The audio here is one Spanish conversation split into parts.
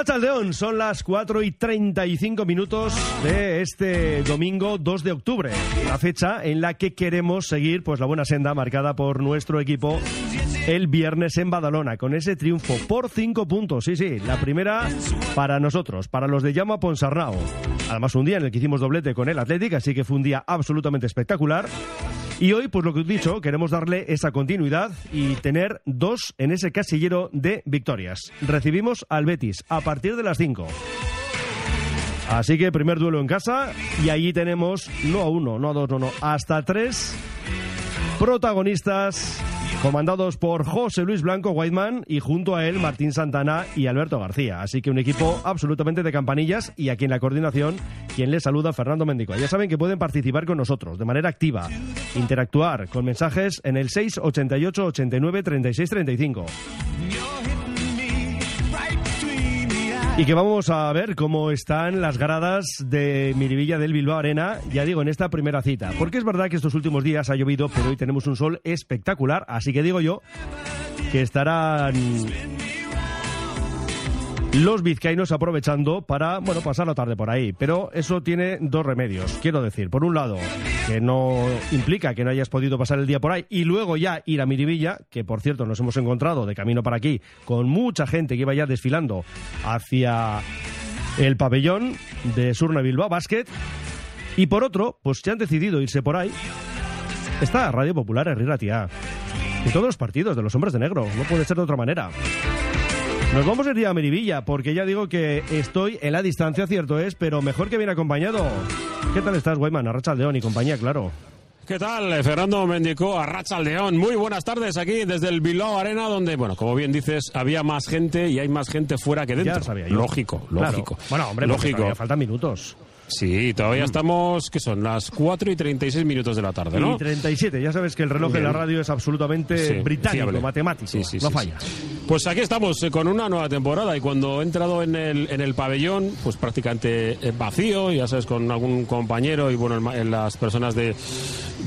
León son las 4 y 35 minutos de este domingo 2 de octubre, la fecha en la que queremos seguir pues la buena senda marcada por nuestro equipo el viernes en Badalona con ese triunfo por 5 puntos. Sí, sí, la primera para nosotros, para los de Llama Ponsarnau. Además un día en el que hicimos doblete con el Athletic, así que fue un día absolutamente espectacular. Y hoy, pues lo que he dicho, queremos darle esa continuidad y tener dos en ese casillero de victorias. Recibimos al Betis a partir de las 5. Así que primer duelo en casa y allí tenemos no a uno, no a dos, no, no, hasta tres protagonistas comandados por José Luis Blanco Whiteman y junto a él Martín Santana y Alberto García. Así que un equipo absolutamente de campanillas y aquí en la coordinación quien les saluda Fernando Mendico. Ya saben que pueden participar con nosotros de manera activa, interactuar con mensajes en el 688 89 36 35. Y que vamos a ver cómo están las gradas de Miribilla del Bilbao Arena, ya digo, en esta primera cita. Porque es verdad que estos últimos días ha llovido, pero hoy tenemos un sol espectacular, así que digo yo que estarán los vizcaínos aprovechando para, bueno, pasar la tarde por ahí. Pero eso tiene dos remedios. Quiero decir, por un lado, que no implica que no hayas podido pasar el día por ahí y luego ya ir a Miribilla, que por cierto nos hemos encontrado de camino para aquí con mucha gente que iba ya desfilando hacia el pabellón de Surna Bilbao Basket. Y por otro, pues se han decidido irse por ahí. Está Radio Popular Herrera Tía. Y todos los partidos de los hombres de negro. No puede ser de otra manera. Nos vamos el día a Merivilla, porque ya digo que estoy en la distancia, cierto es, pero mejor que bien acompañado. ¿Qué tal estás, Guayman? Arracha León y compañía, claro. ¿Qué tal? Fernando Mendicó, Arracha León. Muy buenas tardes aquí desde el Bilbao Arena, donde, bueno, como bien dices, había más gente y hay más gente fuera que dentro. Ya sabía yo. Lógico, lógico. Bueno, hombre, lógico. faltan minutos. Sí, todavía estamos, que son? Las 4 y 36 minutos de la tarde, ¿no? Y 37, ya sabes que el reloj de la radio es absolutamente británico, matemático, no falla. Pues aquí estamos eh, con una nueva temporada y cuando he entrado en el, en el pabellón, pues prácticamente eh, vacío, ya sabes, con algún compañero y bueno, en las personas de,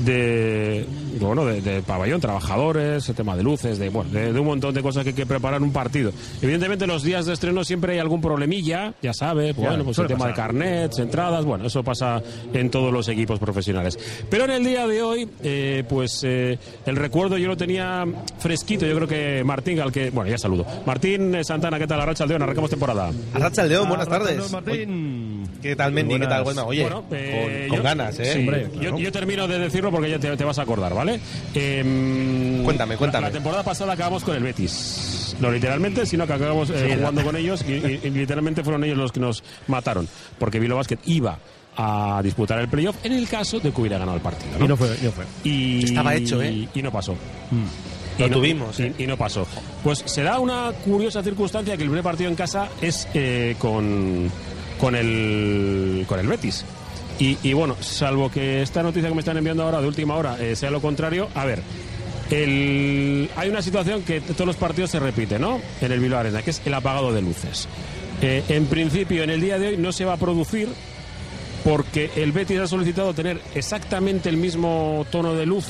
de bueno de, pabellón, trabajadores, el tema de luces, de, bueno, de, un montón de cosas que hay que preparar un partido. Evidentemente los días de estreno siempre hay algún problemilla, ya sabes, bueno, pues el tema de carnets, entradas, bueno, eso pasa en todos los equipos profesionales. Pero en el día de hoy, eh, pues eh, el recuerdo yo lo tenía fresquito, yo creo que Martín, al que, bueno, ya saludo. Martín eh, Santana, ¿qué tal? Arracha Aldeón, arrancamos temporada. Arracha Aldeón, buenas tardes. Martín. ¿Qué tal, Mendy? ¿Qué tal? Bueno, oye, con, ganas, ¿eh? yo, termino de decirlo porque ya te, vas a acordar, ¿vale? Em, cuéntame, cuéntame. La, temporada pasada acabamos con el Betis. No literalmente, sino que acabamos eh, jugando con ellos y, literalmente fueron ellos los que nos mataron. Porque Vilo Basket iba a disputar el playoff en el caso de que hubiera ganado el partido. Y no fue. No fue. Y, Estaba hecho, ¿eh? Y, no pasó. Mm. Lo tuvimos. ¿eh? Y, no pasó. Pues se da una curiosa circunstancia que el primer partido en casa es eh, con, con, el, con el Betis. Y, bueno, salvo que esta noticia que me están enviando ahora de última hora eh, sea lo contrario, a ver, el, hay una situación que todos los partidos se repite, ¿no? En el Bilbao Arena, que es el apagado de luces. Eh, en principio, en el día de hoy no se va a producir porque el Betis ha solicitado tener exactamente el mismo tono de luz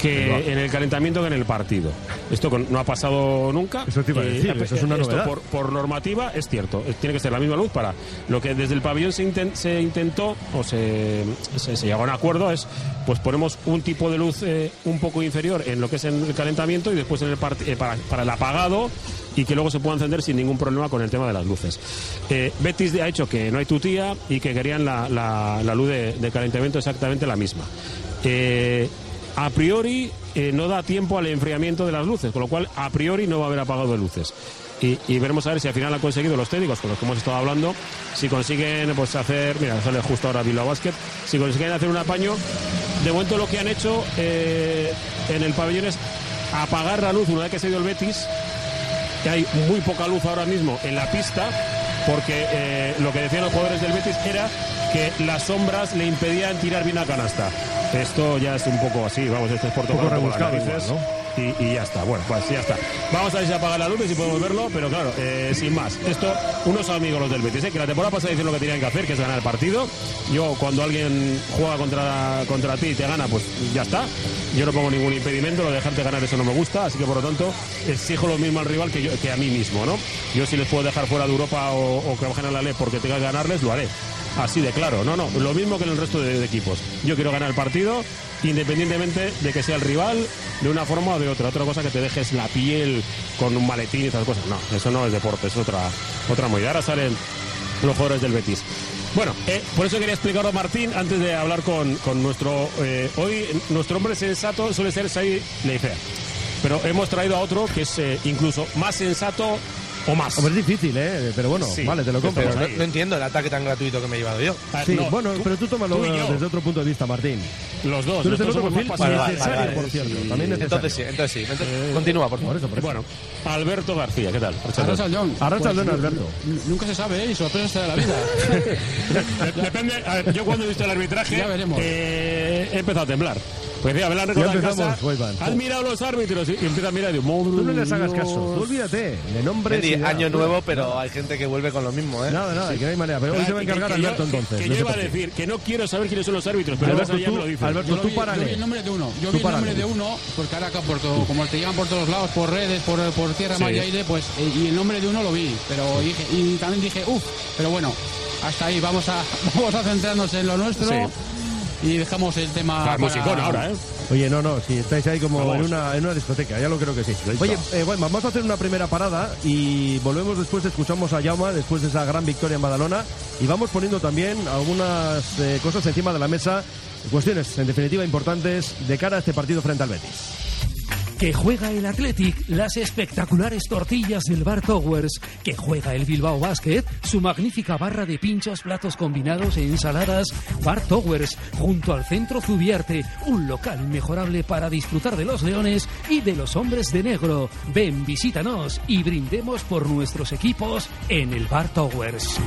que en el calentamiento que en el partido. Esto no ha pasado nunca. Eso te iba a eh, decir, eso es una novedad. Por, normativa es cierto, tiene que ser la misma luz para lo que desde el pabellón se, se intentó o se, se, llegó a un acuerdo es pues ponemos un tipo de luz eh, un poco inferior en lo que es en el calentamiento y después en el eh, para, el apagado y que luego se pueda encender sin ningún problema con el tema de las luces. Betis ha hecho que no hay tutía y que querían la, la, luz de, de, calentamiento exactamente la misma a priori eh, no da tiempo al enfriamiento de las luces, con lo cual a priori no va a haber apagado de luces. Y, veremos a ver si al final han conseguido los técnicos con los que hemos estado hablando, si consiguen pues hacer, mira, sale justo ahora Bilbao Basket, si consiguen hacer un apaño. De momento lo que han hecho eh, en el pabellón es apagar la luz una vez que se dio el Betis, que hay muy poca luz ahora mismo en la pista, porque eh, lo que decían los jugadores del Betis era que las sombras le impedían tirar bien a canasta. Esto ya es un poco así, vamos, esto es por tocar rebuscado y, ya está. Bueno, pues ya está. Vamos a ver si apaga la luz y si podemos verlo, pero claro, eh, sin más. Esto, unos amigos los del Betis, ¿eh? que la temporada pasada hicieron lo que tenían que hacer, que es ganar el partido. Yo, cuando alguien juega contra, contra ti y te gana, pues ya está. Yo no pongo ningún impedimento, lo de dejarte ganar eso no me gusta, así que por lo tanto exijo lo mismo al rival que, yo, que a mí mismo, ¿no? Yo si les puedo dejar fuera de Europa o, que bajen a la ley porque tenga que ganarles, lo haré. Así de claro, no, no, lo mismo que en el resto de, equipos. Yo quiero ganar el partido independientemente de que sea el rival de una forma o de otra. Otra cosa que te dejes la piel con un maletín y esas cosas. No, eso no es deporte, es otra, otra movida. Ahora salen los jugadores del Betis. Bueno, eh, por eso quería explicarlo a Martín antes de hablar con, nuestro... Eh, hoy nuestro hombre sensato suele ser Said Leifer. Pero hemos traído a otro que es eh, incluso más sensato o más. es difícil, ¿eh? Pero bueno, vale, te lo compro. Pero no, entiendo el ataque tan gratuito que me he llevado yo. Ah, sí, bueno, pero tú tómalo desde otro punto de vista, Martín. Los dos. Tú eres el otro perfil necesario, por cierto. También Entonces sí, entonces sí. Eh, continúa, por favor. Bueno, Alberto García, ¿qué tal? Arrachalón. Arrachalón, pues, Alberto. Nunca se sabe, ¿eh? Y sorpresa de la vida. Depende, yo cuando he visto el arbitraje, ya veremos. Eh, he empezado a temblar. Pues ya, la ya empezamos, Has mirado los árbitros y empieza a mirar y digo, Tú no les hagas caso, tú olvídate. De año nuevo, pero hay gente que vuelve con lo mismo, ¿eh? Nada, nada, que no hay manera. Pero hoy se va a encargar Alberto entonces. Que yo iba a decir que no quiero saber quiénes son los árbitros, pero Alberto, tú, lo dices. Alberto, tú párale. Yo vi el nombre de uno. Yo vi el nombre de uno, porque ahora acá, como te llevan por todos lados, por redes, por, por tierra, mar y aire, pues, eh, y el nombre de uno lo vi. Pero dije, y también dije, uff, pero bueno, hasta ahí, vamos a, vamos a centrarnos en lo nuestro y dejamos el tema. Para... ahora, ¿eh? Oye, no, no, si estáis ahí como en una, en una discoteca, ya lo creo que sí. Oye, eh, bueno, vamos a hacer una primera parada y volvemos después, escuchamos a Jauma después de esa gran victoria en Badalona y vamos poniendo también algunas eh, cosas encima de la mesa, cuestiones en definitiva importantes de cara a este partido frente al Betis que juega el Athletic, las espectaculares tortillas del Bar Towers, que juega el Bilbao Basket, su magnífica barra de pinchos, platos combinados e ensaladas, Bar Towers, junto al Centro Zubiarte, un local inmejorable para disfrutar de los leones y de los hombres de negro. Ven, visítanos y brindemos por nuestros equipos en el Bar Towers.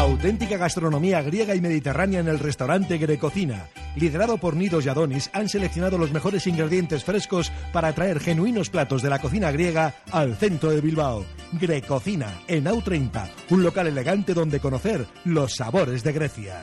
Auténtica gastronomía griega y mediterránea en el restaurante Grecocina. Liderado por Nidos y Adonis, han seleccionado los mejores ingredientes frescos para traer genuinos platos de la cocina griega al centro de Bilbao. Grecocina, en AU30, un local elegante donde conocer los sabores de Grecia.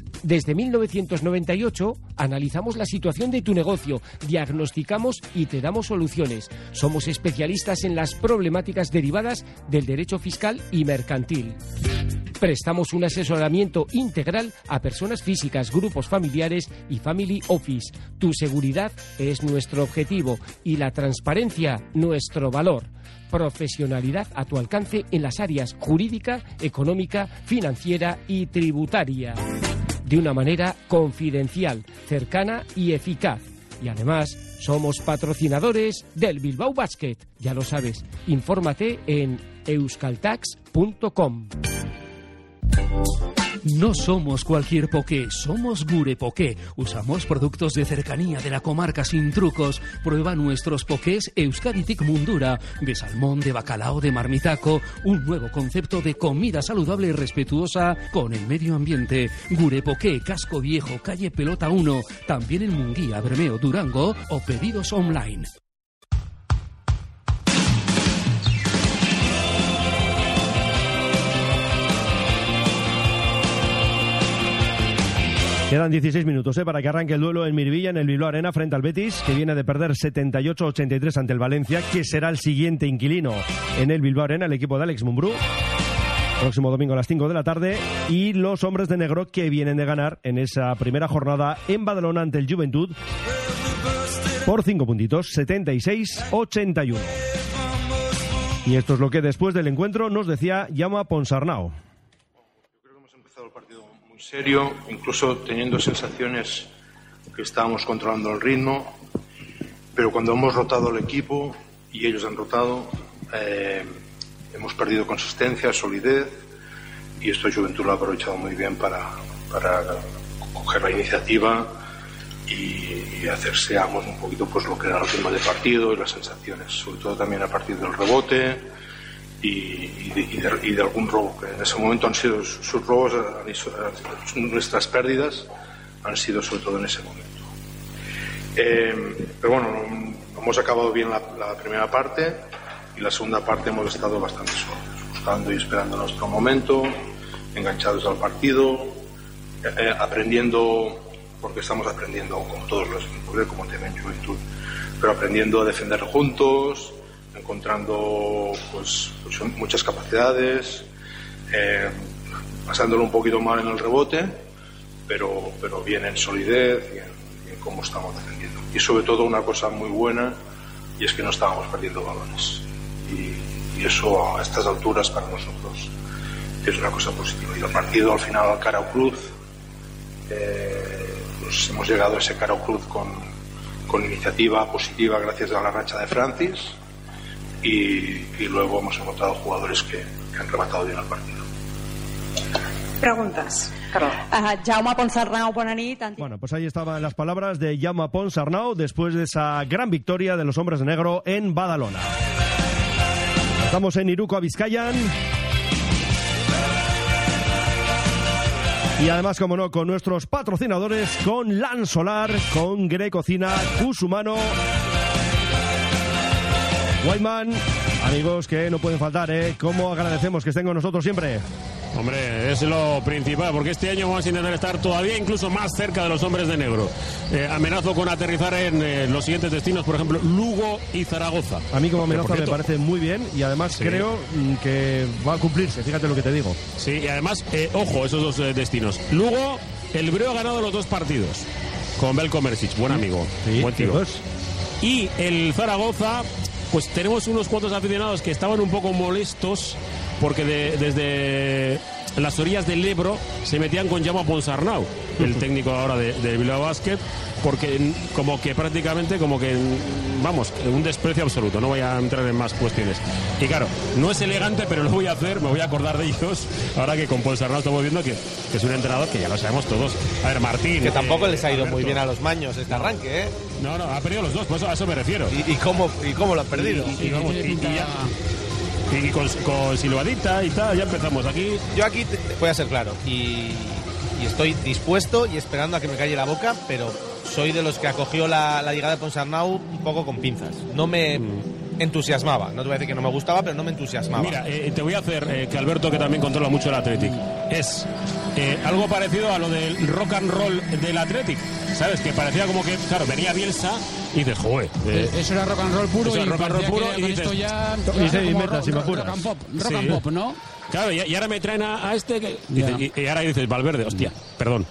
desde 1998 analizamos la situación de tu negocio, diagnosticamos y te damos soluciones. Somos especialistas en las problemáticas derivadas del derecho fiscal y mercantil. Prestamos un asesoramiento integral a personas físicas, grupos familiares y family office. Tu seguridad es nuestro objetivo y la transparencia nuestro valor profesionalidad a tu alcance en las áreas jurídica, económica, financiera y tributaria de una manera confidencial, cercana y eficaz. Y además, somos patrocinadores del Bilbao Basket. Ya lo sabes, infórmate en euskaltax.com. No somos cualquier poké, somos Gure Poké. Usamos productos de cercanía de la comarca sin trucos. Prueba nuestros pokés Euskaditik Mundura, de salmón, de bacalao, de marmitaco. Un nuevo concepto de comida saludable y respetuosa con el medio ambiente. Gure Poké, Casco Viejo, Calle Pelota 1. También en Munguía, Bermeo, Durango o pedidos online. Quedan 16 minutos ¿eh? para que arranque el duelo en Mirvilla, en el Bilbao Arena, frente al Betis, que viene de perder 78-83 ante el Valencia, que será el siguiente inquilino en el Bilbao Arena, el equipo de Alex Mumbrú. Próximo domingo a las 5 de la tarde. Y los hombres de negro que vienen de ganar en esa primera jornada en Badalona ante el Juventud por 5 puntitos, 76-81. Y esto es lo que después del encuentro nos decía Llama Ponsarnau serio, incluso teniendo sensaciones que estábamos controlando el ritmo, pero cuando hemos rotado el equipo y ellos han rotado, eh, hemos perdido consistencia, solidez y esta juventud lo ha aprovechado muy bien para, coger la iniciativa y, hacerse amos un poquito pues lo que era el ritmo de partido y las sensaciones, sobre todo también a partir del rebote y, de, algún robo, que en ese momento han sido sus robos, nuestras pérdidas han sido sobre todo en ese momento. Eh, pero bueno, hemos acabado bien la, primera parte y la segunda parte hemos estado bastante solos, buscando y esperando nuestro momento, enganchados al partido, eh, eh, aprendiendo, porque estamos aprendiendo como todos los como tienen juventud, pero aprendiendo a defender juntos, encontrando pues, muchas capacidades, eh, pasándolo un poquito mal en el rebote, pero, pero bien en solidez y en, cómo estamos defendiendo. Y sobre todo una cosa muy buena, y es que no estábamos perdiendo balones. Y, eso a estas alturas para nosotros es una cosa positiva. Y el partido al final al Cara Cruz, eh, pues hemos llegado a ese Cara Cruz con, con iniciativa positiva gracias a la racha de Francis y, luego hemos encontrado jugadores que, han rematado bien el partido. Preguntas. Uh, Jaume Ponsarnau, Bueno, pues ahí estaban las palabras de Jaume Ponsarnau después de esa gran victoria de los hombres de negro en Badalona. Estamos en Iruko Vizcayan. Y además, como no, con nuestros patrocinadores, con Lan Solar, con Grecocina, Cusumano Whiteman, amigos que no pueden faltar, ¿eh? ¿Cómo agradecemos que estén con nosotros siempre? Hombre, es lo principal, porque este año vamos a intentar estar todavía incluso más cerca de los hombres de negro. Eh, amenazo con aterrizar en eh, los siguientes destinos, por ejemplo, Lugo y Zaragoza. A mí como amenaza me parece muy bien y además creo mm, que va a cumplirse, fíjate lo que te digo. Sí, y además, eh, ojo, esos dos destinos. Lugo, el Breo ha ganado los dos partidos con Belko Mersic, buen amigo, buen tío. Y el Zaragoza pues tenemos unos cuantos aficionados que estaban un poco molestos porque desde las orillas del Ebro se metían con Llama Ponsarnau, el técnico ahora de, de Bilbao Basket, porque como que prácticamente como que vamos un desprecio absoluto no voy a entrar en más cuestiones. Y claro no es elegante pero lo voy a hacer me voy a acordar de ellos ahora que con Ponsarnau estamos viendo que, es un entrenador que ya lo sabemos todos. A ver Martín que tampoco les ha ido muy bien a los maños este arranque ¿eh? No no ha perdido los dos pues a eso me refiero y, cómo y cómo lo ha perdido y, con, con Silvadita y tal, ya empezamos aquí. Yo aquí voy a ser claro y, estoy dispuesto y esperando a que me calle la boca, pero soy de los que acogió la, llegada de Ponsarnau un poco con pinzas. No me entusiasmaba, no te voy a decir que no me gustaba, pero no me entusiasmaba. Mira, eh, te voy a hacer eh, que Alberto, que también controla mucho el Athletic, es eh, algo parecido a lo del rock and roll del Athletic. ¿Sabes? Que parecía como que, claro, venía Bielsa y dices, joder. eso era rock and roll puro. y rock and roll puro y esto ya. y, meta, si me Rock and pop, rock and pop, ¿no? Claro, y, ahora me traen a, este. y, ahora dices, Valverde, hostia, perdón.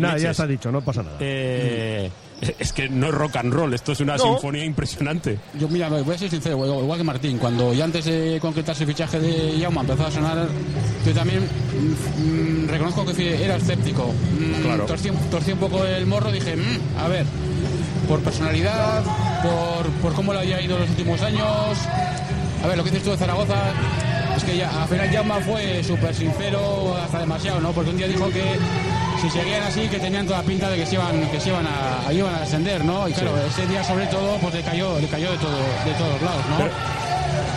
nada, ya está dicho, no pasa nada. Eh. Es que no es rock and roll, esto es una sinfonía impresionante. Yo, mira, voy a ser sincero, igual que Martín, cuando ya antes de concretarse el fichaje de Yauma empezó a sonar, yo también mm, reconozco que era escéptico. Mm, claro. Torcí, un poco el morro, dije, mm, a ver, por personalidad, por, por cómo le había ido los últimos años. A ver, lo que dices tú de Zaragoza, es que ya, al final Yauma fue súper sincero, hasta demasiado, ¿no? Porque un día dijo que si seguían así, que tenían toda pinta de que se iban, que se iban a, iban a descender, ¿no? Y claro, ese día sobre todo, pues le cayó, le cayó de todo, de todos lados, ¿no?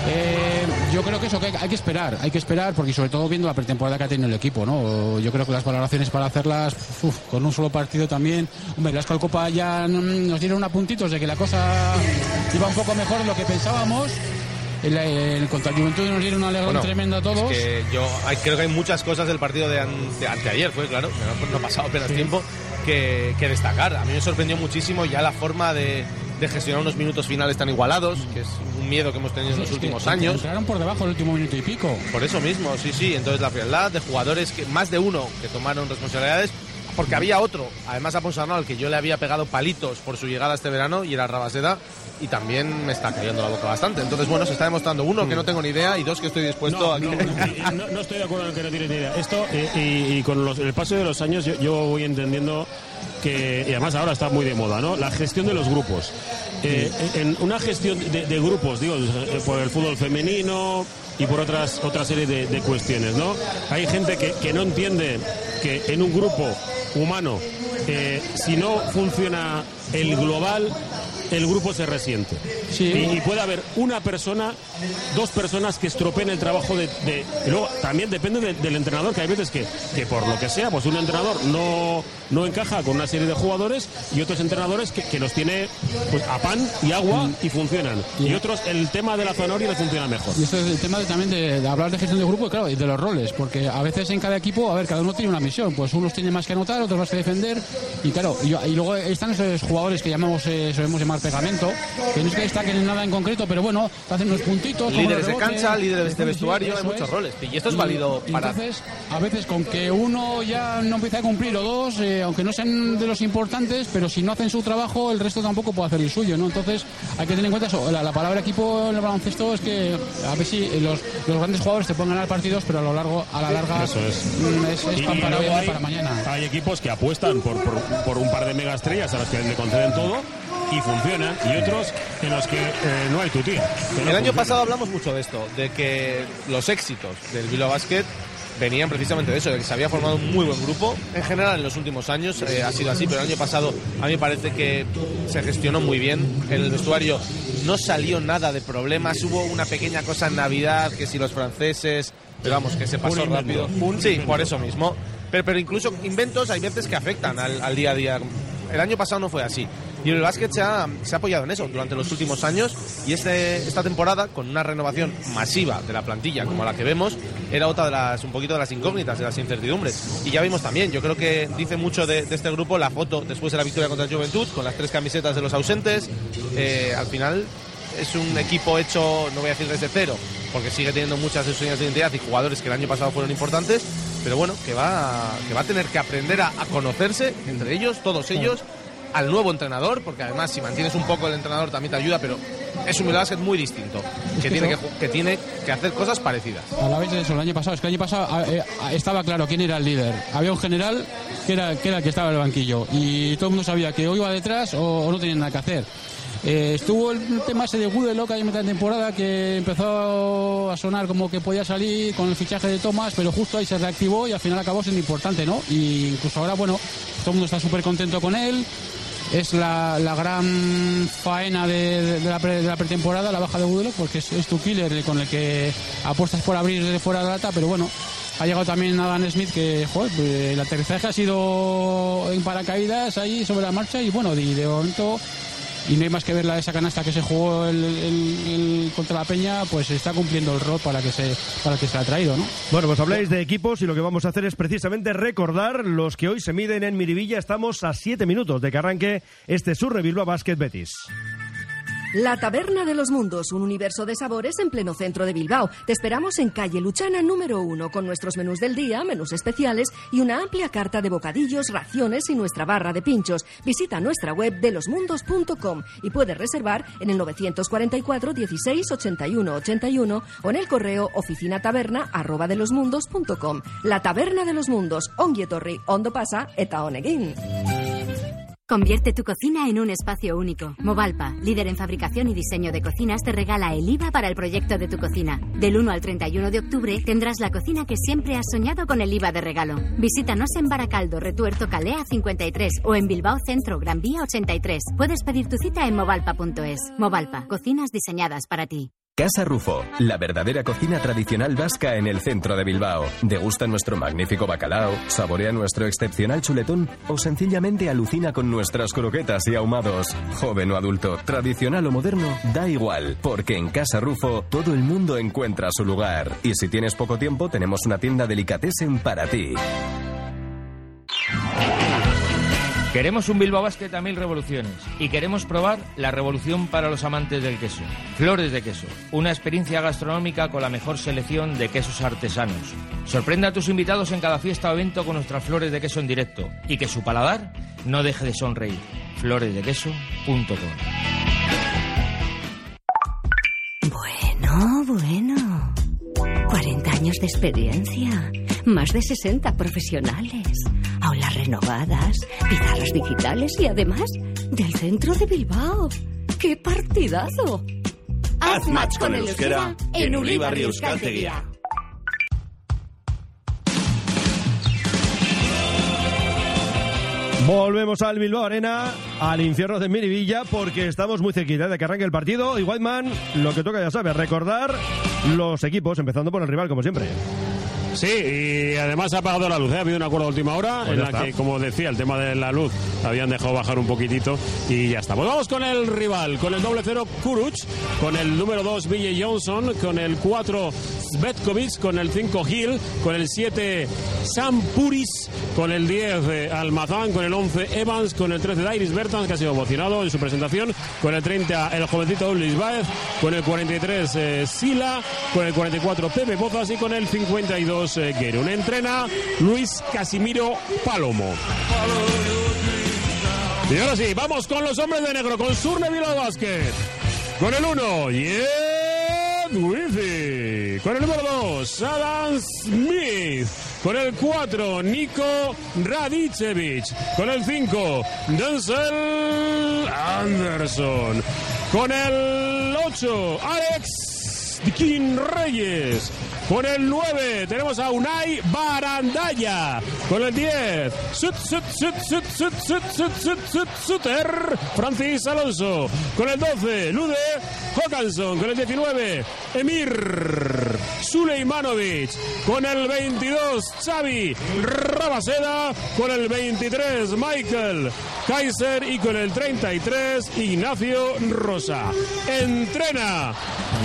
Eh, yo creo que eso que hay, que esperar, hay que esperar porque sobre todo viendo la pretemporada que ha tenido el equipo, ¿no? Yo creo que las valoraciones para hacerlas con un solo partido también, hombre, las Copa ya nos dieron una puntitos de que la cosa iba un poco mejor de lo que pensábamos el, el contra el Juventud nos dieron una alegrón tremenda a todos. yo creo que hay muchas cosas del partido de, anteayer, fue claro, no, ha pasado apenas tiempo, que, destacar. A mí me sorprendió muchísimo ya la forma de, gestionar unos minutos finales tan igualados, que es un miedo que hemos tenido en los últimos años. Entraron por debajo el último minuto y pico. Por eso mismo, sí, sí. Entonces la frialdad de jugadores, que más de uno que tomaron responsabilidades, porque había otro, además a Ponsarnau, al que yo le había pegado palitos por su llegada este verano, y era Rabaseda, y también me está cayendo la boca bastante. Entonces, bueno, se está demostrando, uno, que no tengo ni idea, y dos, que estoy dispuesto a... No, estoy de acuerdo en que no tienes ni idea. Esto, eh, y, con el paso de los años, yo, voy entendiendo que, y además ahora está muy de moda, ¿no? La gestión de los grupos. Eh, en una gestión de, de grupos, digo, eh, por el fútbol femenino y por otras otra serie de, cuestiones, ¿no? Hay gente que, que no entiende que en un grupo humano, eh, si no funciona el global, el grupo se resiente. Sí. Y, y puede haber una persona, dos personas que estropeen el trabajo de... de- y luego también depende de- del entrenador, que hay veces que, que por lo que sea, pues un entrenador no, no encaja con una serie de jugadores y otros entrenadores que, que los tiene pues, a pan y agua y funcionan. Y otros, el tema de la zanahoria le funciona mejor. Y esto es el tema de- también de, de hablar de gestión de grupo, claro, y de los roles, porque a veces en cada equipo, a ver, cada uno tiene una misión, pues unos tienen más que anotar, otros más que defender, y claro, y, y luego están esos jugadores que llamamos, eh, solemos llamar pegamento, que no es que destaquen en nada en concreto, pero bueno, te hacen unos puntitos. Líderes de cancha, líderes de vestuario, hay muchos es. roles. Y esto es válido para- Entonces, a veces con que uno ya no empiece a cumplir, o dos, eh, aunque no sean de los importantes, pero si no hacen su trabajo, el resto tampoco puede hacer el suyo, ¿no? Entonces, hay que tener en cuenta eso. La, la palabra equipo en el baloncesto es que a ver si los, los grandes jugadores te pueden ganar partidos, pero a lo largo, a la larga Eso es. mm, es, es Y- pan y para hoy, hay, para mañana. hay equipos que apuestan por, por, por un par de megaestrellas a las que le conceden todo y funcionan, y otros en los que eh, no hay tu tía. El año pasado hablamos mucho de esto, de que los éxitos del Bilbao Basket venían precisamente de eso, de que se había formado un muy buen grupo. En general, en los últimos años eh, ha sido así, pero el año pasado a mí me parece que se gestionó muy bien. En el vestuario no salió nada de problemas. Hubo una pequeña cosa en Navidad, que si los franceses, pero vamos, que se pasó Un rápido. un sí, invento. por eso mismo. Pero, pero incluso inventos hay veces que afectan al, al día a día. El año pasado no fue así. Y el básquet se ha, se ha apoyado en eso durante los últimos años y este, esta temporada, con una renovación masiva de la plantilla como la que vemos, era otra de las, un poquito de las incógnitas, de las incertidumbres. Y ya vimos también, yo creo que dice mucho de, de este grupo la foto después de la victoria contra el Juventud, con las tres camisetas de los ausentes. Eh, al final es un equipo hecho, no voy a decir desde cero, porque sigue teniendo muchas de sus señas de identidad y jugadores que el año pasado fueron importantes, pero bueno, que va, que va a tener que aprender a, a conocerse entre ellos, todos ellos, al nuevo entrenador, porque además si mantienes un poco el entrenador también te ayuda, pero es un básquet muy distinto, que, tiene que, que que hacer cosas parecidas. Vez de eso, el año pasado, es que el año pasado eh, estaba claro quién era el líder. Había un general que era, que era el que estaba en el banquillo y todo el mundo sabía que o iba detrás o, no tenía nada que hacer. Eh, estuvo el tema ese de Woodlock ahí en mitad de temporada que empezó a sonar como que podía salir con el fichaje de Thomas, pero justo ahí se reactivó y al final acabó siendo importante, ¿no? Y incluso ahora, bueno, todo el mundo está súper contento con él. Es la, la gran faena de, la, pre- de la pretemporada, la baja de Woodlock, porque es, tu killer con el que apuestas por abrir desde fuera de la lata, pero bueno, ha llegado también Adam Smith que, joder, pues, el aterrizaje ha sido en paracaídas ahí sobre la marcha y bueno, de momento y no hay más que ver la esa canasta que se jugó el, contra la Peña, pues está cumpliendo el rol para que se para que se ha traído, ¿no? Bueno, pues habláis de equipos y lo que vamos a hacer es precisamente recordar los que hoy se miden en Miribilla. Estamos a siete minutos de que arranque este Surre Bilbao Basket Betis. La Taberna de los Mundos, un universo de sabores en pleno centro de Bilbao. Te esperamos en calle Luchana número uno con nuestros menús del día, menús especiales y una amplia carta de bocadillos, raciones y nuestra barra de pinchos. Visita nuestra web delosmundos.com y puedes reservar en el 944 16 81 81 o en el correo oficinataberna arroba delosmundos.com. La Taberna de los Mundos, ongi etorri, ondo pasa eta. Convierte tu cocina en un espacio único. Movalpa, líder en fabricación y diseño de cocinas, te regala el IVA para el proyecto de tu cocina. Del 1 al 31 de octubre tendrás la cocina que siempre has soñado con el IVA de regalo. Visítanos en Baracaldo, Retuerto, Calea 53 o en Bilbao Centro, Gran Vía 83. Puedes pedir tu cita en movalpa.es. Movalpa, cocinas diseñadas para ti. Casa Rufo, la verdadera cocina tradicional vasca en el centro de Bilbao. ¿Degusta nuestro magnífico bacalao? ¿Saborea nuestro excepcional chuletón? ¿O sencillamente alucina con nuestras croquetas y ahumados? Joven o adulto, tradicional o moderno, da igual, porque en Casa Rufo todo el mundo encuentra su lugar. Y si tienes poco tiempo, tenemos una tienda delicatessen para ti. Queremos un Bilbao Basket a mil revoluciones y queremos probar la revolución para los amantes del queso. Flores de queso, una experiencia gastronómica con la mejor selección de quesos artesanos. Sorprende a tus invitados en cada fiesta o evento con nuestras flores de queso en directo y que su paladar no deje de sonreír. Floresdequeso.com Bueno, bueno. 40 años de experiencia. Más de 60 profesionales. aulas renovadas, pizarras digitales y además del centro de Bilbao. ¡Qué partidazo! Haz match con el euskera en Ulibarri Euskaltegia. Volvemos al Bilbao Arena, al infierno de Miribilla, porque estamos muy cerquita de que arranque el partido. Y Whiteman, lo que toca ya sabes, recordar los equipos, empezando por el rival, como siempre. Sí, y además ha apagado la luz. ¿eh? Ha habido un acuerdo a última hora Pues en la está. que, como decía, el tema de la luz habían dejado bajar un poquitito y ya está. Pues vamos con el rival, con el doble cero Kuruch, con el número 2 Ville Johnson, con el 4 Svetkovic, con el 5 Hill, con el 7 Sam Puris, con el 10 eh, Almazán, con el 11 Evans, con el 13 Dairis Bertans, que ha sido emocionado en su presentación, con el 30 el jovencito Ulis Baez, con el 43 eh, Sila, con el 44 Pepe Pozas y con el 52 eh, Gerun. Entrena Luis Casimiro Palomo. Y ahora sí, vamos con los hombres de negro, con Surne Vila Basket. Con el 1, Yed. Con el número 2, Adam Smith. Con el 4, Nico Radicevic. Con el 5, Denzel Anderson. Con el 8, Alex Dikin Reyes. Con el 9 tenemos a Unai Barandaya. Con el 10, Sut, Sut, Sut, Sut, Sut, Sut, Sut, Sut, Sut, Suter, Francis Alonso. Con el 12, Lude Hawkinson. Con el 19, Emir Suleimanovic. Con el 22, Xavi Rabaseda. Con el 23, Michael Kaiser. Y con el 33, Ignacio Rosa. Entrena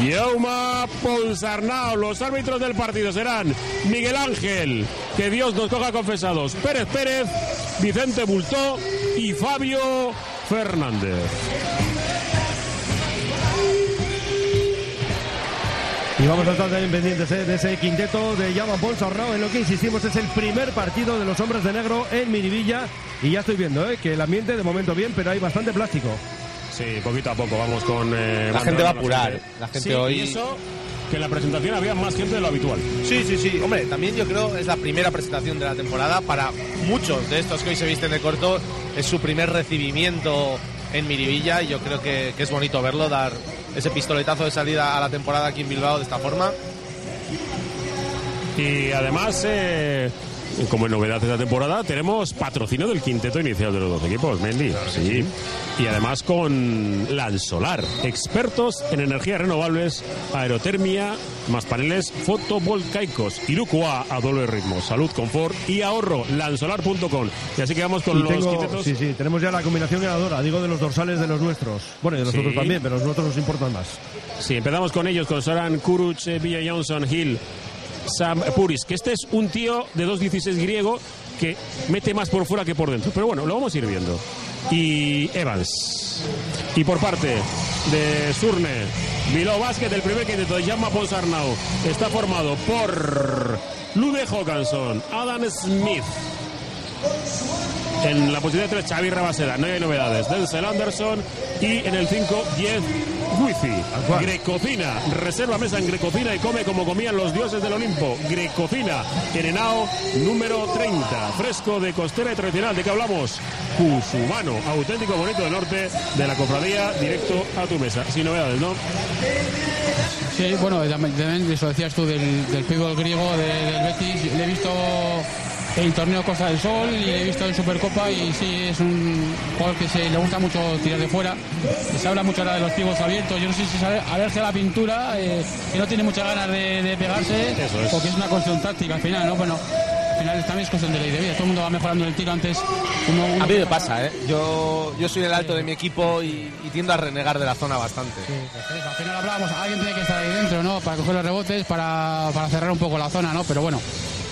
Yauma Ponsarnau. Los árbitros del partido serán Miguel Ángel, que Dios nos coja confesados, Pérez Pérez, Vicente Bultó y Fabio Fernández. Y vamos a estar también pendientes eh, de ese quinteto de Llama Ponsarnau. En lo que insistimos es el primer partido de los hombres de negro en Miribilla. Y ya estoy viendo eh, que el ambiente de momento bien, pero hay bastante plástico. Sí, poquito a poco vamos con... eh, La gente va a apurar, gente. eh. La gente Sí, hoy- Y eso, que en la presentación había más gente de lo habitual. Sí, sí, sí. Hombre, también yo creo es la primera presentación de la temporada. Para muchos de estos que hoy se visten de corto, es su primer recibimiento en Miribilla. Y yo creo que, que es bonito verlo, dar ese pistoletazo de salida a la temporada aquí en Bilbao de esta forma. Y además, eh, como novedad de esta temporada, tenemos patrocinio del quinteto inicial de los dos equipos, Mendy. sí. Y además con Lansolar, expertos en energías renovables, aerotermia, más paneles fotovoltaicos. Irukoa a doble ritmo, salud, confort y ahorro. Lansolar.com. Y así que vamos con Y los tengo- quintetos. sí, sí, tenemos ya la combinación ganadora, digo de los dorsales de los nuestros. Bueno, y de los Sí. otros también, pero los nuestros nos importan más. Sí, empezamos con ellos, con Soran Kuruch, eh, Villa Johnson, Hill, Sam Puris, que este es un tío de 2.16 griego que mete más por fuera que por dentro. Pero bueno, lo vamos a ir viendo. Y Evans. Y por parte de Surne, Bilbao Basket, el primer quinteto de Jan Ponsarnau está formado por Lude Hawkinson, Adam Smith, en la posición de 3, Xavi Rabaseda, no hay novedades. Denzel Anderson y en el 5, 10, Wifi. Grecocina, reserva mesa en Grecocina y come como comían los dioses del Olimpo. Grecocina, en Henao, número 30. Fresco de costera y tradicional. ¿De qué hablamos? Cusumano, auténtico bonito del norte de la cofradía, directo a tu mesa. Sin novedades, ¿no? Sí, bueno, también, también eso decías tú del, del pívot griego de- del Betis. Le he visto en torneo Costa del Sol y he visto en Supercopa y sí, es un jugador que se, le gusta mucho tirar de fuera. Se habla mucho ahora de los pivos abiertos. Yo no sé si es a verse la pintura, eh, que no tiene muchas ganas de, de pegarse, es. porque es una cuestión táctica al final, ¿no? Bueno, al final también es cuestión de ley de vida. Todo el mundo va mejorando el tiro antes. Uno, uno A mí me pasa, ¿eh? Yo, yo soy el alto de mi equipo y, y tiendo a renegar de la zona bastante. Pues al final hablábamos, alguien tiene que estar ahí dentro, ¿no? Para coger los rebotes, para, para cerrar un poco la zona, ¿no? Pero bueno,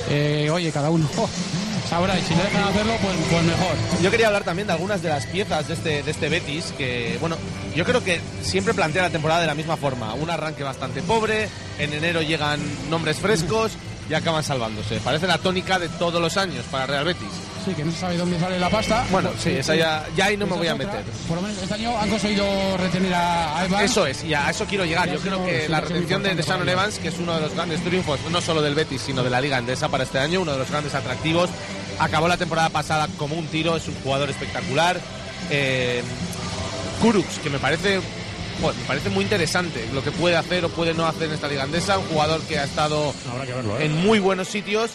eh, oye, cada uno sabrá y si le dejan hacerlo, pues, pues mejor. Yo quería hablar también de algunas de las piezas de este, de este Betis, que, bueno, yo creo que siempre plantea la temporada de la misma forma. Un arranque bastante pobre, en enero llegan nombres frescos y acaban salvándose. Parece la tónica de todos los años para Real Betis. Sí, que no se sabe dónde sale la pasta. Bueno, sí, esa ya, ya ahí no me Esa voy a otra. meter. Por lo menos este año han conseguido retener a Evans. Eso es, y a eso quiero llegar. Yo creo que la retención de, de Shannon Evans, que es uno de los grandes triunfos, no solo del Betis, sino de la Liga Endesa para este año, uno de los grandes atractivos. Acabó la temporada pasada como un tiro, es un jugador espectacular. Eh, Kuruks, que me parece, joder, me parece muy interesante lo que puede hacer o puede no hacer en esta Liga Endesa. Un jugador que ha estado Habrá que verlo, ¿eh? en muy buenos sitios.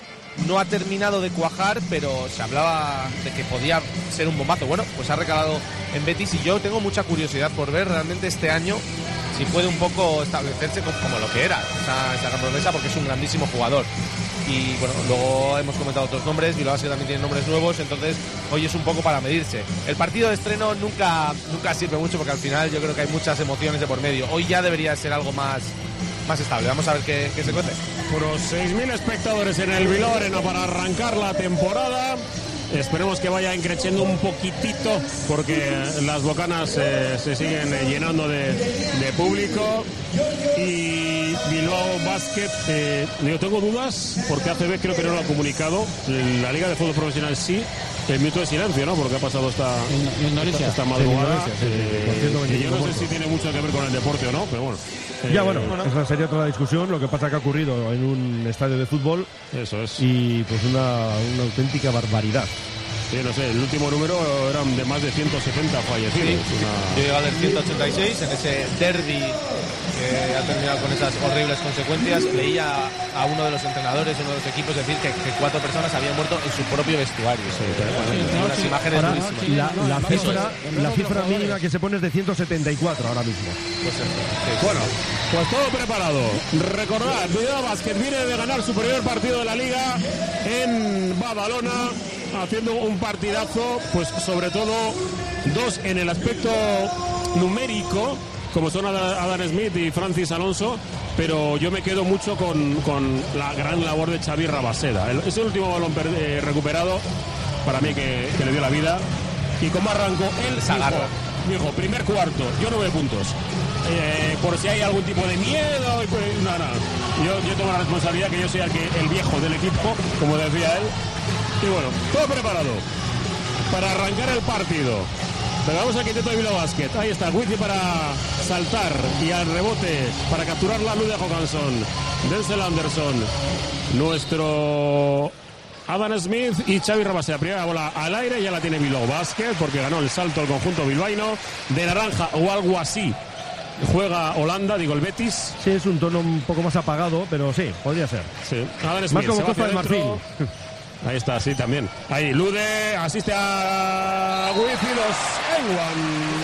No ha terminado de cuajar, pero se hablaba de que podía ser un bombazo. Bueno, pues ha recalado en Betis y yo tengo mucha curiosidad por ver realmente este año si puede un poco establecerse como, como lo que era esa, esa gran promesa, porque es un grandísimo jugador. Y bueno, luego hemos comentado otros nombres, Bilbao Basket también tiene nombres nuevos, entonces hoy es un poco para medirse. El partido de estreno nunca, nunca sirve mucho porque al final yo creo que hay muchas emociones de por medio. Hoy ya debería ser algo más, más estable. Vamos a ver qué, qué se cuece. Unos 6.000 espectadores en el Bilbao Arena para arrancar la temporada. Esperemos que vaya creciendo un poquitito porque las bocanas eh, se siguen eh, llenando de, de público. Y Bilbao Basket, eh, yo tengo dudas porque ACB creo que no lo ha comunicado. La Liga de Fútbol Profesional sí. El minuto de silencio, ¿no? Porque ha pasado esta, Indonesia. esta madrugada. Sí, eh, que yo no sé 25 si tiene mucho que ver con el deporte o no, pero bueno. Ya, Eh, bueno, esa sería otra discusión. Lo que pasa que ha ocurrido en un estadio de fútbol. Eso es. Y pues una, una auténtica barbaridad. Sí, no sé, el último número eran de más de 170 fallecidos. Una- Yo he llegado al 186 en ese derby que ha terminado con esas horribles consecuencias. Leía a uno de los entrenadores, uno de los equipos, decir que, que cuatro personas habían muerto en su propio vestuario. Bueno, unas imágenes Ahora, la, la cifra, la cifra mínima que se pone es de 174 ahora mismo. Pues eso, sí. Bueno, pues todo preparado. Recordad, Bilbao Basket viene de ganar su primer partido de la liga en Badalona, haciendo un partidazo, pues sobre todo dos en el aspecto numérico, como son Ada- Adam Smith y Francis Alonso, pero yo me quedo mucho con, con la gran labor de Xavi Rabaseda. El- Es el último balón per- eh, recuperado, para mí que, que le dio la vida. Y cómo arrancó él, Se dijo, primer cuarto, yo nueve puntos. Eh, por si hay algún tipo de miedo. pues, no, no. Yo, yo tengo la responsabilidad que yo el, que, el viejo del equipo, como decía él. Y bueno, todo preparado para arrancar el partido. Pero vamos al quinteto de Bilbao Basket. Ahí está, Wizzy para saltar y al rebote para capturar la luz de Hawkinson. Denzel Anderson, nuestro Adam Smith y Xavi Rabasea. Primera bola al aire, ya la tiene Bilbao Basket porque ganó el salto el conjunto bilbaíno. De naranja o algo así. Juega Holanda, digo el Betis. Sí, es un tono un poco más apagado, pero sí, podría ser. Sí. Adam Más Smith como se va Costa de Marfil. Ahí está, sí, también. Ahí, Lude asiste a Wifi los Enwan.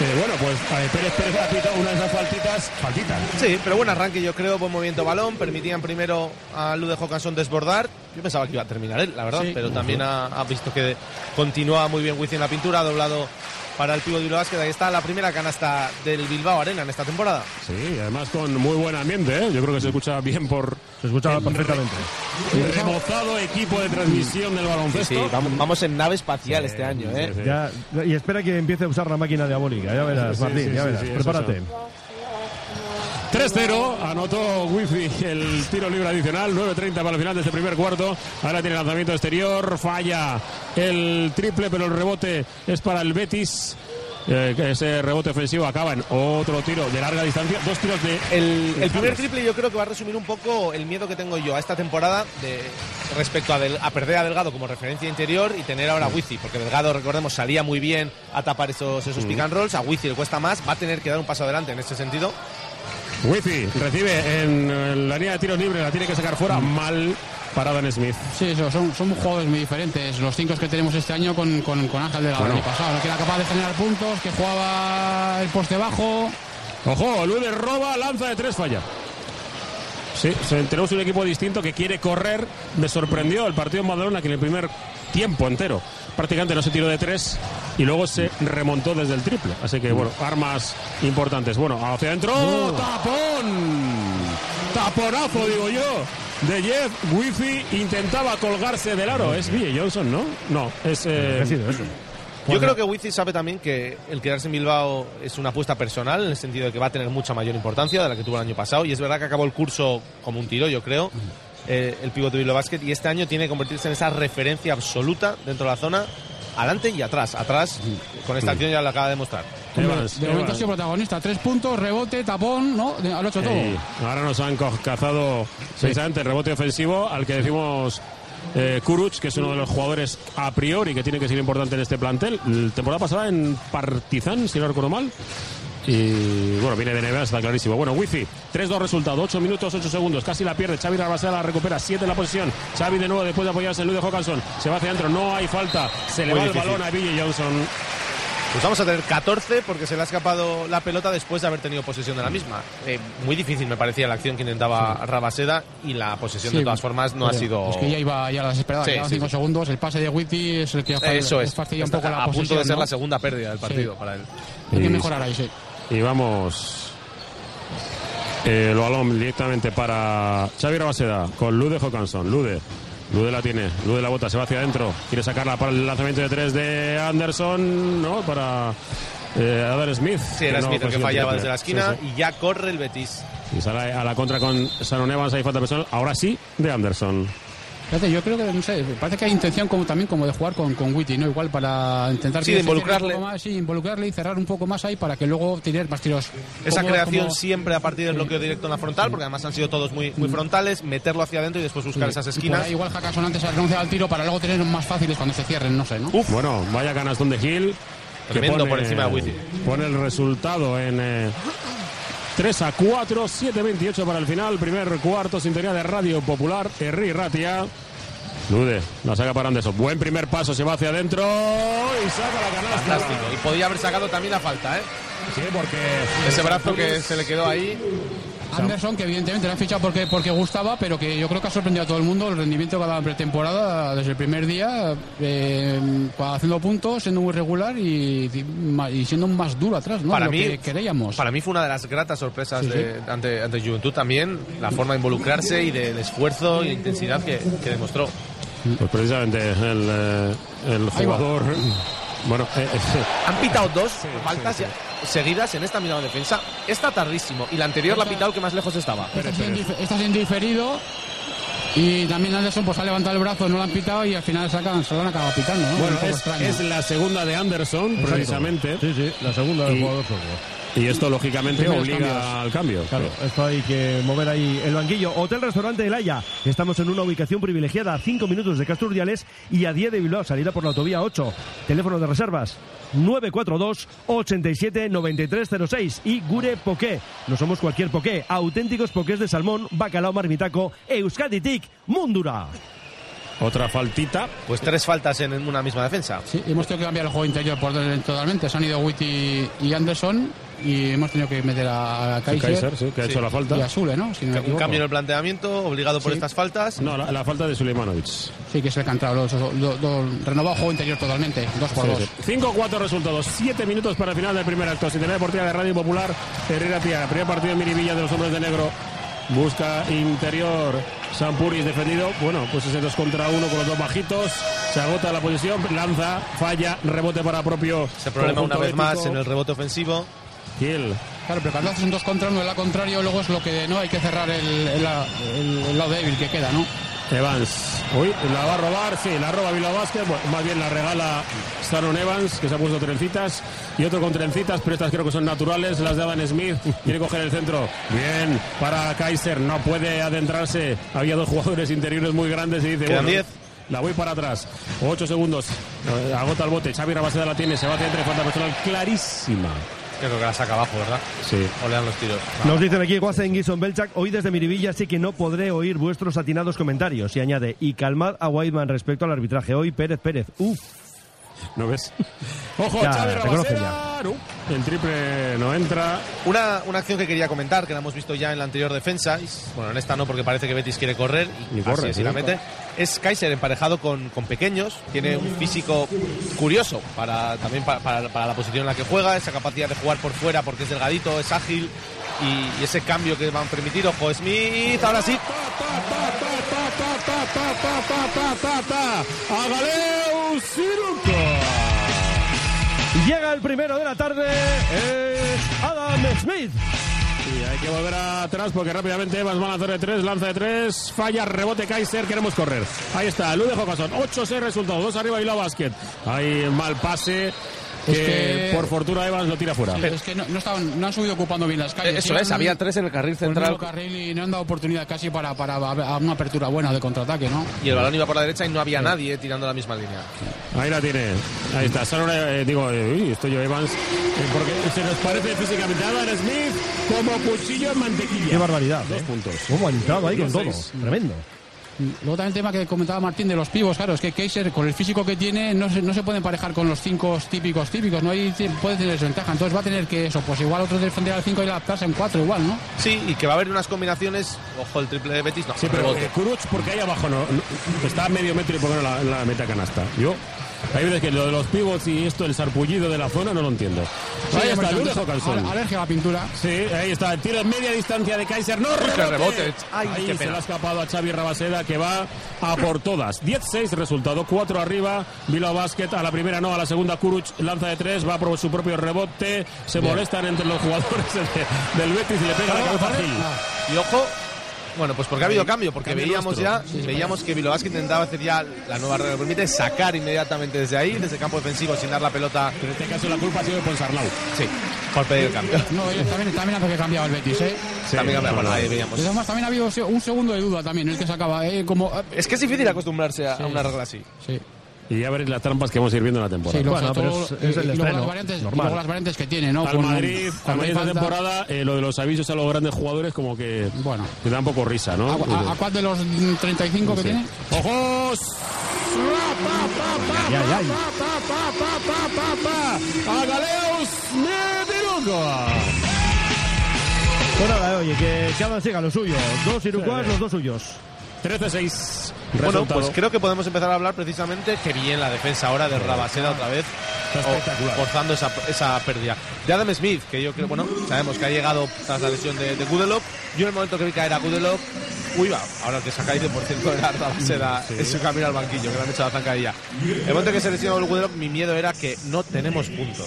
Eh, bueno, pues eh, Pérez Pérez ha pitado una de esas faltitas. Faltitas. Sí, pero buen arranque, yo creo, buen movimiento balón. Permitían primero a Lude Hawkinson desbordar. Yo pensaba que iba a terminar él, la verdad, Sí. pero también ha, ha visto que continúa muy bien Wizi en la pintura, ha doblado para el pivo de Bilbao Basket. Ahí está la primera canasta del Bilbao Arena en esta temporada. Sí, además con muy buen ambiente, ¿eh? Yo creo que se escucha bien por. Se escuchaba perfectamente. el remozado equipo de transmisión del baloncesto. sí, vamos, vamos en nave espacial este año, ¿eh? sí. Ya, y espera que empiece a usar la máquina diabólica. Ya verás, Sí, Martín, sí, ya sí, verás. eso Prepárate. 3-0, anotó Wifi el tiro libre adicional, 9-30 para el final de este primer cuarto. Ahora tiene lanzamiento exterior, falla el triple, pero el rebote es para el Betis. Eh, ese rebote ofensivo acaba en otro tiro de larga distancia, dos tiros de El, el primer triple yo creo que va a resumir un poco el miedo que tengo yo a esta temporada de, respecto a, Del- a perder a Delgado como referencia interior y tener ahora a Wizi, porque Delgado, recordemos, salía muy bien a tapar esos, esos pick and rolls, a Wizi le cuesta más, va a tener que dar un paso adelante en ese sentido. Wifi recibe en la línea de tiros libre, la tiene que sacar fuera, mal para Dan Smith. Sí, eso, son, son jugadores muy diferentes. Los cinco que tenemos este año con, con, con Ángel Delgado Bueno. el año pasado, ¿no? que era capaz de generar puntos, que jugaba el poste bajo. Ojo, Lude roba, lanza de tres, falla. Sí, tenemos un equipo distinto que quiere correr. Me sorprendió el partido en Badalona que en el primer tiempo entero prácticamente no se tiró de tres y luego se remontó desde el triple. Así que bueno, armas importantes. Bueno, hacia adentro, tapón. Taponazo, digo yo. De Jeff Wifi intentaba colgarse del aro. Es Ville Johnson, ¿no? No, es. eh. Yo creo que Wizi sabe también que el quedarse en Bilbao es una apuesta personal, en el sentido de que va a tener mucha mayor importancia de la que tuvo el año pasado. Y es verdad que acabó el curso como un tiro, yo creo. Eh, el pivote de Bilbao Basket y este año tiene que convertirse en esa referencia absoluta dentro de la zona, adelante y atrás. Atrás, con esta acción ya lo acaba de demostrar. de momento ha sido protagonista. Tres puntos, rebote, tapón, ¿no? Al ocho todo. Sí, ahora nos han cazado precisamente el rebote ofensivo al que decimos eh, Kuruc, que es uno de los jugadores a priori que tiene que ser importante en este plantel. La temporada pasada en Partizan, si no recuerdo mal. Y bueno, viene de NBA, está clarísimo. Bueno, Wifi, 3-2 resultado, 8 minutos, 8 segundos, casi la pierde. Xavi Rabaseda la recupera, 7 en la posición. Xavi de nuevo después de apoyarse en Lude Hawkinson. Se va hacia adentro, no hay falta. Se le va el balón a Billy Johnson. Pues vamos a tener 14 porque se le ha escapado la pelota después de haber tenido posesión de la misma. Eh, muy difícil me parecía la acción que intentaba Rabaseda y la posesión Sí, de todas formas no ha sido... Es que ya iba ya a la desesperada, Sí, quedaban sí, cinco sí. segundos. El pase de Witty es el que fa- Eso es. un poco la a punto de ser ¿no? la segunda pérdida del partido para él. Hay que mejorar ahí, sí. Y vamos. Eh, el balón directamente para Xavi Rabaseda con Lude Hawkinson. Lude. Lude la tiene. Lude la bota. Se va hacia adentro. Quiere sacarla para el lanzamiento de tres de Anderson. ¿No? Para eh, Adam Smith. Sí, era no Smith el que fallaba desde la esquina Sí, y ya corre el Betis. Y sale a la contra con Sharon Evans. Hay falta personal. Ahora sí, de Anderson. Fíjate, yo creo que, no sé, parece que hay intención como, también como de jugar con, con Witty, ¿no? Igual para intentar... Sí, involucrarle. Un poco más, sí, involucrarle y cerrar un poco más ahí para que luego tirar más tiros. Esa creación como- siempre a partir del bloqueo directo en la frontal, porque además han sido todos muy, muy frontales, meterlo hacia adentro y después buscar esas esquinas. ahí igual Hackason antes ha renunciado al tiro para luego tener más fáciles cuando se cierren, no sé, ¿no? Bueno, vaya canastón de Gil. Tremendo por encima de Wizzy. Pone el resultado en eh, 3 a 4, 7-28 para el final. Primer cuarto, sintonía de Radio Popular. Herri Ratia. Lude, la saca para Anderson. Buen primer paso, se va hacia adentro y saca la canasta. Fantástico. Y podía haber sacado también la falta, ¿eh? Sí, porque ese brazo que se le quedó ahí. Anderson, que evidentemente le han fichado porque, porque gustaba, pero que yo creo que ha sorprendido a todo el mundo el rendimiento que ha dado en pretemporada desde el primer día, eh, haciendo puntos, siendo muy regular y, y siendo más duro atrás, ¿no? Para Lo mí, que queríamos. para mí fue una de las gratas sorpresas Sí, sí. de- ante, ante Juventud también, la forma de involucrarse y del esfuerzo y intensidad que, que demostró. Pues precisamente el, eh, el Ahí va. jugador. Bueno, eh, eh, Han pitado dos faltas ya seguidas en esta misma defensa. Esta tardísimo y la anterior la ha pitado que más lejos estaba. Está siendo, dif- está siendo diferido y también Anderson pues ha levantado el brazo, no lo han pitado y al final sacan, se lo han acabado pitando, ¿no? Bueno, es, es la segunda de Anderson, Exacto. precisamente. Sí, sí, la segunda del Y- jugador sordo. Y esto, lógicamente, Primeros obliga cambios. al cambio. Claro, esto hay que mover ahí el banquillo. Hotel Restaurante El Haya. Estamos en una ubicación privilegiada a 5 minutos de Castro Urdiales y a 10 de Bilbao, salida por la autovía 8. Teléfono de reservas 942 87 9306 y Gure Poké. No somos cualquier poké, auténticos pokés de salmón, bacalao marmitaco, Euskaditik, Mundura. Otra faltita. Pues tres faltas en una misma defensa. Sí, hemos tenido que cambiar el juego interior por totalmente. Se han ido Witty y Anderson y hemos tenido que meter a Kaiser, Kaiser, sí, que ha hecho la falta. y a Sule, ¿no? Si no me Un equivoco. cambio en el planteamiento, obligado por Sí. estas faltas. No, la, la falta de Suleimanovic. Sí, que es el que ha entrado. Los, los- los- los- renovado juego interior totalmente. Dos por dos. 5-4 resultados. 7 minutos para el final del primer acto. Sintonía Deportiva de Radio Popular. Herrera Tía. Primer partido en Miribilla de los hombres de negro. Busca interior. Sampuris defendido. Bueno, pues ese 2 contra 1 con los dos bajitos. Se agota la posición. Lanza. Falla. Rebote para propio. Ese problema una vez más en el rebote ofensivo. Gil. Claro, pero cuando haces un 2 contra 1, el contrario, luego es lo que no hay que cerrar el, el- el- el lado débil que queda, ¿no? Evans. Uy, la va a robar, sí, la roba Bilbao bueno, más bien la regala Staron Evans, que se ha puesto trencitas, y otro con trencitas, pero estas creo que son naturales, las de Adam Smith, quiere coger el centro, bien, para Kaiser, no puede adentrarse, había dos jugadores interiores muy grandes y dice, Quedan bueno, 10. la voy para atrás, ocho segundos, Eh, agota el bote, Xavi Rabaseda la tiene, se va hacia entre, falta personal clarísima. Creo que la saca abajo, ¿verdad? Sí. O le dan los tiros. Nos dicen aquí Guazen Gison Belchak, hoy desde Miribilla sí que no podré oír vuestros atinados comentarios. Y añade, y calmad a Whiteman respecto al arbitraje. Hoy Pérez Pérez. Uf. ¿No ves? Ojo, Ya, Xavi no, el triple no entra, Una, una acción que quería comentar, que la hemos visto ya en la anterior defensa, y, bueno, en esta no, porque parece que Betis quiere correr, y Y corre, así, así sí. la mete, es Kaiser emparejado con, con pequeños, tiene un físico curioso para también para, para- para la posición en la que juega, esa capacidad de jugar por fuera porque es delgadito, es ágil, y, y ese cambio que van a permitir, ojo, Smith, ahora sí, a Galeu Ciruco. Llega el primero de la tarde, es Adam Smith. Y hay que volver atrás porque rápidamente Evans va a lanzar de tres, lanza de tres, falla, rebote Kaiser, queremos correr. Ahí está, Lude Jocason, 8-6 resultado, dos arriba y la básquet. Ahí mal pase. Que, que- por fortuna Evans lo tira fuera. Sí, es que no, no estaban, no han subido ocupando bien las calles. Eso Sí, es, han- había tres en el carril el central carril y no han dado oportunidad casi para, para a una apertura buena de contraataque, ¿no? y el balón iba por la derecha y no había nadie tirando la misma línea. Ahí la tiene. Ahí está. Solo eh, digo, eh, uy, estoy yo Evans. eh, porque se nos parece físicamente a Adam Smith como cuchillo en mantequilla. Qué barbaridad. Dos ¿eh? puntos. ¿Cómo ha entrado ahí con todo? 16. Tremendo. Luego también el tema que comentaba Martín de los pivos, claro, es que Kaiser con el físico que tiene no se, no se puede emparejar con los cinco típicos típicos, no hay puede tener desventaja, entonces va a tener que eso, pues igual otro defender al 5 y adaptarse en 4 igual, ¿no? Sí, y que va a haber unas combinaciones, ojo, el triple de Betis, no, Sí, pero eh, Kuruc, porque ahí abajo no, no- está a medio metro y por en la, la meta canasta. Yo, hay veces que lo de los pivots y esto, el sarpullido de la zona, no lo entiendo. ahí está, Jocansson. al- Alergia a la pintura. Sí, ahí está, el tiro en media distancia de Kaiser. ¡No, rebote! rebote. Ay, qué se pena. le ha escapado a Xavi Rabaseda, que va a por todas. 10-6 resultado, 4 arriba, Bilbao Basket, a la primera no, a la segunda Kuruc lanza de 3, va por su propio rebote, se Bien. molestan entre los jugadores de- del Betis y le pega la cabeza a Gil. Y ojo, bueno, pues porque ha habido cambio, porque Cambio veíamos nuestro. ya, veíamos que Basket intentaba hacer ya la nueva regla, que permite sacar inmediatamente desde ahí, desde el campo defensivo, sin dar la pelota. En este caso la culpa ha sido de Ponsarnau. Sí, por pedir el cambio. No, ellos también, también hace que cambiaba el Betis, ¿eh? También cambia, bueno, ahí veíamos. Además, también ha habido un segundo de duda también, el que sacaba, ¿eh? Como, Es que es difícil acostumbrarse a, Sí. a una regla así. sí. Y ya veréis las trampas que vamos a ir viendo en la temporada. Sí, luego, Bueno, pero es- es el y luego las variantes, y luego las variantes que tiene, ¿no? Al Con- Madrid, esta falta- temporada, eh, lo de los avisos a los grandes jugadores como que Bueno. te da un poco risa, ¿no? ¿A, a- a cuál de los mm, 35 que Sí. tiene? ¡Ojos! Ay, ay, ay. ¡A Galeos Mediruca! Pues nada, oye, que cada siga lo suyo. Dos irucuas, los dos suyos. 13-6. Bueno, pues creo que podemos empezar a hablar precisamente que bien la defensa ahora de Rabaseda otra vez, o- forzando esa, esa pérdida. De Adam Smith, que yo creo, bueno, sabemos que ha llegado tras la lesión de, de. Yo en el momento que vi caer a Kudelov, uy, va, ahora que se ha caído, por cierto, era Rabaseda en su camino al banquillo, que le han hecho la zancadilla. El momento que se lesionó el Kudelov, mi miedo era que no tenemos puntos.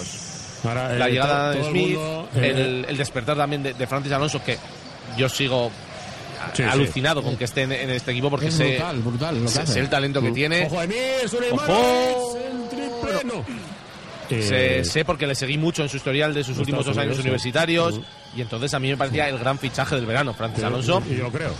Ahora, La eh, llegada de el Smith, mundo, eh, el, el despertar también de, de Francis Alonso, que yo sigo Sí, sí. alucinado con que esté en, en este equipo porque Es sé, brutal, brutal lo que sé- hace. sé el talento que tiene. Ojo, Emir, el. Eh, Sé, sé porque le seguí mucho en su historial de sus últimos dos años universitarios y entonces a mí me parecía el gran fichaje del verano, Francis Yo- Alonso. Yo, creo.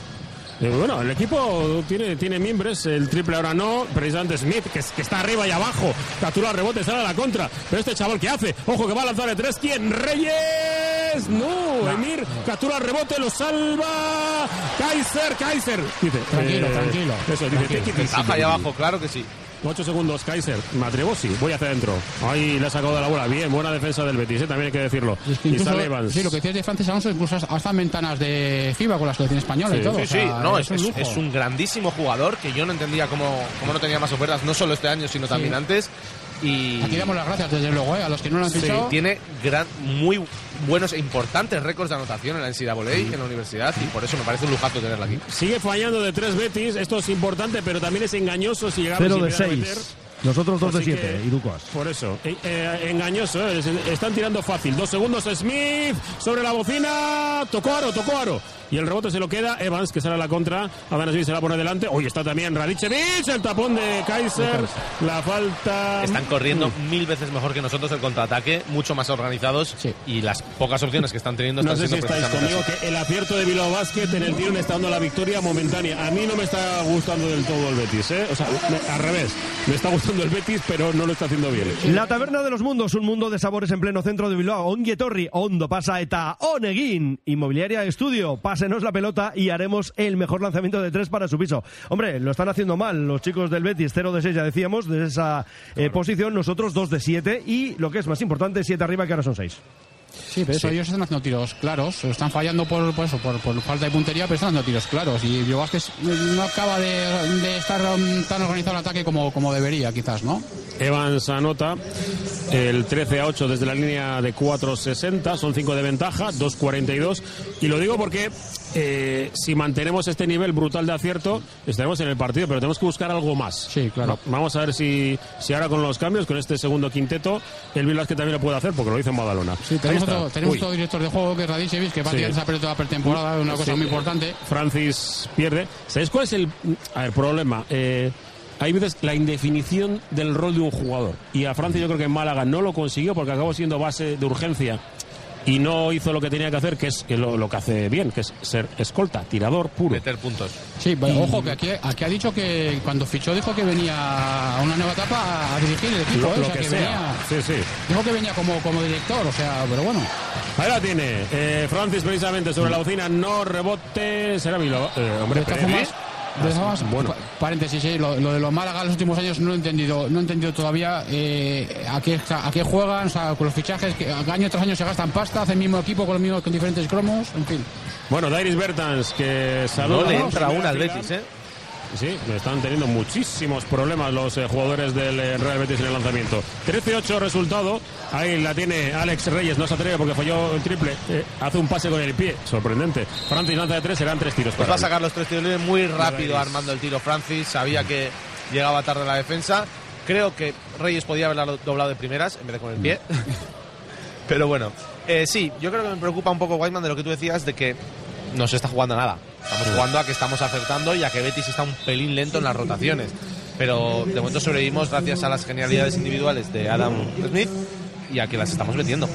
Eh, bueno, el equipo tiene, tiene miembros, el triple ahora no, precisamente Smith, que, es- que está arriba y abajo, captura el rebote, sale a la contra, pero este chaval ¿qué hace? Ojo que va a lanzar de tres, ¿quién? Reyes, no, Emir, captura el rebote, lo salva, Kaiser, Kaiser, dice, Tranquilo, tranquilo, Eso, dice, tranquilo. Ventaja ahí abajo, claro que sí. 8 segundos, Kaiser. Me atrevo, sí. Voy hacia adentro. Ahí le ha sacado de la bola. Bien, buena defensa del Betis, ¿eh? también hay que decirlo. Es que y incluso- sale Evans. Sí, lo que decías de Francis Alonso, incluso hasta en ventanas de FIBA con la selección española y Sí, todo. Sí, o sea, sí, no, es, un es- lujo. es un grandísimo jugador que yo no entendía cómo, cómo no tenía más ofertas, no solo este año, sino también antes. Y Aquí damos las gracias, desde luego, ¿eh? a los que no lo han Sí, fichado. tiene gran, muy buenos e importantes récords de anotación en la NCAA, en la universidad, y por eso me parece un lujazo tenerla aquí. Sigue fallando de tres Betis. Esto es importante, pero también es engañoso si llegamos 0 sin de empezar a meter. 6. Nosotros 2 de Así 7, que- irucuas. Por eso, eh, eh, engañoso, eh, están tirando fácil. Dos segundos, Smith sobre la bocina, tocó aro, tocó aro. Y el rebote se lo queda Evans, que sale a la contra. Adán Smith se la pone delante. Hoy está también Radicevic, el tapón de Kaiser. La falta. Están corriendo mil veces mejor que nosotros el contraataque, mucho más organizados, y las pocas opciones que están teniendo No están sé si siendo estáis precisamente conmigo, que el acierto de Bilbao Basket en el tiro le está dando la victoria momentánea. A mí no me está gustando del todo el Betis, ¿eh? O sea, me- al revés. Me está gustando el Betis, pero no lo está haciendo bien. La Taberna de los Mundos, un mundo de sabores en pleno centro de Bilbao. Onguietorri, Ondo pasa eta Onegin. Inmobiliaria Estudio, pásenos la pelota y haremos el mejor lanzamiento de tres para su piso. Hombre, lo están haciendo mal los chicos del Betis, 0 de 6 ya decíamos, de esa eh, posición, nosotros 2 de 7 y lo que es más importante, 7 arriba que ahora son 6. Sí, pero eso, ellos están haciendo tiros claros. Están fallando por, por eso, por, por falta de puntería, pero están haciendo tiros claros. Y Bilbao Vázquez no acaba de, de estar um, tan organizado el ataque como, como debería, quizás, ¿no? Evans anota el 13 a 8 desde la línea de 4.60, son 5 de ventaja, 2.42. Y lo digo porque eh, si mantenemos este nivel brutal de acierto, estaremos en el partido, pero tenemos que buscar algo más. Sí, claro. Vamos a ver si, si ahora con los cambios, con este segundo quinteto, el Vilas que también lo puede hacer, porque lo hizo en Badalona. Sí, tenemos otro, tenemos otro director de juego que es Radicevic, que prácticamente Sí. se ha perdido toda la pretemporada, una cosa muy importante. Francis pierde. ¿Sabes cuál es el a ver, problema? Eh, hay veces la indefinición del rol de un jugador. Y a Francis yo creo que en Málaga no lo consiguió porque acabó siendo base de urgencia y no hizo lo que tenía que hacer, que es que lo, lo que hace bien, que es ser escolta, tirador puro. Meter puntos. Sí, bueno, ojo, que aquí, aquí ha dicho que cuando fichó dijo que venía a una nueva etapa a dirigir el equipo. Lo, ¿eh? lo O sea, que sea. venía- Sí, sí. dijo que venía como, como director, o sea, pero bueno. Ahí la tiene. Eh, Francis precisamente sobre la bocina. No rebote. Será Vilo. Eh, hombre, De Bueno. pa- paréntesis, sí, lo, lo de los Málaga en los últimos años no he entendido, no he entendido todavía eh, a, qué, a qué juegan, o sea, con los fichajes, que año tras año se gastan pasta, hacen el mismo equipo con los mismos, con diferentes cromos, en fin. Bueno, Dairis Bertans, que saluda. No le entra una al Betis, ¿eh? Sí, están teniendo muchísimos problemas los eh, jugadores del eh, Real Betis en el lanzamiento. 13-8 resultado. Ahí la tiene Alex Reyes. No se atreve porque falló el triple. Eh, hace un pase con el pie. Sorprendente. Francis lanza de tres. Serán tres tiros Pues para va a sacar los tres tiros muy rápido armando el tiro Francis. Sabía que llegaba tarde la defensa. Creo que Reyes podía haberla doblado de primeras en vez de con el pie. Pero bueno, sí, yo creo que me preocupa un poco Whiteman de lo que tú decías de que no se está jugando nada. Estamos jugando a que estamos acertando y a que Betis está un pelín lento en las rotaciones. Pero de momento sobrevivimos gracias a las genialidades individuales de Adam Smith y a que las estamos metiendo.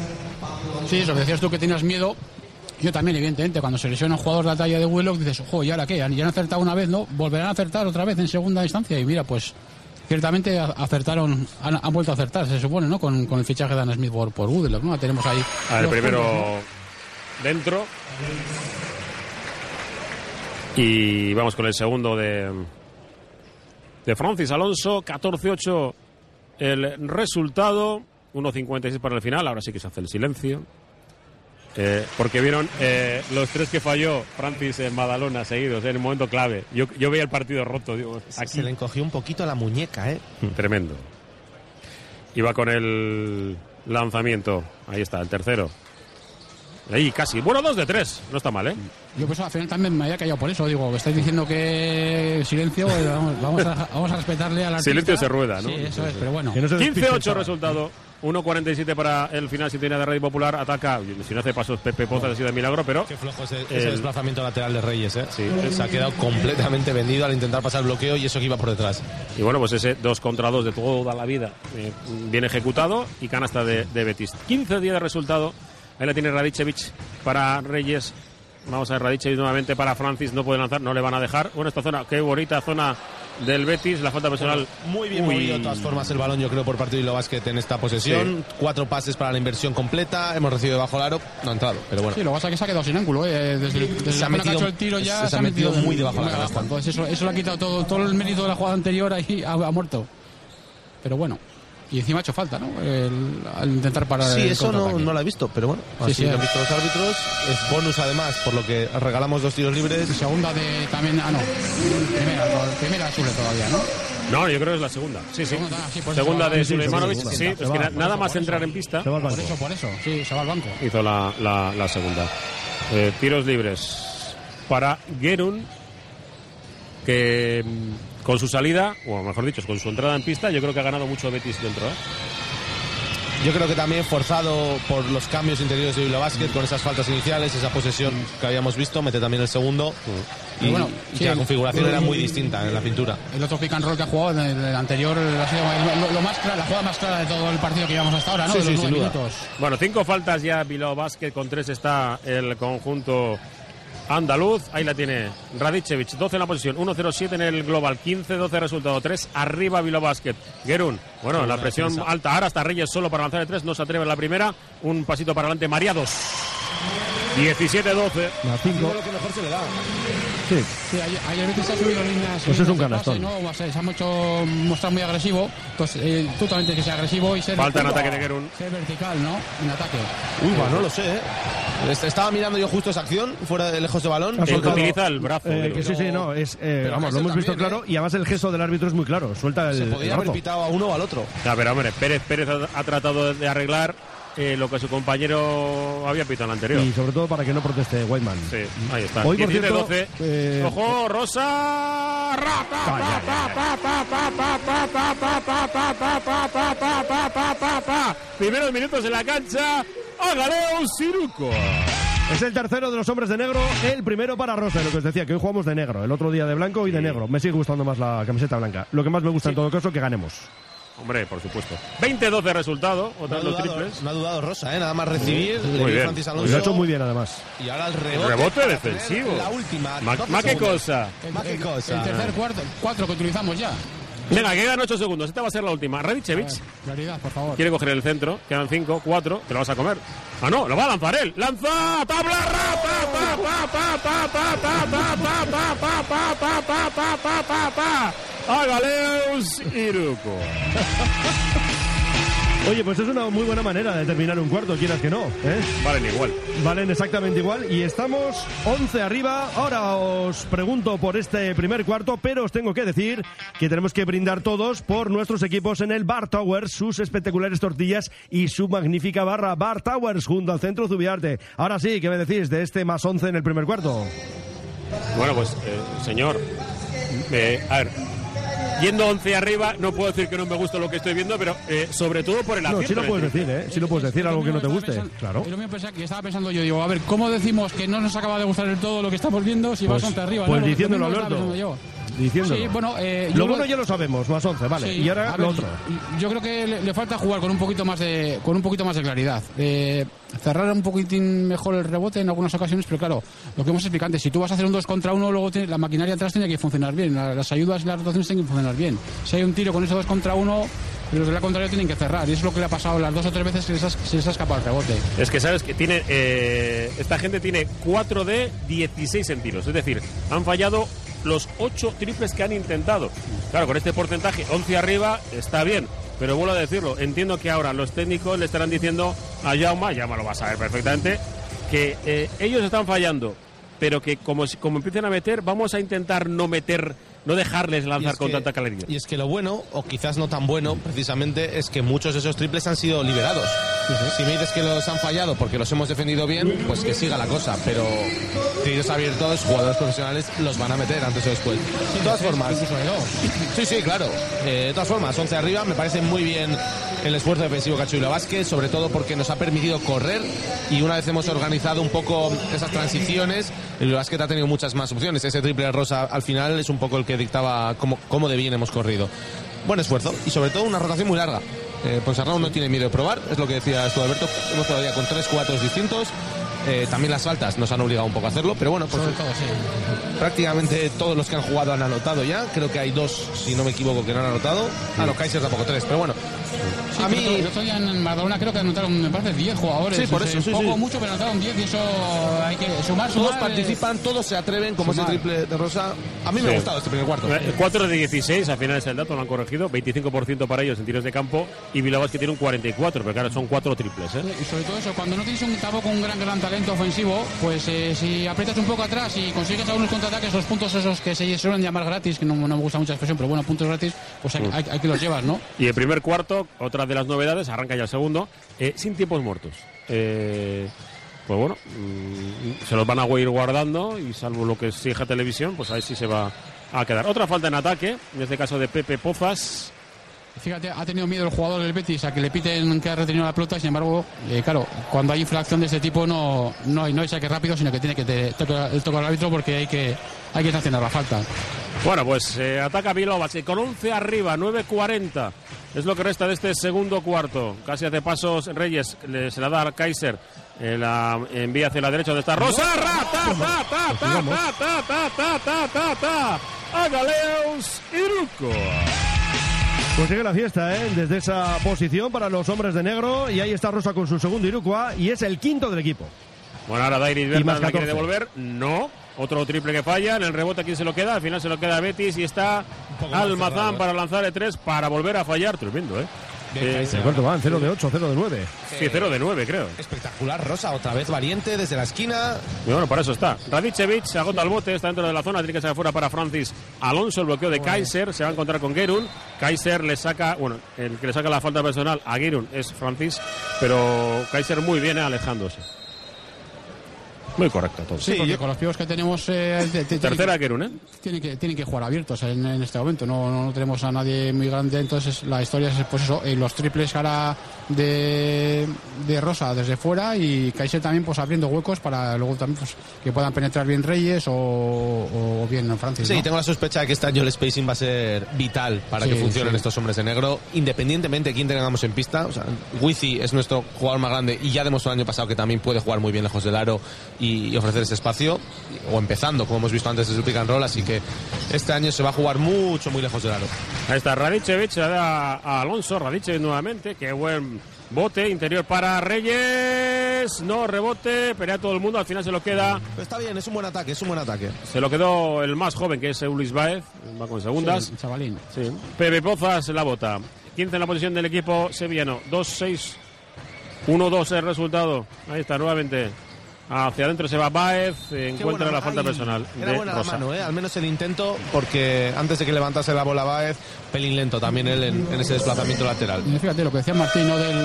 Sí, eso que decías tú que tenías miedo. Yo también, evidentemente, cuando se lesiona un jugador de la talla de Willock, dices, ojo, ¿y ahora qué? Ya han acertado una vez, ¿no? Volverán a acertar otra vez en segunda instancia. Y mira, pues ciertamente acertaron, han, han vuelto a acertar, se supone, ¿no? Con, con el fichaje de Ana Smith por, por Woodlock, ¿no? Tenemos ahí. A ver, primero puntos, dentro. Y vamos con el segundo de, de Francis Alonso. 14-8 el resultado. 1.56 para el final. Ahora sí que se hace el silencio. Eh, porque vieron eh, los tres que falló Francis en Badalona seguidos eh, en el momento clave. Yo, yo veía el partido roto. Digo, aquí Se le encogió un poquito la muñeca, ¿eh? Tremendo. Iba con el lanzamiento. Ahí está, el tercero. Ahí casi. Bueno, dos de tres. No está mal, ¿eh? Yo pues al final también me había callado por eso. Digo, que estáis diciendo que silencio, eh, vamos, vamos a, vamos a respetarle al artista. Silencio se rueda, ¿no? Sí, eso es, pero bueno. 15-8 resultado. 1.47 para el final sintonía de Radio Popular. Ataca. Si no hace pasos Pepe Poza, ha sido de milagro, pero. Qué flojo ese, el- ese desplazamiento lateral de Reyes, ¿eh? Se ha quedado completamente vendido al intentar pasar el bloqueo y eso que iba por detrás. Y bueno, pues ese 2 contra 2 de toda la vida eh, bien ejecutado y canasta de, de Betis. 15 días de resultado. Ahí la tiene Radicevic para Reyes. Vamos a ver, Radicevic nuevamente para Francis. No puede lanzar, no le van a dejar. Bueno, esta zona, qué bonita zona del Betis. La falta personal. Muy bien Uy. movido de todas formas el balón, yo creo, por parte de Hilo Basket en esta posesión. Cuatro pases para la inversión completa. Hemos recibido bajo el aro. No ha entrado, pero bueno. Sí, lo que pasa es que se ha quedado sin ángulo, ¿eh? Desde, desde Se ha metido- hecho el tiro ya se ha metido muy debajo de la muy canasta. Entonces eso, eso le ha quitado todo, todo el mérito de la jugada anterior ahí, ha, ha muerto. Pero bueno. Y encima ha hecho falta, ¿no? El- al intentar parar Sí, el eso no, no lo he visto, pero bueno, Sí, así sí, lo han visto los árbitros. Es bonus además, por lo que regalamos dos tiros libres. Segunda de también. Ah, no. Primera, no, primera Sule todavía, ¿no? No, yo creo que es la segunda. Sí, sí. Segunda, ah, sí, Segunda se va- de sí, sí, Suleimanovic. Sí, Se es va, que nada eso, más entrar eso. en pista. Por eso, por eso. Sí, se va al banco. hizo la, la- la segunda. Eh, tiros libres para Gerun, que mm, con su salida, o mejor dicho, con su entrada en pista, yo creo que ha ganado mucho Betis dentro. ¿eh? Yo creo que también forzado por los cambios interiores de Bilbao Basket con esas faltas iniciales, esa posesión que habíamos visto, mete también el segundo. Y, bueno, y sí, la el- configuración era muy distinta en la pintura. El otro pick and roll que ha jugado en el, el anterior ha sido lo, lo más clara, la jugada más clara de todo el partido que llevamos hasta ahora, ¿no? Sí, de los sí, sin duda. minutos. Bueno, cinco faltas ya Bilbao Basket, con tres está el conjunto andaluz. Ahí la tiene Radicevic, 12 en la posición, 1-0-7 en el global, 15-12 resultado, 3 arriba Bilbao Basket. Gerun, bueno, la presión alta, ahora está Reyes solo para lanzar el 3, no se atreve en la primera, un pasito para adelante, María 2. 17-12. Más cinco. lo que mejor se le da. Sí. Sí, ayer, ayer el Betis ha subido líneas. Pues es un canastón. pase, ¿no? O sea, se ha mucho, mostrado muy agresivo. Entonces, eh, tú también tienes que ser agresivo y ser. Falta en ataque de Gerun. Ser vertical, ¿no? En ataque. Uy, bueno, no lo sé, ¿eh? Est- Estaba mirando yo justo esa acción, fuera de lejos de balón. Ha El que soltado- utiliza el brazo. Eh, que sí, sí, no, es, eh, Pero vamos, lo Gesell hemos visto también, claro y además el gesto del árbitro es muy claro, suelta el, Se el podía haber brazo. pitado a uno o al otro. Ya, pero hombre, Pérez Pérez ha, ha tratado de arreglar eh, lo que su compañero había pitado en la anterior. Y sobre todo para que no proteste Whiteman. Sí, ahí está. Hoy, por cierto, 12. Eh... Ojo, Rosa. Primeros minutos en la cancha. Agaleus Ciruco. Es el tercero de los hombres de negro, el primero para Rosa, lo que os decía, que hoy jugamos de negro, el otro día de blanco y de negro. Me sigue gustando más la camiseta blanca. Lo que más me gusta sí. en todo caso, es que ganemos. Hombre, por supuesto. 22 de resultado, No dos dudado, triples. no ha dudado Rosa, ¿eh? nada más recibir. Muy bien. Francis Lo ha Alonso. hecho muy bien además. Y ahora el rebote. Rebote defensivo. La última. Ma- 12 ma qué cosa. Ma qué El cosa. tercer cuarto, cuatro que utilizamos ya. Venga, quedan 8 segundos. Esta va a ser la última. Radicevic Claridad, por favor. quiere coger el centro. Quedan 5, 4. Te lo vas a comer. Ah, no, lo va a lanzar él. ¡Lanza! ¡Tabla! pa, pa, pa, pa, Oye, pues es una muy buena manera de terminar un cuarto, quieras que no. ¿eh? Valen igual. Valen exactamente igual y estamos 11 arriba. Ahora os pregunto por este primer cuarto, pero os tengo que decir que tenemos que brindar todos por nuestros equipos en el Bar Towers, sus espectaculares tortillas y su magnífica barra Bar Towers junto al centro Zubiarte. Ahora sí, ¿qué me decís de este más 11 en el primer cuarto? Bueno, pues, eh, señor. eh, a ver. Yendo 11 arriba, no puedo decir que no me gusta lo que estoy viendo, pero eh, sobre todo por el No, acierto. sí lo puedes decir, ¿eh? Sí lo puedes decir, algo que no te guste. Claro. Es lo mismo pensaba- que estaba pensando yo, digo, a ver, ¿cómo decimos que no nos acaba de gustar del todo lo que estamos viendo si Pues- vas once arriba? pues ¿no? Lo- lo diciéndolo, Alberto. Diciéndolo. Sí, bueno, eh, lo bueno ya lo sabemos, más 11, vale. Sí, y ahora a lo ver, otro. Yo, creo que le, le falta jugar con un poquito más de con un poquito más de claridad. Eh, cerrar un poquitín mejor el rebote en algunas ocasiones, pero claro, lo que hemos explicado antes, si tú vas a hacer un 2 contra 1, luego tiene- la maquinaria atrás tiene que funcionar bien, la- las ayudas y las rotaciones tienen que funcionar bien. Si hay un tiro con ese 2 contra 1, los de la contraria tienen que cerrar, y eso es lo que le ha pasado las dos o tres veces que les ha, se les ha escapado el rebote. Es que sabes que tiene eh, esta gente tiene 4 de 16 en tiros, es decir, han fallado los 8 triples que han intentado. Claro, con este porcentaje 11 arriba está bien, pero vuelvo a decirlo, entiendo que ahora los técnicos le estarán diciendo a Jauma, Jauma lo va a saber perfectamente, que eh, ellos están fallando, pero que como, como empiecen a meter, vamos a intentar no meter, no dejarles lanzar con que- tanta claridad. Y es que lo bueno, o quizás no tan bueno, precisamente, es que muchos de esos triples han sido liberados. Si me dices que los han fallado porque los hemos defendido bien, pues que siga la cosa. Pero tiros abiertos, jugadores profesionales los van a meter antes o después. De todas formas. Sí, sí, claro. Eh, de todas formas, 11 arriba, me parece muy bien el esfuerzo defensivo que ha hecho Vázquez, sobre todo porque nos ha permitido correr y una vez hemos organizado un poco esas transiciones, el Vázquez ha tenido muchas más opciones. Ese triple rosa al final es un poco el que dictaba cómo, cómo de bien hemos corrido. Buen esfuerzo y sobre todo una rotación muy larga. Eh, Ponsarnau no tiene miedo de probar, es lo que decía tú Alberto. Hemos todavía con tres cuatros distintos. Eh, también las faltas nos han obligado un poco a hacerlo, pero bueno, pues, prácticamente todos los que han jugado han anotado ya. Creo que hay dos, si no me equivoco, que no han anotado. Ah, no, Kaiser tampoco tres, pero bueno. Sí, a mí. el otro día en Badalona creo que anotaron, me parece, 10 jugadores. Sí, por O sea, eso, sí, Poco sí. mucho, pero anotaron 10 y eso hay que sumar, Todos sumar, eh, participan, todos se atreven, como ese sumar. triple de Rosa. A mí me Sí. ha gustado este primer cuarto. 4 de 16, al final es el dato, lo han corregido. 25% para ellos en tiros de campo. Y Bilbao que tiene un 44, pero claro, son 4 triples. ¿eh? Y sobre todo eso, cuando no tienes un tampoco un gran gran talento ofensivo, pues eh, si aprietas un poco atrás y consigues algunos contraataques, los puntos esos que se suelen llamar gratis, que no, no me gusta mucha expresión, pero bueno, puntos gratis, pues hay, que los llevas, ¿no? Y el primer cuarto, otra de las novedades, arranca ya el segundo, eh, sin tiempos muertos. Eh, pues bueno, mm, se los van a ir guardando y salvo lo que exija televisión, pues ahí sí se va a quedar. Otra falta en ataque, en este caso de Pepe Pozas. Fíjate, ha tenido miedo el jugador del Betis a que le piten que ha retenido la pelota, sin embargo, eh, claro, cuando hay infracción de este tipo no, no hay, no hay saque rápido, sino que tiene que te, toca, el al árbitro porque hay que, hay que sancionar la falta. Bueno, pues eh, ataca Bilbao Basket con 11 arriba, 9.40. Es lo que resta de este segundo cuarto. Casi hace pasos Reyes, le- se la da a Kaiser. eh, la envía hacia la derecha donde está Rosa. Ra, ta, ta, ta, ta, ta, ta, ta, ta, ta, ta, Iruko. Pues sigue la fiesta, ¿eh? Desde esa posición para los hombres de negro. Y ahí está Rosa con su segundo Irukoa. Y es el quinto del equipo. Bueno, ahora Dairis más la quiere 14. devolver. No. Otro triple que falla. En el rebote, ¿quién se lo queda? Al final se lo queda Betis y está Almazán cerrado, ¿eh? para lanzar el 3 para volver a fallar. Tremendo, ¿eh? Eh, ¿De cuánto van? 0 de 8, 0 de 9. sí, 0 de 9, creo. Espectacular, Rosa, otra vez valiente desde la esquina. Y bueno, para eso está. Radicevic se agota el bote, está dentro de la zona, tiene que sacar fuera para Francis Alonso, el bloqueo de Kaiser, se va a encontrar con Gerun. Kaiser le saca, bueno, el que le saca la falta personal a Gerun es Francis, pero Kaiser muy bien eh, alejándose. Muy correcto todo. Sí, porque con los pibos que tenemos... eh, te- te- Tercera Kerun, ¿eh? tienen que, tienen que jugar abiertos en, en este momento. No, no tenemos a nadie muy grande, entonces la historia es pues eso, eh, los triples ahora de, de Rosa desde fuera y Kaiser también pues abriendo huecos para luego también pues, que puedan penetrar bien Reyes o, o bien Francis. Sí, ¿no? tengo la sospecha de que este año el spacing va a ser vital para Sí, que funcionen sí. estos hombres de negro, independientemente de quién tengamos en pista. O sea, Wizzy es nuestro jugador más grande y ya demostró el año pasado que también puede jugar muy bien lejos del aro y, y ofrecer ese espacio, o empezando, como hemos visto antes de su pick and roll. Así que este año se va a jugar mucho, muy lejos del aro. Ahí está Radicevic, le da a Alonso, Radicevic nuevamente, qué buen bote, interior para Reyes, no rebote, pelea todo el mundo, al final se lo queda, Pero está bien, es un buen ataque, es un buen ataque. se lo quedó el más joven que es Luis Baez, va con segundas. Sí, chavalín. Sí. Pepe Pozas la bota. 15 en la posición del equipo sevillano. 2-6. 1-2 el resultado. Ahí está nuevamente. Hacia adentro se va Baez. Encuentra buena- la falta ay, personal. Era de buena la mano, ¿eh? al menos el intento, porque antes de que levantase la bola Baez, pelín lento también él en, en ese desplazamiento lateral. Y fíjate lo que decía Martín ¿no? del,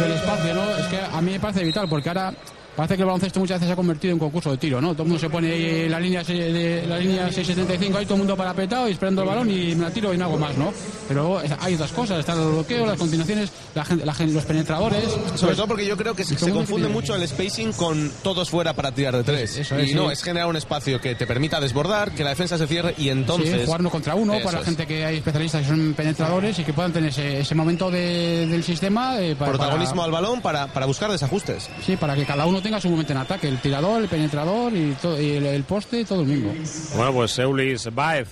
del espacio, ¿no? Es que a mí me parece vital porque ahora parece que el baloncesto muchas veces se ha convertido en concurso de tiro, ¿no? Todo el mundo se pone ahí en la línea, de, la línea 675, ahí todo el mundo parapetado y esperando el balón y me la tiro y no hago más, ¿no? Pero hay otras cosas, están los bloqueos, las continuaciones, la gente, la gente, los penetradores. Sobre pues, todo porque yo creo que se, y se confunde tiene- mucho el spacing con todos fuera para tirar de tres. Eso y es, no, sí. es generar un espacio que te permita desbordar, que la defensa se cierre y entonces. Sí, jugar uno contra uno para es. gente que hay especialistas que son penetradores y que puedan tener ese, ese momento de- del sistema eh, para, Protagonismo para- al balón para, para buscar desajustes. Sí, para que cada uno tenga su momento en ataque, el tirador, el penetrador y, y el, poste, todo el mismo. Bueno, pues Eulis Baez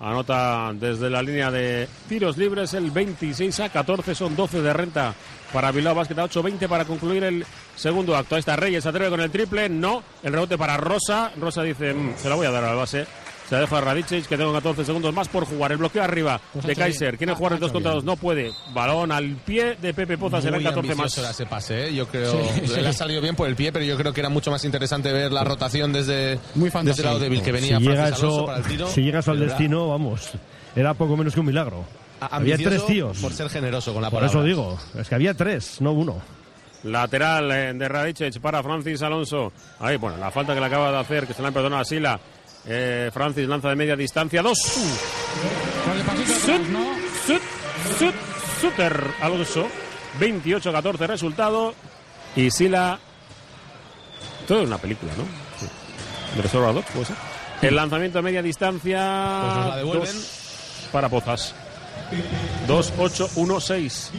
anota desde la línea de tiros libres el 26 a 14, son 12 de renta para Bilbao Basket, 8-20 para concluir el segundo acto. Ahí está Reyes, atreve con el triple, no, el rebote para Rosa, Rosa dice, "Mm, se la voy a dar al base. Se la deja a Radicic, que tengo 14 segundos más por jugar. El bloqueo arriba Pues de Kaiser. Quiere jugar en dos contra dos. No puede. Balón al pie de Pepe Poza. Serán Muy 14 más. era ese pase, ¿eh? yo creo. Sí, sí. Le ha salido bien por el pie, pero yo creo que era mucho más interesante ver la rotación desde, Muy desde fantástico. el lado débil que Si venía llega, Francis Alonso eso, para el tiro. si llega eso al verdad, destino, vamos, era poco menos que un milagro. a- Había tres tíos. Por ser generoso con la Por palabra. eso digo, es que había tres, no uno. Lateral eh, de Radicic para Francis Alonso. Ahí, bueno, la falta que le acaba de hacer, que se la han perdonado a Sila. Eh, Francis lanza de media distancia. Dos. Suter Alonso. 28-14 resultado. Y Sila. Todo es una película, ¿no? Sí. De Dogs, puede ser. El lanzamiento a media distancia. Pues nos la devuelven. dos para Pozas. 2-8-1-6.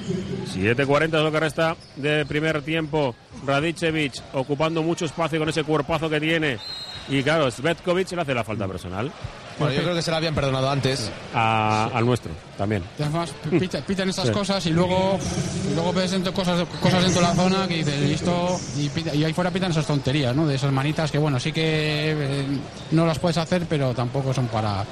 7-40 es lo que resta de primer tiempo. Radicevic ocupando mucho espacio con ese cuerpazo que tiene. Y claro, Svetkovic le hace la falta personal. Bueno, yo creo que se la habían perdonado antes. A- al nuestro también. Además, pita- pitan estas Sí. cosas y luego y luego ves dentro cosas, cosas dentro de la zona que dices, y esto, y, pita- y ahí fuera pitan esas tonterías, ¿no? De esas manitas que, bueno, sí que eh, no las puedes hacer, pero tampoco son para,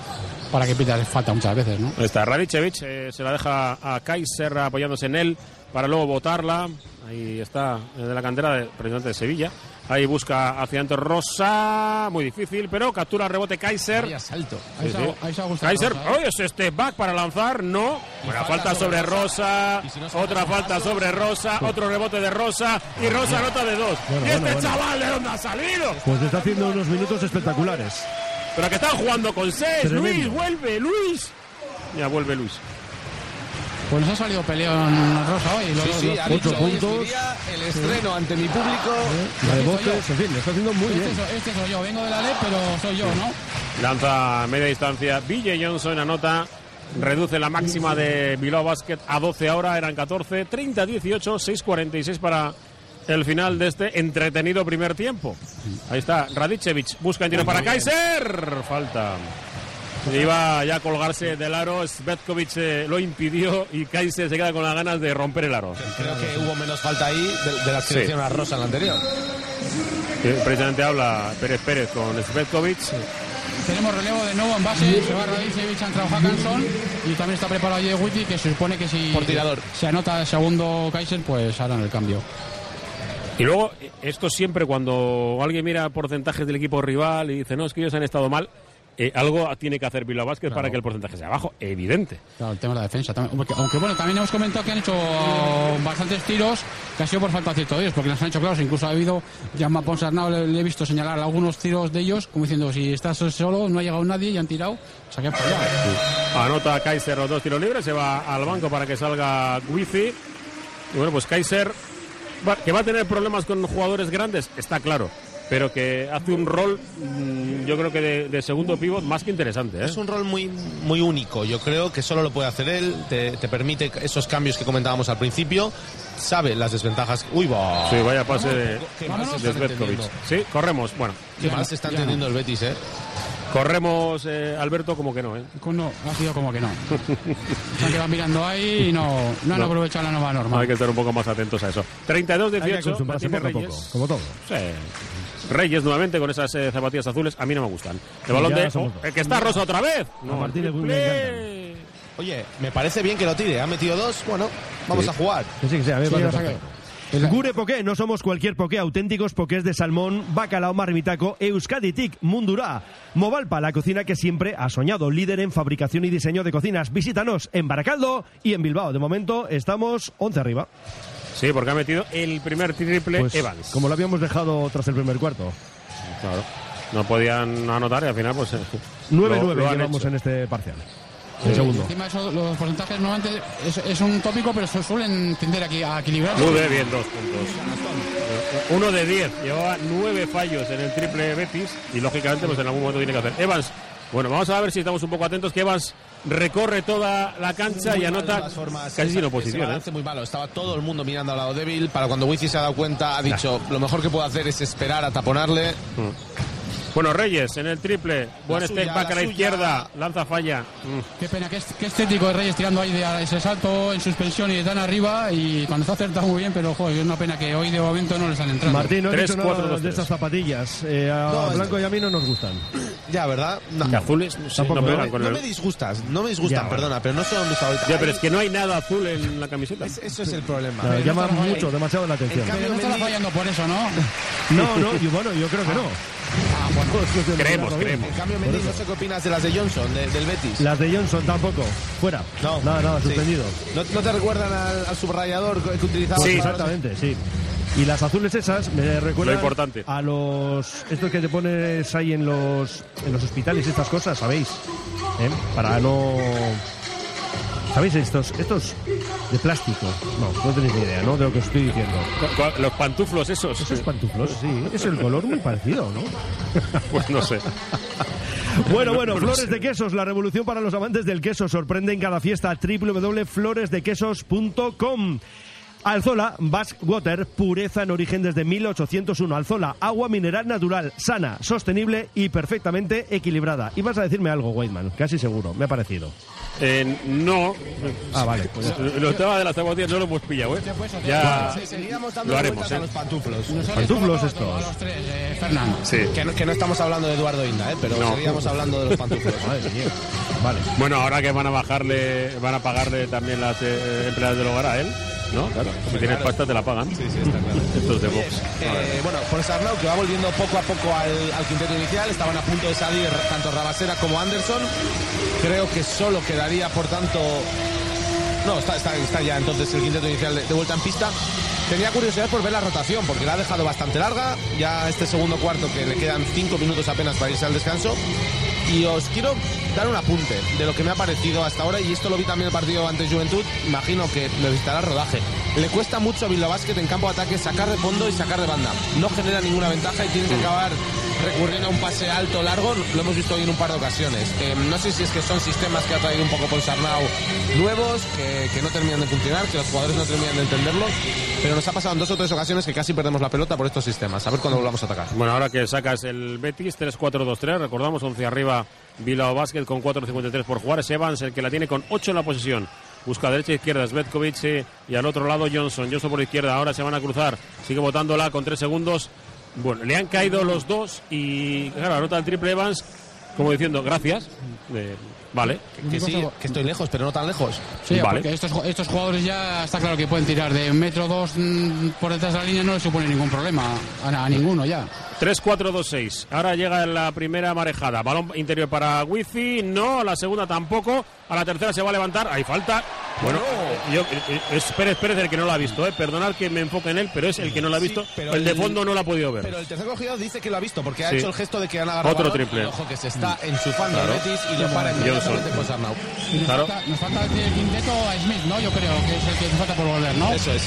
para que pitas falta muchas veces, ¿no? Ahí está Radicevic, eh, se la deja a Kaiser apoyándose en él para luego botarla. Ahí está, de la cantera de, precisamente de Sevilla. Ahí busca hacia adentro Rosa, muy difícil, pero captura el rebote Kaiser. Salto. Ahí Sí, se ha- sí. ahí se ha gustado Kaiser, Rosa, ¿eh? es este back para lanzar, no. Buena falta falta sobre Rosa, si no otra falta sobre Rosa, otro rebote de Rosa y Rosa nota de dos. Bueno, ¿Y este bueno, bueno. chaval de dónde ha salido? Pues está haciendo unos minutos espectaculares. Pero que están jugando con seis. Tremendo. Luis, vuelve, Luis. Ya vuelve Luis. Pues nos ha salido peleón Rosa hoy. Sí, los- sí, los- ha ocho dicho, hoy es mi puntos. día, el estreno ante mi público. La de Este soy voces, yo. en fin, lo está haciendo muy este, bien. soy, este soy yo, vengo de la LEP, pero soy yo, ¿no? Lanza a media distancia. Ville Johnson anota. Reduce la máxima de Bilbao Basket a 12 ahora. Eran 14. 30-18. 6-46 para el final de este entretenido primer tiempo. Ahí está. Radicevic busca en tiro para Kaiser. Falta. Iba ya a colgarse del aro. Svetkovic eh, lo impidió y Kaiser se queda con las ganas de romper el aro. Creo que hubo menos falta ahí de, de la que Sí. hicieron a Rosa en la anterior. Que precisamente habla Pérez Pérez con Svetkovic. Tenemos relevo de nuevo en base, se va Radicevic, ha entrado Hackanson y también está preparado Jay Witty, que se supone que si Por tirador. se anota el segundo Kaiser, pues harán el cambio. Y luego, esto siempre cuando alguien mira porcentajes del equipo rival y dice, no, es que ellos han estado mal, eh, algo tiene que hacer Bilbao Basket para que el porcentaje sea bajo, evidente. Claro, el tema de la defensa también. Porque, aunque bueno, también hemos comentado que han hecho bastantes tiros que ha sido por falta de acierto de ellos, porque les han hecho claros. Incluso ha habido, ya Ponsarnau le, le he visto señalar algunos tiros de ellos, como diciendo, si estás solo, no ha llegado nadie y han tirado, o sea que han fallado. Anota Kaiser los dos tiros libres, se va al banco para que salga Wifi. Y bueno, pues Kaiser, que va a tener problemas con jugadores grandes, está claro. Pero que hace un rol, mm, yo creo que de, de segundo pivot más que interesante. ¿eh? Es un rol muy, muy único. Yo creo que solo lo puede hacer él. Te, te permite esos cambios que comentábamos al principio. Sabe las desventajas. Uy, va. Sí, vaya pase de, de está Svetkovic. entendiendo. Sí, corremos. Bueno, Qué mal se está entendiendo el Betis, ¿eh? corremos, eh, Alberto, como que no. ¿eh? No, ha sido como que no. Se han quedado mirando ahí y no, no han No. aprovechado la nueva norma. Hay que estar un poco más atentos a eso. Hay que 32-18, acostumbrarse mantiene poco a Reyes. poco, como todo. Sí. Reyes nuevamente con esas eh, zapatillas azules. A mí no me gustan. El balón de. oh, el que está rosa otra vez. A No, el me triple. Oye, me parece bien que lo tire. Ha metido dos. Bueno, vamos Sí. a jugar. Que sí, que sí, a Sí, perfecto. Gure Poké, no somos cualquier poké, auténticos pokés de salmón, bacalao marmitaco, Euskaditik, Mundura, Movalpa, la cocina que siempre ha soñado, líder en fabricación y diseño de cocinas. Visítanos en Baracaldo y en Bilbao. De momento estamos 11 arriba. Sí, porque ha metido el primer triple Pues, Evans. como lo habíamos dejado tras el primer cuarto. Claro. No podían anotar y al final, pues. eh, 9-9 lo- lo han llevamos hecho. en este parcial. Sí, El segundo. Encima eso, los porcentajes normalmente es, es un tópico, pero su- suelen tender aquí a equilibrar. Muy bien, dos puntos. Uno de diez. Llevaba nueve fallos en el triple Betis y lógicamente pues en algún momento tiene que hacer. Evans, bueno, vamos a ver si estamos un poco atentos que Evans recorre toda la cancha y Muy anota formas, casi sin oposición. ¿eh? muy malo. Estaba todo el mundo mirando al lado débil. Para cuando Wifi se ha dado cuenta, ha dicho: Lo mejor que puedo hacer es esperar a taponarle. Bueno, Reyes en el triple. Buen La step back a la izquierda. Lanza falla. Mm. Qué pena, qué, qué estético de Reyes tirando ahí de ese salto en suspensión y de tan arriba. Y cuando está acertado muy bien, pero joder, es una pena que hoy de momento no les han entrado. Martín, no Tres, cuatro, nada dos, de estas zapatillas. Eh, a No, Blanco y a mí no nos gustan. Ya, ¿verdad? No. Que azules no, sé, Tampoco, no ¿no? pegan con No el- me disgustas, no me disgustan, Ya, bueno. perdona, pero no son mis favoritas. Ya, pero es que no hay nada azul en la camiseta. es- eso es el problema. Claro, llama mucho, demasiado la atención. En cambio, Pero no Mendy- fallando por eso, ¿no? No, no, y bueno, yo creo que no. Ah, bueno. Es Creemos, creemos. En cambio, Mendy, no sé qué opinas de las de Johnson, de- del Betis. Las de Johnson tampoco. Fuera. No. Nada, nada, Sí. suspendido. ¿No, no te recuerdan al, al subrayador que utilizabas? Sí, para- exactamente, sí. Y las azules esas me recuerdan Lo importante. a los estos que te pones ahí en los en los hospitales estas cosas, ¿sabéis? ¿Eh? Para no ¿Sabéis estos estos de plástico? No, no tenéis ni idea, ¿no? De lo que os estoy diciendo. Los pantuflos esos. Esos pantuflos, sí, es el color muy parecido, ¿no? Pues no sé. Bueno, bueno, No Flores sé. de Quesos, la revolución para los amantes del queso. Sorprende en cada fiesta www.floresdequesos.com. Alzola, Basque Water, pureza en origen desde 1801. Alzola, agua mineral natural, sana, sostenible y perfectamente equilibrada. Y vas a decirme algo, Weidman, casi seguro, me ha parecido. Eh, no. Ah, vale, pues Lo tema de las zapatillas no lo hemos pillado, ¿eh? Ya seguíamos dando lo haremos, ¿eh? los pantuflos. Ha Pantuflos estos. los tres, eh, Fernán. Sí. Que no, que no estamos hablando de Eduardo Inda, ¿eh? pero No. seguíamos hablando de los pantuflos. Vale. Bueno, ahora que van a bajarle, van a pagarle también las eh, empleadas del hogar a él, ¿no? Claro. Si tienes pasta te la pagan. Sí, sí, está claro. Estos de Vox. Eh, bueno, por Sarnau, que va volviendo poco a poco al, al quinteto inicial, estaban a punto de salir tanto Rabasera como Anderson. Creo que solo por tanto. No, está, está, está ya entonces el quinteto inicial de, de vuelta en pista. Tenía curiosidad por ver la rotación, porque la ha dejado bastante larga. Ya este segundo cuarto, que le quedan cinco minutos apenas para irse al descanso. Y os quiero dar un apunte de lo que me ha parecido hasta ahora, y esto lo vi también el partido ante Juventud, imagino que necesitará rodaje. Le cuesta mucho a Bilbao Basket en campo de ataque sacar de fondo y sacar de banda. No genera ninguna ventaja y tiene que acabar recurriendo a un pase alto largo, lo hemos visto hoy en un par de ocasiones. Eh, no sé si es que son sistemas que ha traído un poco Ponsarnau nuevos, que, que no terminan de funcionar, que los jugadores no terminan de entenderlos, pero nos ha pasado en dos o tres ocasiones que casi perdemos la pelota por estos sistemas. A ver cuándo volvamos a atacar. Bueno, ahora que sacas el Betis, 3-4-2-3, recordamos 11 arriba Bilbao Basket con 4.53 por jugar. Es Evans el que la tiene con 8 en la posesión. Busca derecha e izquierda, Svetkovic sí, y al otro lado Johnson. Johnson por izquierda, ahora se van a cruzar. Sigue botándola con 3 segundos. Bueno, le han caído los dos y, claro, anota el triple Evans como diciendo gracias. Vale. Que sí, que estoy lejos, pero no tan lejos. Sí, Vale. porque estos, estos jugadores ya está claro que pueden tirar de metro dos mm, por detrás de la línea, no les supone ningún problema a, a ninguno ya. 3-4-2-6. Ahora llega la primera marejada. Balón interior para Wifi. No, a la segunda tampoco. A la tercera se va a levantar. Hay falta. Bueno, yo, eh, es Pérez Pérez el que no la ha visto. Eh. Perdonad que me enfoque en él, pero es el que no la ha visto. pero el de fondo no la ha podido ver. Pero el tercer cogido dice que lo ha visto porque ha Sí. hecho el gesto de que han agarrado. Otro balón. triple. Y Ojo, que se está enchufando Claro. Betis y lo para Johnson. Arnau. Y nos, Claro. falta, nos falta el quinteto a Smith, ¿no? Yo creo que es el que nos falta por volver, ¿no? Eso es.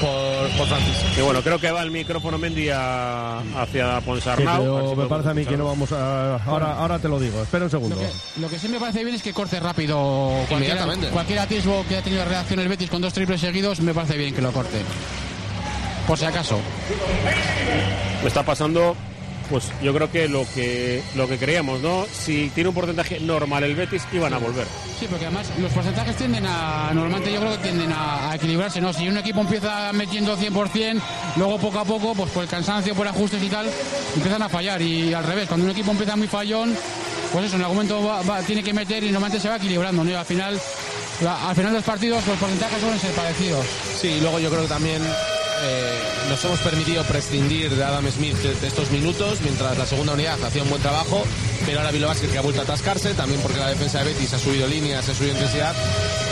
Por, por Francis. Y bueno, creo que va el micrófono Mendy a- hacia Ponsarnau. Pero si me parece a mí que no vamos a... Ahora, ahora te lo digo, espera un segundo. Lo que, lo que sí me parece bien es que corte rápido. Cualquier, Inmediatamente. cualquier atisbo que ha tenido reacción el Betis con dos triples seguidos, me parece bien que lo corte. Por si acaso. Me está pasando, pues yo creo que lo que lo que creíamos, ¿no? Si tiene un porcentaje normal el Betis, iban a volver. Sí, porque además los porcentajes tienden a, normalmente yo creo que tienden a, a equilibrarse, ¿no? Si un equipo empieza metiendo 100%, luego poco a poco, pues por el cansancio, por ajustes y tal, empiezan a fallar. Y al revés, cuando un equipo empieza muy fallón, pues eso, en algún momento va- va- tiene que meter y normalmente se va equilibrando, ¿no? Y al final, la- al final de los partidos los porcentajes suelen ser parecidos. Sí, y luego yo creo que también eh, nos hemos permitido prescindir de Adam Smith de, de estos minutos, mientras la segunda unidad hacía un buen trabajo, pero ahora Vilo Vázquez que ha vuelto a atascarse, también porque la defensa de Betis ha subido líneas, ha subido intensidad,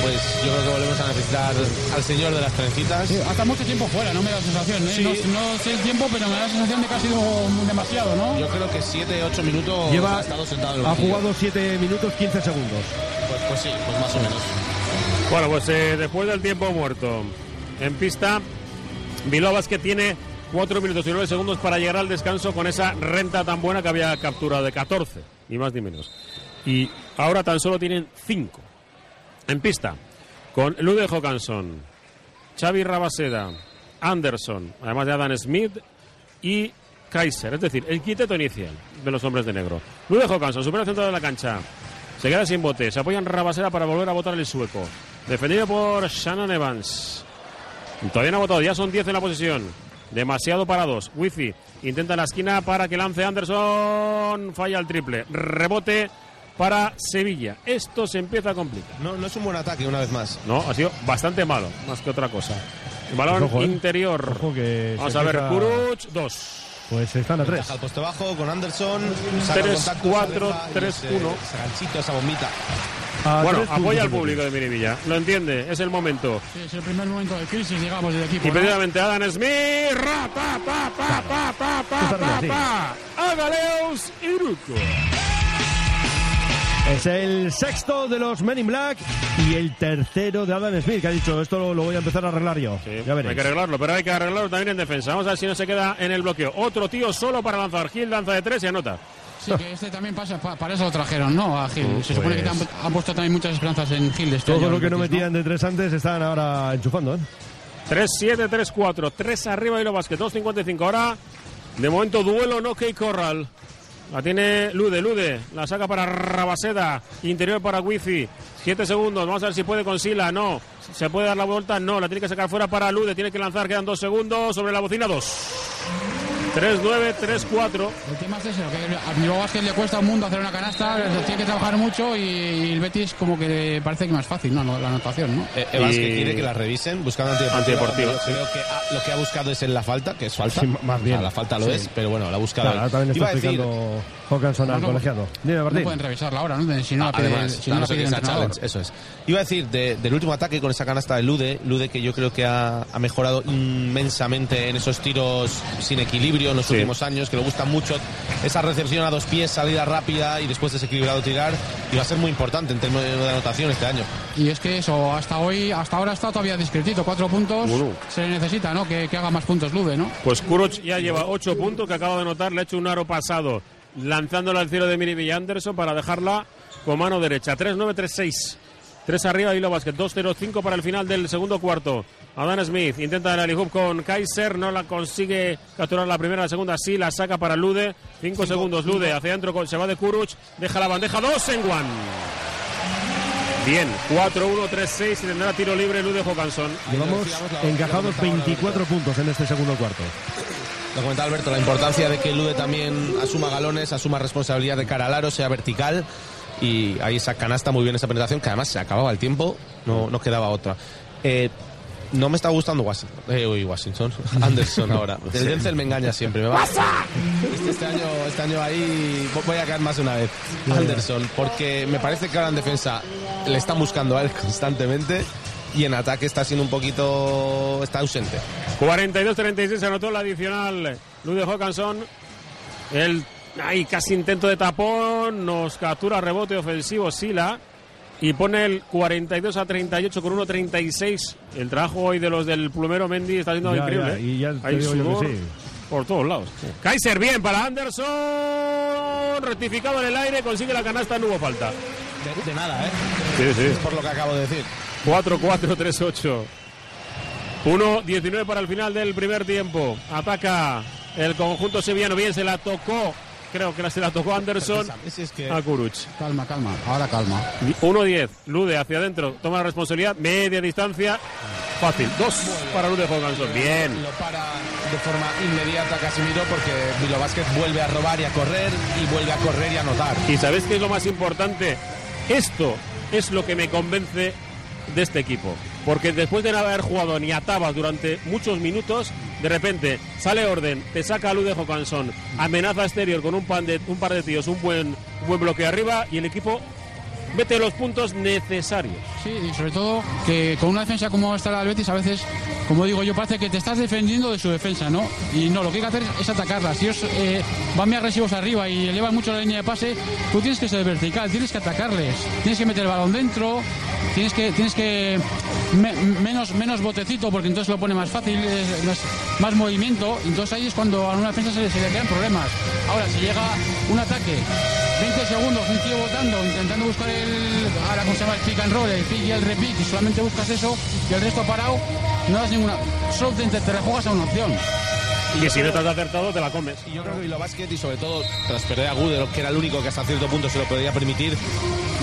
pues yo creo que volvemos a necesitar al señor de las trencitas. Sí, hasta mucho tiempo fuera, no me da la sensación, ¿eh? Sí. No, no sé el tiempo, pero me da la sensación de que ha sido demasiado, ¿no? Yo creo que 7-8 minutos Lleva, ha estado sentado en el ha jugado 7 minutos 15 segundos. Pues, pues sí, pues más o menos. Bueno, pues eh, después del tiempo muerto en pista, Bilobas que tiene 4 minutos y 9 segundos para llegar al descanso con esa renta tan buena que había capturado de 14, ni más ni menos. Y ahora tan solo tienen 5 en pista con Lude Johansson, Xavi Rabaseda, Anderson, además de Adam Smith y Kaiser, es decir, el quinteto inicial de los hombres de negro. Lude Johansson, supera el centro de la cancha, se queda sin bote, se apoya en Rabasera para volver a votar el sueco. Defendido por Shannon Evans. Todavía no ha votado, ya son 10 en la posición. Demasiado para dos. Wifi intenta la esquina para que lance Anderson. Falla el triple. Rebote para Sevilla. Esto se empieza a complicar. No, no es un buen ataque una vez más. No, ha sido bastante malo, más que otra cosa. Balón Pues ojo, ¿eh? interior. Ojo que Vamos a ver, empieza- Kuruc, dos. Pues están a 3. Baja al poste bajo con Anderson. saca el Tres, contacto, cuatro, se aleja y tres, ese- uno. Ese ganchito, esa bombita. Bueno, apoya al público de Miribilla. Lo entiende, es el momento. Sí, es el primer momento de crisis, digamos, del equipo. Y ¿no? precisamente Adam Smith. Ra, pa, pa, pa, pa, pa, pa, pa, pa. Agaleus Iruko. Es el sexto de los Men in Black y el tercero de Adam Smith, que ha dicho, esto lo, lo voy a empezar a arreglar yo. ya Hay veréis. que arreglarlo, pero hay que arreglarlo también en defensa. Vamos a ver si no se queda en el bloqueo. Otro tío solo para lanzar. Gil lanza de tres y anota. Sí, que este también pasa, pa- para eso lo trajeron, ¿no? A Gil. Mm, Se supone que pues- han, han puesto también muchas esperanzas en Gil de este Todo año, lo que no metían de tres antes están ahora enchufando, ¿eh? 3-7, 3-4. 3 arriba y lo básquet. 2-55. Ahora, de momento, duelo no Key Corral. La tiene Lude, Lude. La saca para Rabaseda. Interior para Wifi. 7 segundos. Vamos a ver si puede con Sila. No. ¿Se puede dar la vuelta? No. La tiene que sacar fuera para Lude. Tiene que lanzar. Quedan 2 segundos. Sobre la bocina, 2. 3-9, 3-4. El tema es ese, que a Bilbao Basket le cuesta un mundo hacer una canasta, tiene que trabajar mucho y, y el Betis como que le parece que más fácil, ¿no? La anotación, ¿no? Eh, Evans Y- que quiere que la revisen buscando antideportiva. Antideportiva, Yo sí. Creo que ah, lo que ha buscado es en la falta, que es falta. Sí, más bien. O sea, la falta lo Sí. es, pero bueno, la ha buscado. Claro, ahora también está a decir, explicando Hawkinson al No, colegiado. Dime, No pueden revisarla ahora, ¿no? Si no la pide, Además, si no a la pide challenge, eso es. Iba a decir de- del último ataque con esa canasta de Lude, Lude que yo creo que ha, ha mejorado inmensamente en esos tiros sin equilibrio en los Sí. últimos años, que le gusta mucho esa recepción a dos pies, salida rápida y después desequilibrado tirar, y va a ser muy importante en términos de anotación este año. Y es que eso, hasta hoy, hasta ahora está todavía discretito, cuatro puntos, Bueno. se le necesita, ¿no? Que, que haga más puntos Lude, ¿no? Pues Kuroc ya lleva 8 puntos que acabo de notar. Le ha hecho un aro pasado lanzándola al cielo de Miribilla Anderson para dejarla con mano derecha. 3-9-3-6. 3 arriba y lo Basket. 2-0-5 para el final del segundo cuarto. Adán Smith intenta el alley-oop con Kaiser. No la consigue capturar la primera. La segunda sí la saca para Lude. 5 segundos. Lude hacia adentro. con- Se va de Kuruc. Deja la bandeja. 2 en one. Bien. 4-1-3-6 y tendrá tiro libre Lude Johansson. Llevamos encajados 24 puntos en este segundo cuarto. Lo comentaba Alberto, la importancia de que Lude también asuma galones, asuma responsabilidad de cara al aro, sea vertical. Y ahí esa canasta muy bien esa penetración, que además se acababa el tiempo, no, no quedaba otra. Eh, no me está gustando Washington. Eh, uy, Washington. Anderson ahora. El Denzel me engaña siempre. Me va. Este, este año, este año ahí voy a caer más de una vez. Anderson, porque me parece que ahora en defensa le están buscando a él constantemente y en ataque está siendo un poquito. está ausente. 42-36 se anotó la adicional. Lude Hawkinson. El ahí casi intento de tapón. Nos captura rebote ofensivo Sila. Y pone el 42 a 38 con 1.36. El trabajo hoy de los del plumero Mendy está siendo Ya, increíble. ya, y ya te Hay digo yo que sudor sí. por todos lados. Kaiser bien para Anderson. Rectificado en el aire. Consigue la canasta. No hubo falta. De, de nada, ¿eh? Sí, sí. Es por lo que acabo de decir. 4-4-3-8. 1-19 para el final del primer tiempo. Ataca el conjunto sevillano. Bien, se la tocó. Creo que se la tocó Anderson a Kuruch. Calma, calma. Ahora calma. 1-10. Lude hacia adentro. Toma la responsabilidad. Media distancia. Fácil. Dos para Lude Johansson. Bien. Lo para de forma inmediata Casimiro porque Vilo Vázquez vuelve a robar y a correr y vuelve a correr y a anotar. ¿Y sabéis qué es lo más importante? Esto es lo que me convence de este equipo. Porque después de no haber jugado ni a tabas durante muchos minutos, de repente sale orden, te saca a Luz de Jocansson, amenaza exterior con un, pan de, un par de tíos, un buen, un buen bloque arriba y el equipo mete los puntos necesarios. Sí, y sobre todo que con una defensa como está la del a veces, como digo yo, parece que te estás defendiendo de su defensa, ¿no? Y no, lo que hay que hacer es atacarla. Si ellos eh, van muy agresivos arriba y elevan mucho la línea de pase, tú tienes que ser vertical, tienes que atacarles, tienes que meter el balón dentro, tienes que, tienes que me- menos, menos botecito, porque entonces lo pone más fácil, es más, más movimiento, entonces ahí es cuando a una defensa se, se le crean problemas. Ahora, si llega un ataque 20 segundos, un tío votando, intentando buscar el, ahora cómo se llama el pick and roll, el pick y el repick, y solamente buscas eso, y el resto parado, no das ninguna, solo te, te a una opción. Y si no estás acertado, te la comes. Y yo creo que Vilo Vázquez y sobre todo tras perder a Gudero, que era el único que hasta cierto punto se lo podía permitir,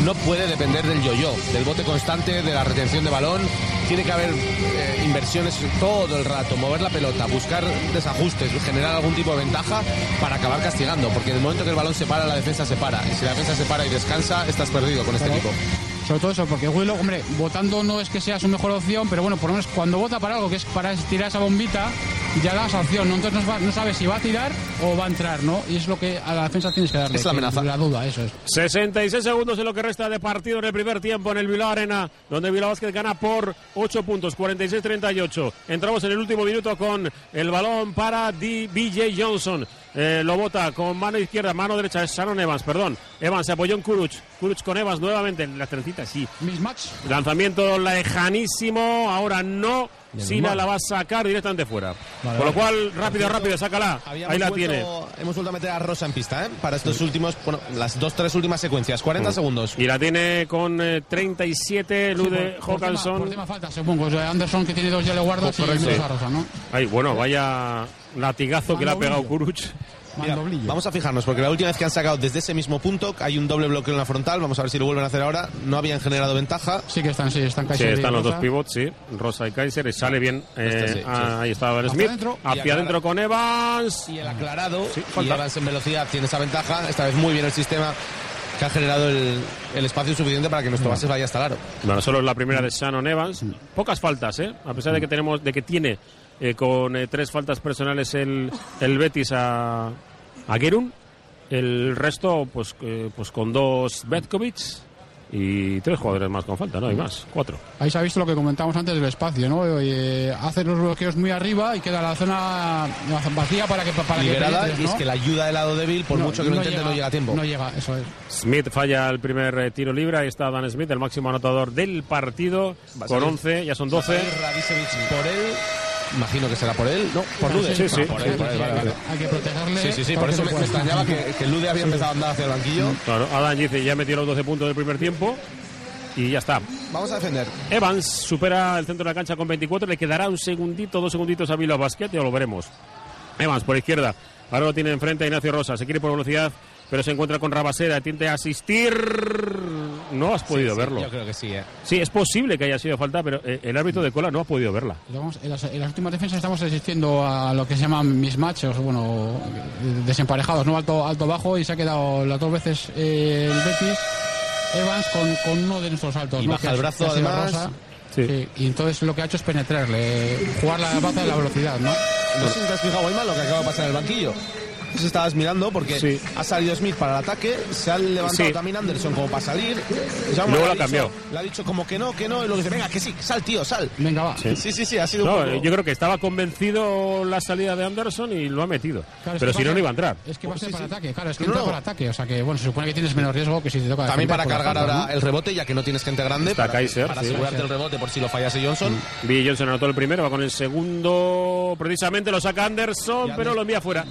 no puede depender del yo-yo, del bote constante, de la retención de balón. Tiene que haber eh, inversiones todo el rato, mover la pelota, buscar desajustes, generar algún tipo de ventaja para acabar castigando, porque en el momento que el balón se para, la defensa se para. Y si la defensa se para y descansa, estás perdido con este equipo. Sobre todo eso, porque Willow, hombre, votando no es que sea su mejor opción, pero bueno, por lo menos cuando vota para algo, que es para tirar esa bombita, ya da esa opción, ¿no? Entonces no, va- no sabes si va a tirar o va a entrar, ¿no? Y es lo que a la defensa tienes que darle. Es la que- amenaza. La duda, eso es. 66 segundos en lo que resta de partido en el primer tiempo en el Bilbao Arena, donde Bilbao Vázquez gana por 8 puntos, 46-38. Entramos en el último minuto con el balón para D- BJ Johnson. Eh, lo bota con mano izquierda, mano derecha es Sharon Evans, perdón. Evans se apoyó en Kuruch. Kuruch con Evans nuevamente en la trencita, sí. Mismatch. Lanzamiento lejanísimo, ahora no. Sina la va a sacar directamente fuera. Vale, Con lo vale. cual, rápido, rápido, sácala. Habíamos Ahí la vuelto- tiene. Hemos vuelto a meter a Rosa en pista, ¿eh? Para estos últimos, bueno, las dos, tres últimas secuencias. 40 Mm. segundos. Y la tiene con eh, 37 Lude Por tema, Hawkinson. por tema falta, supongo. O sea, Anderson que tiene dos ya le guardas y Correcto. menos a Rosa, ¿no? Ay, bueno, vaya latigazo que le ha pegado Kuruch. Mira, vamos a fijarnos, porque la última vez que han sacado desde ese mismo punto hay un doble bloqueo en la frontal. Vamos a ver si lo vuelven a hacer ahora. No habían generado ventaja. Sí que están, sí, están Sí, Kaiser y están los Rosa. dos pivots, sí. Rosa y Kaiser. Y sale bien. eh, Este sí, sí. ah, Ahí está Van Hacia Smith. adentro. Y Hacia adentro con Evans. Y el aclarado. y falta. Evans en velocidad tiene esa ventaja. Esta vez muy bien el sistema que ha generado el, el espacio suficiente para que nuestro base vaya hasta el aro. Bueno, solo es la primera de Shannon Evans. Pocas faltas, ¿eh? A pesar de que tenemos, de que tiene eh, con eh, tres faltas personales el, el Betis a, a Gerun. El resto, pues, eh, pues con dos Betkovic y tres jugadores más con falta, ¿no? Hay más, cuatro. Ahí se ha visto lo que comentábamos antes del espacio, ¿no? Eh, hace los bloqueos muy arriba y queda la zona vacía para que para Liberada, que penetres, y es ¿no? que la ayuda del lado débil, por No, mucho que lo intente, no llega a tiempo. No llega, eso es. Smith falla el primer eh, tiro libre. Ahí está Dan Smith, el máximo anotador del partido, con salir- 11, ya son va a 12. salir Radicevic por él. Imagino que será por él. No, por Lude. sí, sí. Por él, por él, vale, vale. Hay que protegerle. Sí, sí, sí. Por eso me, me extrañaba que, que Lude había empezado a andar hacia el banquillo. Claro, Adam dice, ya metió los 12 puntos del primer tiempo y ya está. Vamos a defender. Evans supera el centro de la cancha con 24, le quedará un segundito, dos segunditos a Vila Basket, ya lo veremos. Evans por izquierda, ahora lo tiene enfrente a Ignacio Rosa, se quiere por velocidad, pero se encuentra con Rabaseda, tiende a asistir no has podido Sí, sí, verlo. Yo creo que sí, ¿eh? Sí, es posible que haya sido falta, pero eh, el árbitro de cola no ha podido verla. Vamos, en, las, en las últimas defensas estamos asistiendo a lo que se llaman mismatches, bueno, desemparejados, ¿no? Alto, alto bajo y se ha quedado las dos veces eh, el Betis Evans con, con uno de nuestros altos. Y ¿no? baja Que el brazo, además. Rosa. Sí, Y entonces lo que ha hecho es penetrarle, jugar la baza de la velocidad, ¿no? No sé si te has fijado, Guayman, lo que acaba de pasar en el banquillo. Si estabas mirando porque Sí. ha salido Smith para el ataque, se ha levantado Sí. también Anderson como para salir. Luego la ha cambió. Le ha dicho como que no, que no, y luego dice, venga, que sí, sal, tío, sal. Venga, va. Sí. Sí, sí, sí, ha sido No, un poco... yo creo que estaba convencido la salida de Anderson y lo ha metido. Claro, pero si no, no iba a entrar. Es que va a ser Sí, para sí. ataque, claro, es que No, entra no. para ataque, o sea que, bueno, se supone que tienes menos riesgo que si te toca También para cargar ahora ¿no? el rebote, ya que no tienes gente grande, Está para, Kaiser, para sí. asegurarte Kaiser. el rebote por si lo fallase Johnson. Billy Johnson anotó el primero, va con el segundo. Precisamente lo saca Anderson, pero lo envía fuera.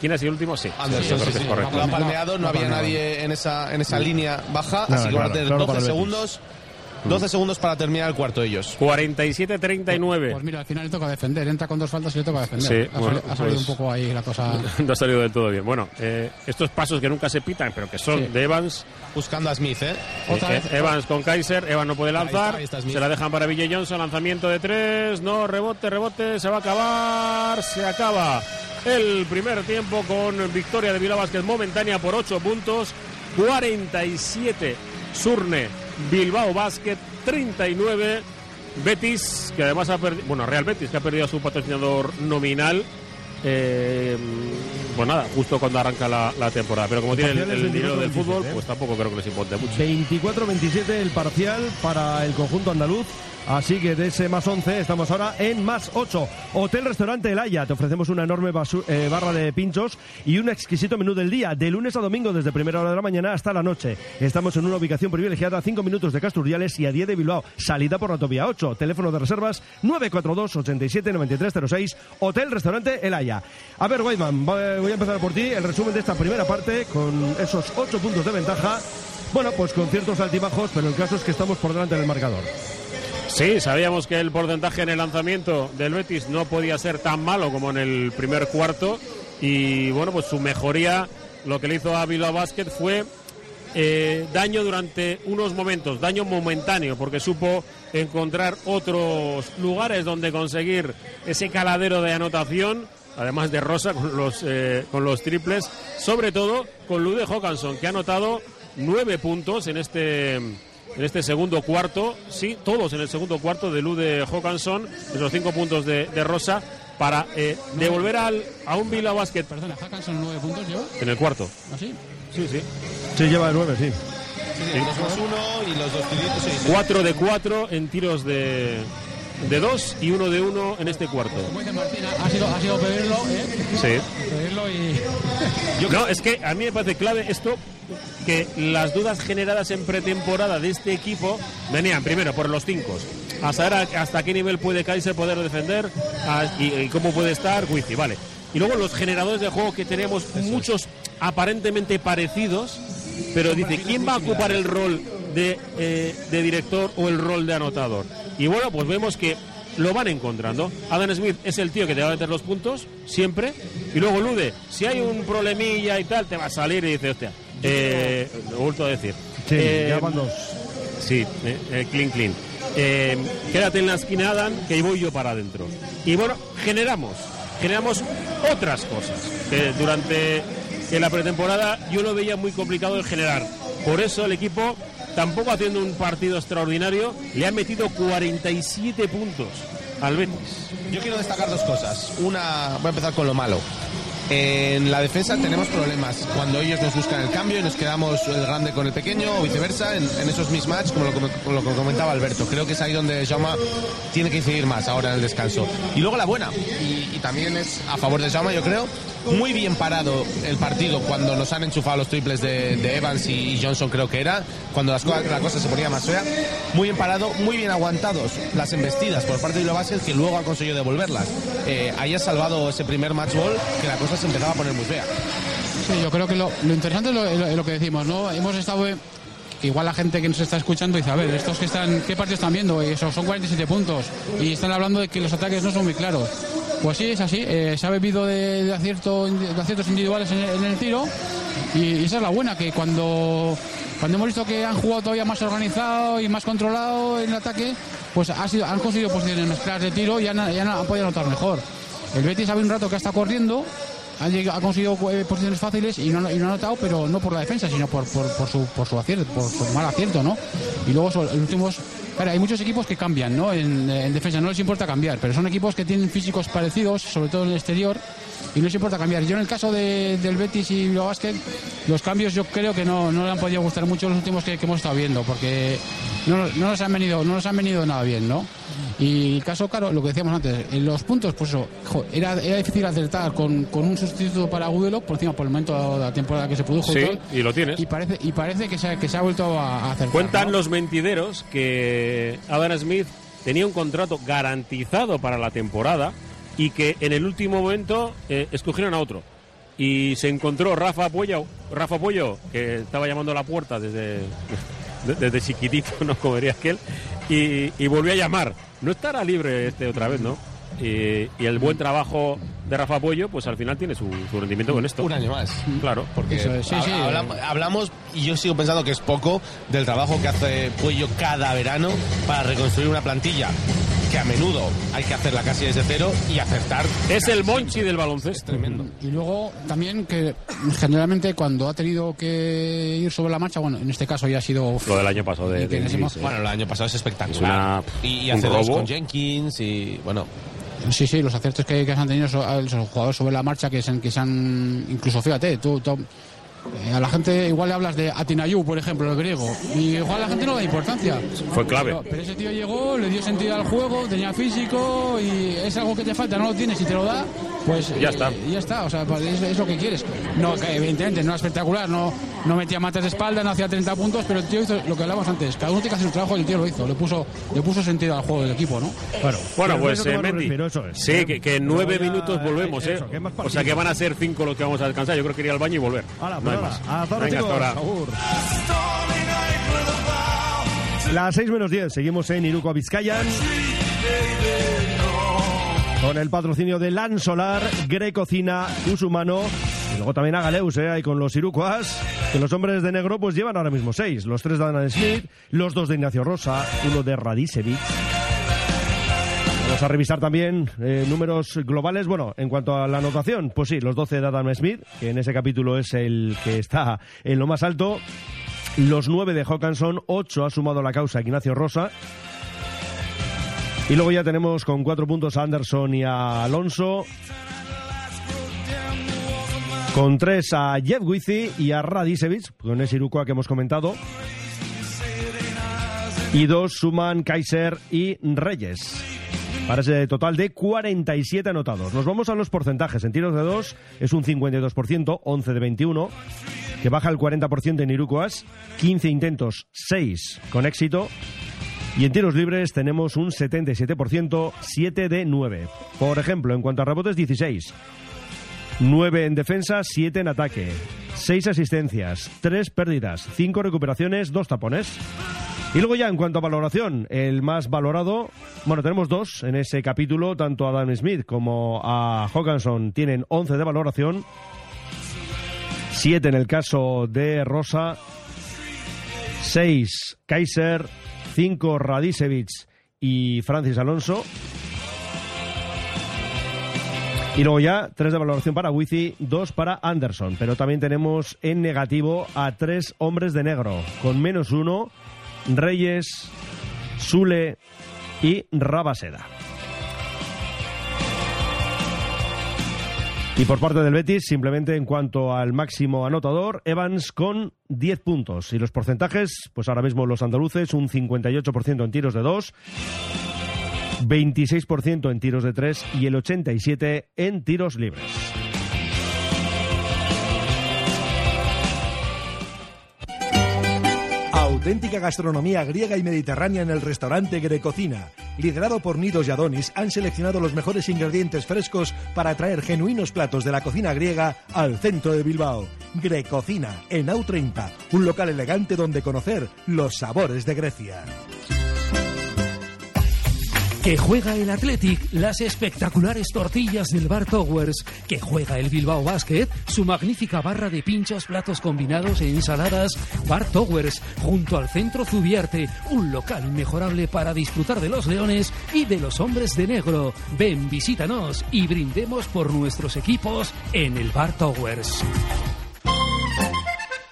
¿Quién ha sido el último? Sí, Anderson, sí, sí, sí. correcto. Lo ha palmeado, no ha había palmeado. nadie en esa, en esa línea baja, Nada, así que van a claro, tener claro 12 para el Betis. segundos. 12 segundos para terminar el cuarto ellos. 47-39. Pues mira, al final le toca defender, entra con dos faltas y le toca defender. Sí, ha, bueno, sali- ha salido pues- un poco ahí la cosa. no ha salido del todo bien. Bueno, eh, estos pasos que nunca se pitan, pero que son Sí. de Evans. Buscando a Smith, ¿eh? Otra Eh, vez. Evans con Kaiser, Evans no puede Ahí lanzar, está, ahí está Smith. se la dejan para Ville Johnson, lanzamiento de tres, no, rebote, rebote, se va a acabar, se acaba el primer tiempo con victoria de Bilbao Basket momentánea por 8 puntos, 47 Surne, Bilbao Basket 39 Betis, que además ha perdido, bueno, Real Betis, que ha perdido a su patrocinador nominal. eh, pues nada, justo cuando arranca la, la temporada. Pero como tiene el, dinero del 24-27, fútbol, ¿eh? pues tampoco creo que les importe mucho. 24-27 el parcial para el conjunto andaluz. Así que de ese más 11 estamos ahora en más 8. Hotel Restaurante El Haya. Te ofrecemos una enorme eh, barra de pinchos y un exquisito menú del día, de lunes a domingo desde primera hora de la mañana hasta la noche. Estamos en una ubicación privilegiada a 5 minutos de Casturdiales y a 10 de Bilbao. Salida por la autovía 8. Teléfono de reservas 942 87 9306. Hotel Restaurante El Haya. A ver, va- voy a empezar por ti. El resumen de esta primera parte con esos 8 puntos de ventaja. Bueno, pues con ciertos altibajos, pero el caso es que estamos por delante del marcador. Sí, sabíamos que el porcentaje en el lanzamiento del Betis no podía ser tan malo como en el primer cuarto. Y bueno, pues su mejoría, lo que le hizo a Bilbao Basket fue eh, daño durante unos momentos, daño momentáneo, porque supo encontrar otros lugares donde conseguir ese caladero de anotación, además de Rosa con los, eh, con los triples, sobre todo con Lude Hawkinson, que ha anotado nueve puntos en este, en este segundo cuarto, sí, todos en el segundo cuarto de Lude Hawkinson, esos cinco puntos de, de Rosa, para eh, devolver al, a un Bilbao Basket Perdona, Hackanson nueve puntos yo. en el cuarto. ¿Así? Sí, sí. Sí, lleva de 9, sí. Sí, dos más uno y los dos tiritos. sí, sí. 4 de 4 en tiros de, de 2 y 1 de 1 en este cuarto. Como dice Martín, ha sido, ha sido pedirlo, ¿eh? Sí. Pedirlo y. No, es que a mí me parece clave esto que las dudas generadas en pretemporada de este equipo venían primero por los 5. A saber a- hasta qué nivel puede Kaiser poder defender a- y, y cómo puede estar Wifi, vale. Y luego los generadores de juego que tenemos muchos aparentemente parecidos, pero dice, ¿quién va a ocupar el rol de, eh, de director o el rol de anotador? Y bueno, pues vemos que lo van encontrando. Adam Smith es el tío que te va a meter los puntos, siempre. Y luego Lude, si hay un problemilla y tal, te va a salir y dice, hostia, eh, lo he vuelto a decir. Sí, Eh, ya van dos. Sí, eh, eh, clean, clean. Eh, quédate en la esquina, Adam, que voy yo para adentro. Y bueno, generamos, generamos otras cosas. que durante la pretemporada yo lo veía muy complicado de generar. Por eso el equipo, tampoco haciendo un partido extraordinario, le ha metido 47 puntos al Betis. Yo quiero destacar dos cosas. Una, voy a empezar con lo malo. En la defensa tenemos problemas. Cuando ellos nos buscan el cambio y nos quedamos el grande con el pequeño o viceversa, en, en esos mismatch, como lo, como lo comentaba Alberto. Creo que es ahí donde Jaume tiene que incidir más ahora en el descanso. Y luego la buena, y, y también es a favor de Jaume, yo creo. Muy bien parado el partido cuando nos han enchufado los triples de, Evans y Johnson, creo que era, cuando las, la cosa se ponía más fea. Muy bien parado, muy bien aguantados las embestidas por parte de Basket, que luego han conseguido devolverlas. Eh, ahí ha salvado ese primer match ball, que la cosa se empezaba a poner muy fea. Sí, yo creo que lo, interesante es lo, lo- lo que decimos, ¿no? Hemos estado. Igual la gente que nos está escuchando dice, a ver, estos que están, ¿qué partidos están viendo? Y eso, son 47 puntos. Y están hablando de que los ataques no son muy claros. Pues sí, es así. eh, se ha bebido de, de acierto, de aciertos individuales en el, tiro. Y, esa es la buena, que cuando, cuando hemos visto que han jugado todavía más organizado y más controlado en el ataque, pues han conseguido posiciones mezcladas de tiro y han podido anotar mejor. El Betis sabe un rato que está corriendo, ha, conseguido eh, posiciones fáciles y no, ha notado, pero no por la defensa, sino por, por, por, su, por su acierto, por su mal acierto, ¿no? Y luego los últimos hay muchos equipos que cambian, ¿no? En, en, defensa no les importa cambiar, pero son equipos que tienen físicos parecidos, sobre todo en el exterior, y no les importa cambiar. Yo en el caso de, del Betis y Bilbao Basket, los cambios yo creo que no, no le han podido gustar mucho los últimos que, que hemos estado viendo, porque no, no, nos han venido, no nos han venido nada bien, ¿no? Y el caso, claro, lo que decíamos antes, en los puntos, pues eso, jo, era, era difícil acertar con, con un sustituto para Gudelo, por encima, por el momento de la temporada que se produjo. Sí, y, tal, y lo tienes. y parece, y parece que, se, ha- que se ha vuelto a, a acertar. Cuentan ¿no? los mentideros que Adam Smith tenía un contrato garantizado para la temporada y que en el último momento eh, escogieron a otro. Y se encontró Rafa Puello, Rafa Puello, que estaba llamando a la puerta desde, de- desde chiquitito, no como diría aquel, y, y volvió a llamar. No estará libre este otra vez, ¿no? Y el buen trabajo de Rafa Puello, pues al final tiene su, su rendimiento con esto. Un año más. Claro, Porque Eso es, sí, sí. hablam- hablamos, y yo sigo pensando que es poco, del trabajo que hace Puello cada verano para reconstruir una plantilla que a menudo hay que hacerla casi desde cero y acertar. Es el Monchi del baloncesto. Tremendo. Y luego también que generalmente cuando ha tenido que ir sobre la marcha, bueno, en este caso ya ha sido... Lo del año pasado de, de eh. Bueno, el año pasado es espectacular. Es una- y, y hace dos con Jenkins y bueno. Sí, sí, los aciertos que, que han tenido esos jugadores sobre la marcha que se, han- que se han... Incluso, fíjate, tú... tú, eh, a la gente igual le hablas de Atinayú, por ejemplo, el griego, y igual a la gente no da importancia. Fue clave. Pero, pero ese tío llegó, le dio sentido al juego, tenía físico y es algo que te falta, no lo tienes y te lo da, pues Ya eh, está. ya está, o sea, pues es, es lo que quieres. No, evidentemente no era espectacular, no, no metía matas de espalda, no hacía 30 puntos, pero el tío hizo lo que hablamos antes, cada uno tiene que hacer su trabajo y el tío lo hizo, le puso, le puso sentido al juego del equipo, ¿no? Bueno, Bueno, pues eh, a Mendy. respiro, eso es. Sí, que, que en nueve minutos volvemos, ¿eh? eso, o sea que van a ser cinco los que vamos a descansar. Yo creo que ir al baño y volver. Hala, no hay más. Hasta ahora, Venga, hasta ahora. Las 6 menos 10, seguimos en Iruko Vizcayan. Con el patrocinio de Lan Solar, Grecocina, Usumano y luego también a Galeus, ¿eh? Ahí con los Irukoas, que los hombres de negro pues llevan ahora mismo seis. Los tres de Adam Smith, los dos de Ignacio Rosa, uno de Radicevic. A revisar también eh, números globales. Bueno, en cuanto a la anotación, pues sí, los 12 de Adam Smith, que en ese capítulo es el que está en lo más alto. Los 9 de Hawkinson, 8 ha sumado la causa Ignacio Rosa. Y luego ya tenemos con 4 puntos a Anderson y a Alonso. Con 3 a Jeff Wizzy y a Radicevic, con ese Irukoa que hemos comentado. Y dos suman Kaiser y Reyes. Para ese total de 47 anotados. Nos vamos a los porcentajes. En tiros de 2 es un 52%, 11 de 21, que baja el 40% en Irukoas, 15 intentos, 6 con éxito. Y en tiros libres tenemos un 77%, 7 de 9. Por ejemplo, en cuanto a rebotes, 16. 9 en defensa, 7 en ataque. 6 asistencias, 3 pérdidas, 5 recuperaciones, 2 tapones. Y luego ya en cuanto a valoración, el más valorado, bueno, tenemos dos en ese capítulo, tanto a Dan Smith como a Hawkinson tienen 11 de valoración, 7 en el caso de Rosa, 6 Kaiser, 5 Radicevic y Francis Alonso. Y luego ya, 3 de valoración para Wizzy, 2 para Anderson. Pero también tenemos en negativo a tres hombres de negro, con menos uno, Reyes, Sule y Rabaseda. Y por parte del Betis, simplemente en cuanto al máximo anotador, Evans con 10 puntos. Y los porcentajes, pues ahora mismo los andaluces, un 58% en tiros de 2, 26% en tiros de 3 y el 87% en tiros libres. Auténtica gastronomía griega y mediterránea en el restaurante Grecocina. Liderado por Nidos y Adonis, han seleccionado los mejores ingredientes frescos para traer genuinos platos de la cocina griega al centro de Bilbao. Grecocina, en AU30, un local elegante donde conocer los sabores de Grecia. Que juega el Athletic, las espectaculares tortillas del Bar Towers. Que juega el Bilbao Basket, su magnífica barra de pinchos, platos combinados e ensaladas. Bar Towers, junto al Centro Zubiarte, un local inmejorable para disfrutar de los leones y de los hombres de negro. Ven, visítanos y brindemos por nuestros equipos en el Bar Towers.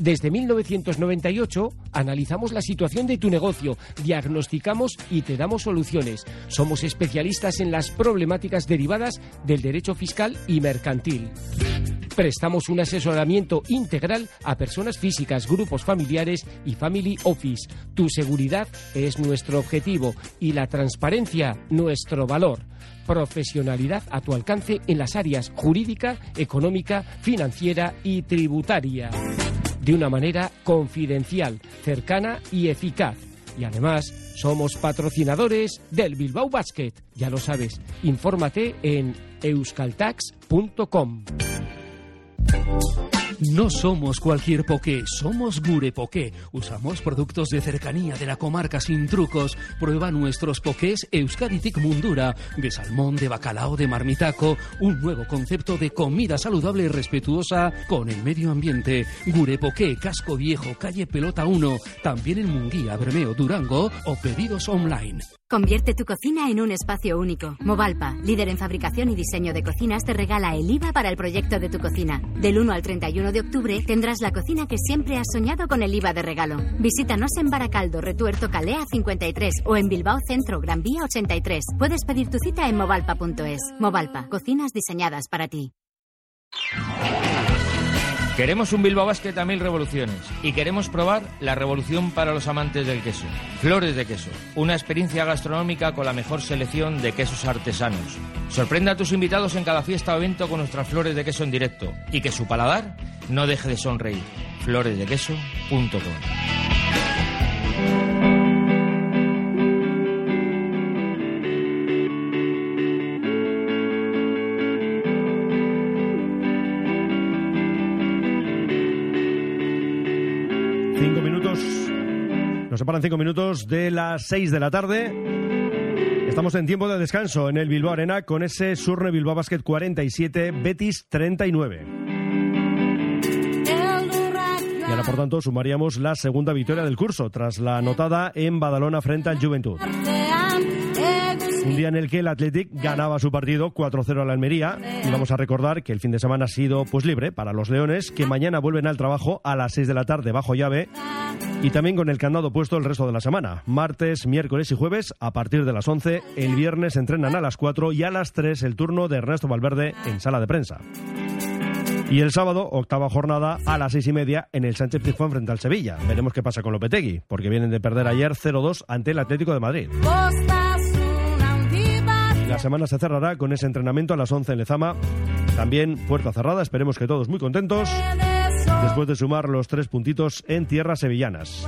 Desde 1998 analizamos la situación de tu negocio, diagnosticamos y te damos soluciones. Somos especialistas en las problemáticas derivadas del derecho fiscal y mercantil. Prestamos un asesoramiento integral a personas físicas, grupos familiares y family office. Tu seguridad es nuestro objetivo y la transparencia nuestro valor profesionalidad a tu alcance en las áreas jurídica, económica, financiera y tributaria. De una manera confidencial, cercana y eficaz. Y además, somos patrocinadores del Bilbao Basket. Ya lo sabes, infórmate en euskaltax.com. No somos cualquier poké, somos Gure Poké. Usamos productos de cercanía de la comarca sin trucos. Prueba nuestros pokés Euskaditik Mundura, de salmón, de bacalao, de marmitaco. Un nuevo concepto de comida saludable y respetuosa con el medio ambiente. Gure Poké, Casco Viejo, Calle Pelota 1. También en Munguía, Bermeo, Durango o pedidos online. Convierte tu cocina en un espacio único. Movalpa, líder en fabricación y diseño de cocinas, te regala el IVA para el proyecto de tu cocina. Del 1 al 31 de octubre tendrás la cocina que siempre has soñado con el IVA de regalo. Visítanos en Baracaldo, Retuerto Calea 53 o en Bilbao Centro, Gran Vía 83. Puedes pedir tu cita en movalpa.es. Movalpa, cocinas diseñadas para ti. Queremos un Bilbao Basket a mil revoluciones y queremos probar la revolución para los amantes del queso. Flores de queso, una experiencia gastronómica con la mejor selección de quesos artesanos. Sorprenda a tus invitados en cada fiesta o evento con nuestras flores de queso en directo y que su paladar no deje de sonreír. Floresdequeso.com Separan cinco minutos de las seis de la tarde. Estamos en tiempo de descanso en el Bilbao Arena con ese Surne Bilbao Basket 47, Betis 39. Y ahora, por tanto, sumaríamos la segunda victoria del curso, tras la anotada en Badalona frente al Juventud. Un día en el que el Athletic ganaba su partido 4-0 a la Almería. Y vamos a recordar que el fin de semana ha sido pues libre para los Leones, que mañana vuelven al trabajo a las 6 de la tarde bajo llave. Y también con el candado puesto el resto de la semana. Martes, miércoles y jueves a partir de las 11. El viernes entrenan a las 4 y a las 3 el turno de Ernesto Valverde en sala de prensa. Y el sábado, octava jornada, a las seis y media en el Sánchez Pizjuán frente al Sevilla. Veremos qué pasa con Lopetegui, porque vienen de perder ayer 0-2 ante el Atlético de Madrid. La semana se cerrará con ese entrenamiento a las 11 en Lezama. También puerta cerrada, esperemos que todos muy contentos. Después de sumar los tres puntitos en tierras sevillanas.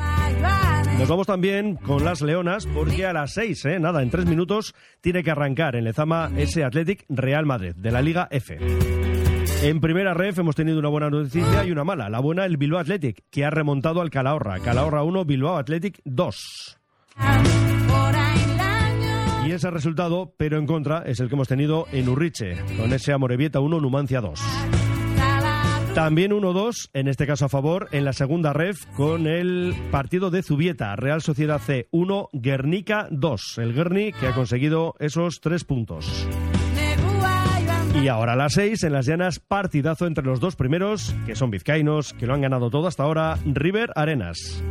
Nos vamos también con las Leonas, porque a las 6, eh, nada, en tres minutos, tiene que arrancar en Lezama ese Athletic Real Madrid, de la Liga F. En primera ref hemos tenido una buena noticia y una mala. La buena, el Bilbao Athletic, que ha remontado al Calahorra. Calahorra 1, Bilbao Athletic 2. Ese resultado, pero en contra, es el que hemos tenido en Urriche, con ese Amorebieta 1, Numancia 2. También 1-2, en este caso a favor, en la segunda ref, con el partido de Zubieta, Real Sociedad C 1, Guernica 2. El Guerni que ha conseguido esos tres puntos. Y ahora a las seis, en las llanas, partidazo entre los dos primeros, que son vizcaínos, que lo han ganado todo hasta ahora, River Arenas.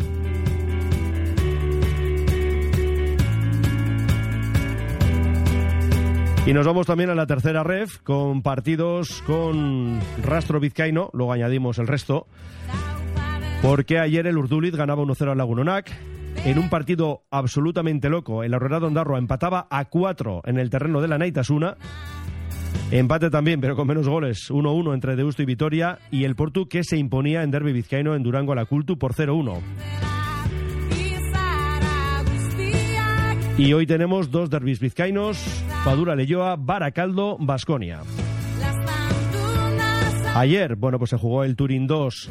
Y nos vamos también a la tercera ref, con partidos con rastro vizcaíno, luego añadimos el resto, porque ayer el Urduliz ganaba 1-0 al Lagunonac, en un partido absolutamente loco, el Aurrera Ondarroa empataba a 4 en el terreno de la Naitasuna, Empate también, pero con menos goles. 1-1 entre Deusto y Vitoria. Y el Portu que se imponía en Derby Vizcaíno en Durango a la Cultu por 0-1. Y hoy tenemos dos derbis vizcaínos, Padura Leyoa, Baracaldo, Basconia. Ayer, bueno, pues se jugó el Turín 2,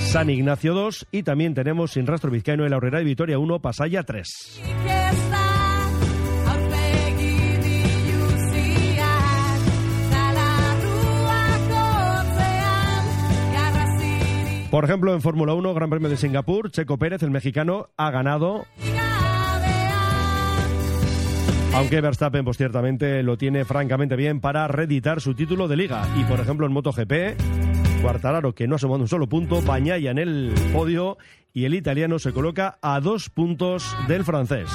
San Ignacio 2 y también tenemos sin rastro vizcaíno el Aurrera y Vitoria 1, Pasaya 3. Por ejemplo, en Fórmula 1, Gran Premio de Singapur, Checo Pérez, el mexicano, ha ganado. Aunque Verstappen, pues ciertamente lo tiene francamente bien para reeditar su título de liga. Y por ejemplo, en MotoGP, Cuartararo, que no ha sumado un solo punto, Bañaya en el podio y el italiano se coloca a dos puntos del francés.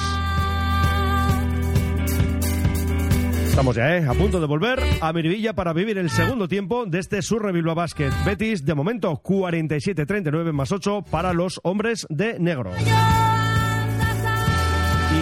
Estamos ya, ¿eh? A punto de volver a Miribilla para vivir el segundo tiempo de este Surre Bilbao Basket. Betis, de momento, 47-39 más 8 para los hombres de negro.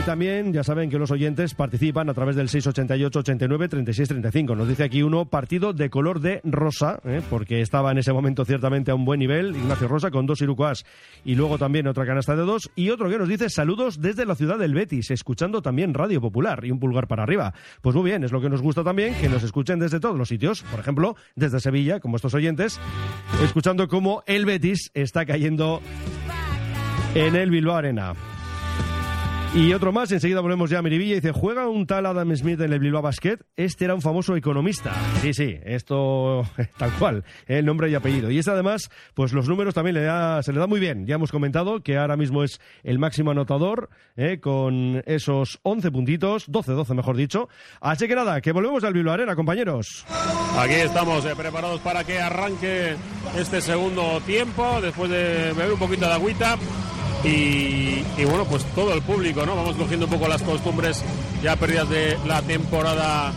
También ya saben que los oyentes participan a través del 688 89 36 35. Nos dice aquí uno partido de color de rosa, ¿eh? porque estaba en ese momento ciertamente a un buen nivel. Ignacio Rosa con dos irucuas y luego también otra canasta de dos. Y otro que nos dice saludos desde la ciudad del Betis, escuchando también Radio Popular y un pulgar para arriba. Pues muy bien, es lo que nos gusta también, que nos escuchen desde todos los sitios. Por ejemplo, desde Sevilla, como estos oyentes, escuchando cómo el Betis está cayendo en el Bilbao Arena. Y otro más, enseguida volvemos ya a Miribilla dice, ¿juega un tal Adam Smith en el Bilbao Basket? Este era un famoso economista. Sí, sí, esto tal cual, el nombre y apellido. Y es además, pues los números también le da, se le da muy bien. Ya hemos comentado que ahora mismo es el máximo anotador, eh, con esos 11 puntitos, 12-12 mejor dicho. Así que nada, que volvemos al Bilbao Arena, compañeros. Aquí estamos eh, preparados para que arranque este segundo tiempo, después de beber un poquito de agüita. Y, bueno, pues todo el público, ¿no? Vamos cogiendo un poco las costumbres ya perdidas de la temporada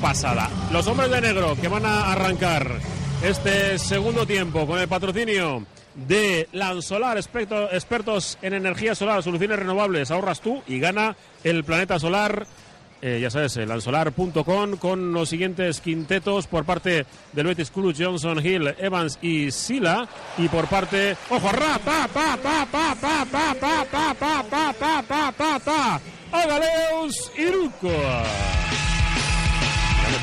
pasada. Los hombres de negro que van a arrancar este segundo tiempo con el patrocinio de Lansolar, expertos en energía solar, soluciones renovables, ahorras tú y gana el planeta solar. Eh, ya sabes, lansolar.com con los siguientes quintetos por parte del Betis Cruz, Johnson, Hill, Evans y Sila. Y por parte, ojo, ra, pa, pa, pa, pa, pa, pa, pa, pa, pa, pa, pa, pa, pa, Iruko.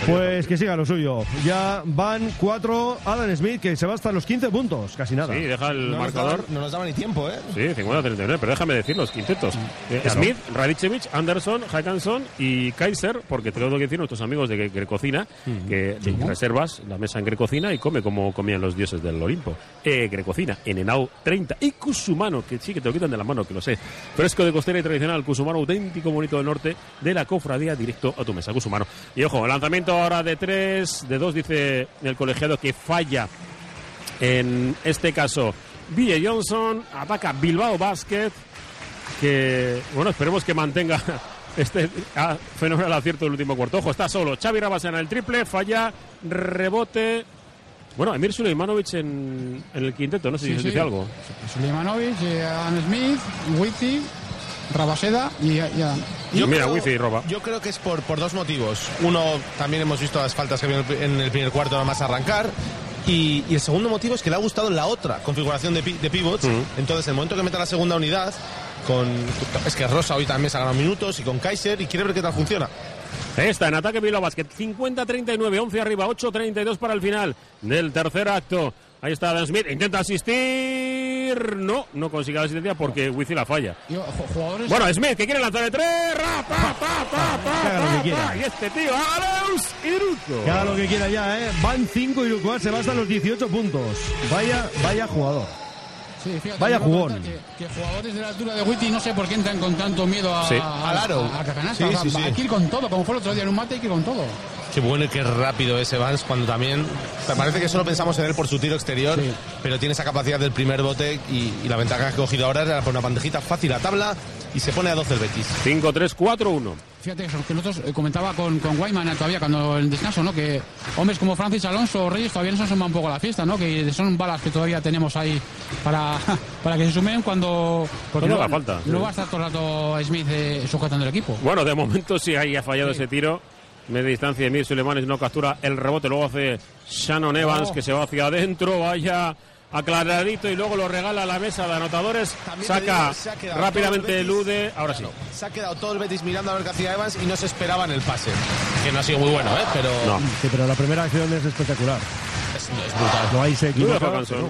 Pues que siga lo suyo. Ya van cuatro Adam Smith que se va hasta los 15 puntos, casi nada. Sí, deja el no marcador. Nos daba, no nos daba ni tiempo, ¿eh? Sí, 50-39, pero déjame decir los quintetos. Eh, Claro. Smith, Radicevic, Anderson, Hackanson y Kaiser, porque tengo que decir nuestros amigos de Grecocina, que reservas la mesa en Grecocina y come como comían los dioses del Olimpo. Eh, Grecocina, en Enau 30 y Cusumano, que sí que te lo quitan de la mano, que lo sé. Fresco de costera y tradicional, Cusumano, auténtico bonito del norte de la cofradía, directo a tu mesa, Cusumano. Y ojo, lanzamiento ahora de 3, de 2 dice el colegiado que falla en este caso Ville Johnson, ataca Bilbao Basket, que bueno, esperemos que mantenga este ah, fenomenal acierto del último cuarto. Ojo, está solo. Xavi Rabas en el triple, falla, rebote. Bueno, Emir Suleimanovic en, en el quinteto, no sé si Sí, os sí. dice algo. Suleimanovic, eh, Adam Smith, Witty, Rabaseda y, y. Yo Mira, creo- wifi y roba. Yo creo que es por, por dos motivos. Uno, también hemos visto las faltas que había en el- primer cuarto nada más arrancar. Y, y el segundo motivo es que le ha gustado la otra configuración de, de pivots. Entonces, el momento que meta la segunda unidad, con es que Rosa hoy también se ha ganado minutos y con Kaiser y quiere ver qué tal funciona. Está, en ataque Bilbao Basket. 50-39, 11 arriba, 8-32 para el final del tercer acto. Ahí está Adam Smith, intenta asistir. No, no consigue la asistencia porque Wizi la falla. Jugadores. Bueno, Smith que quiere lanzar de tres. Ra, pa, pa, pa. Y este tío, Aleus Iruko. Que haga lo que quiera ya, ¿eh? Van 5 y Uruguay se va hasta los 18 puntos. Vaya, vaya jugador. Sí, fíjate, Vaya jugón. Que, que jugadores de la altura de Witty no sé por qué entran con tanto miedo a, Sí. a, aro. a, a la canasta. Sí, O sea, sí, sí. Hay que ir con todo, como fue el otro día en un mate, hay que ir con todo. Qué bueno y qué rápido es Evans cuando también... Me parece que solo pensamos en él por su tiro exterior, Sí. pero tiene esa capacidad del primer bote y, y la ventaja que ha cogido ahora era por una bandejita fácil a tabla y se pone a 12 el Betis. 5-3-4-1. Fíjate eso, que nosotros eh, comentaba con, con Guayman eh, todavía cuando en el descanso, ¿no? Que hombres como Francis Alonso o Reyes todavía no se suman un poco a la fiesta, ¿no? Que son balas que todavía tenemos ahí para, para que se sumen cuando. Porque no, haga falta, no sí. va a estar todo el rato Smith eh, sujetando el equipo. Bueno, de momento sí ahí ha fallado ese tiro. Media distancia, Emir Sulemanes no captura el rebote. Luego hace Shannon Evans Oh. que se va hacia adentro. Vaya aclaradito y luego lo regala a la mesa de anotadores. También Saca digo, se rápidamente el. Elude. Ahora sí. Se ha quedado todo el Betis mirando a ver qué hacía Evans y no se esperaban el pase. Que no ha sido muy bueno, ¿eh? Pero Sí, pero la primera acción es espectacular. es, es brutal. No hay se equivoca, pero-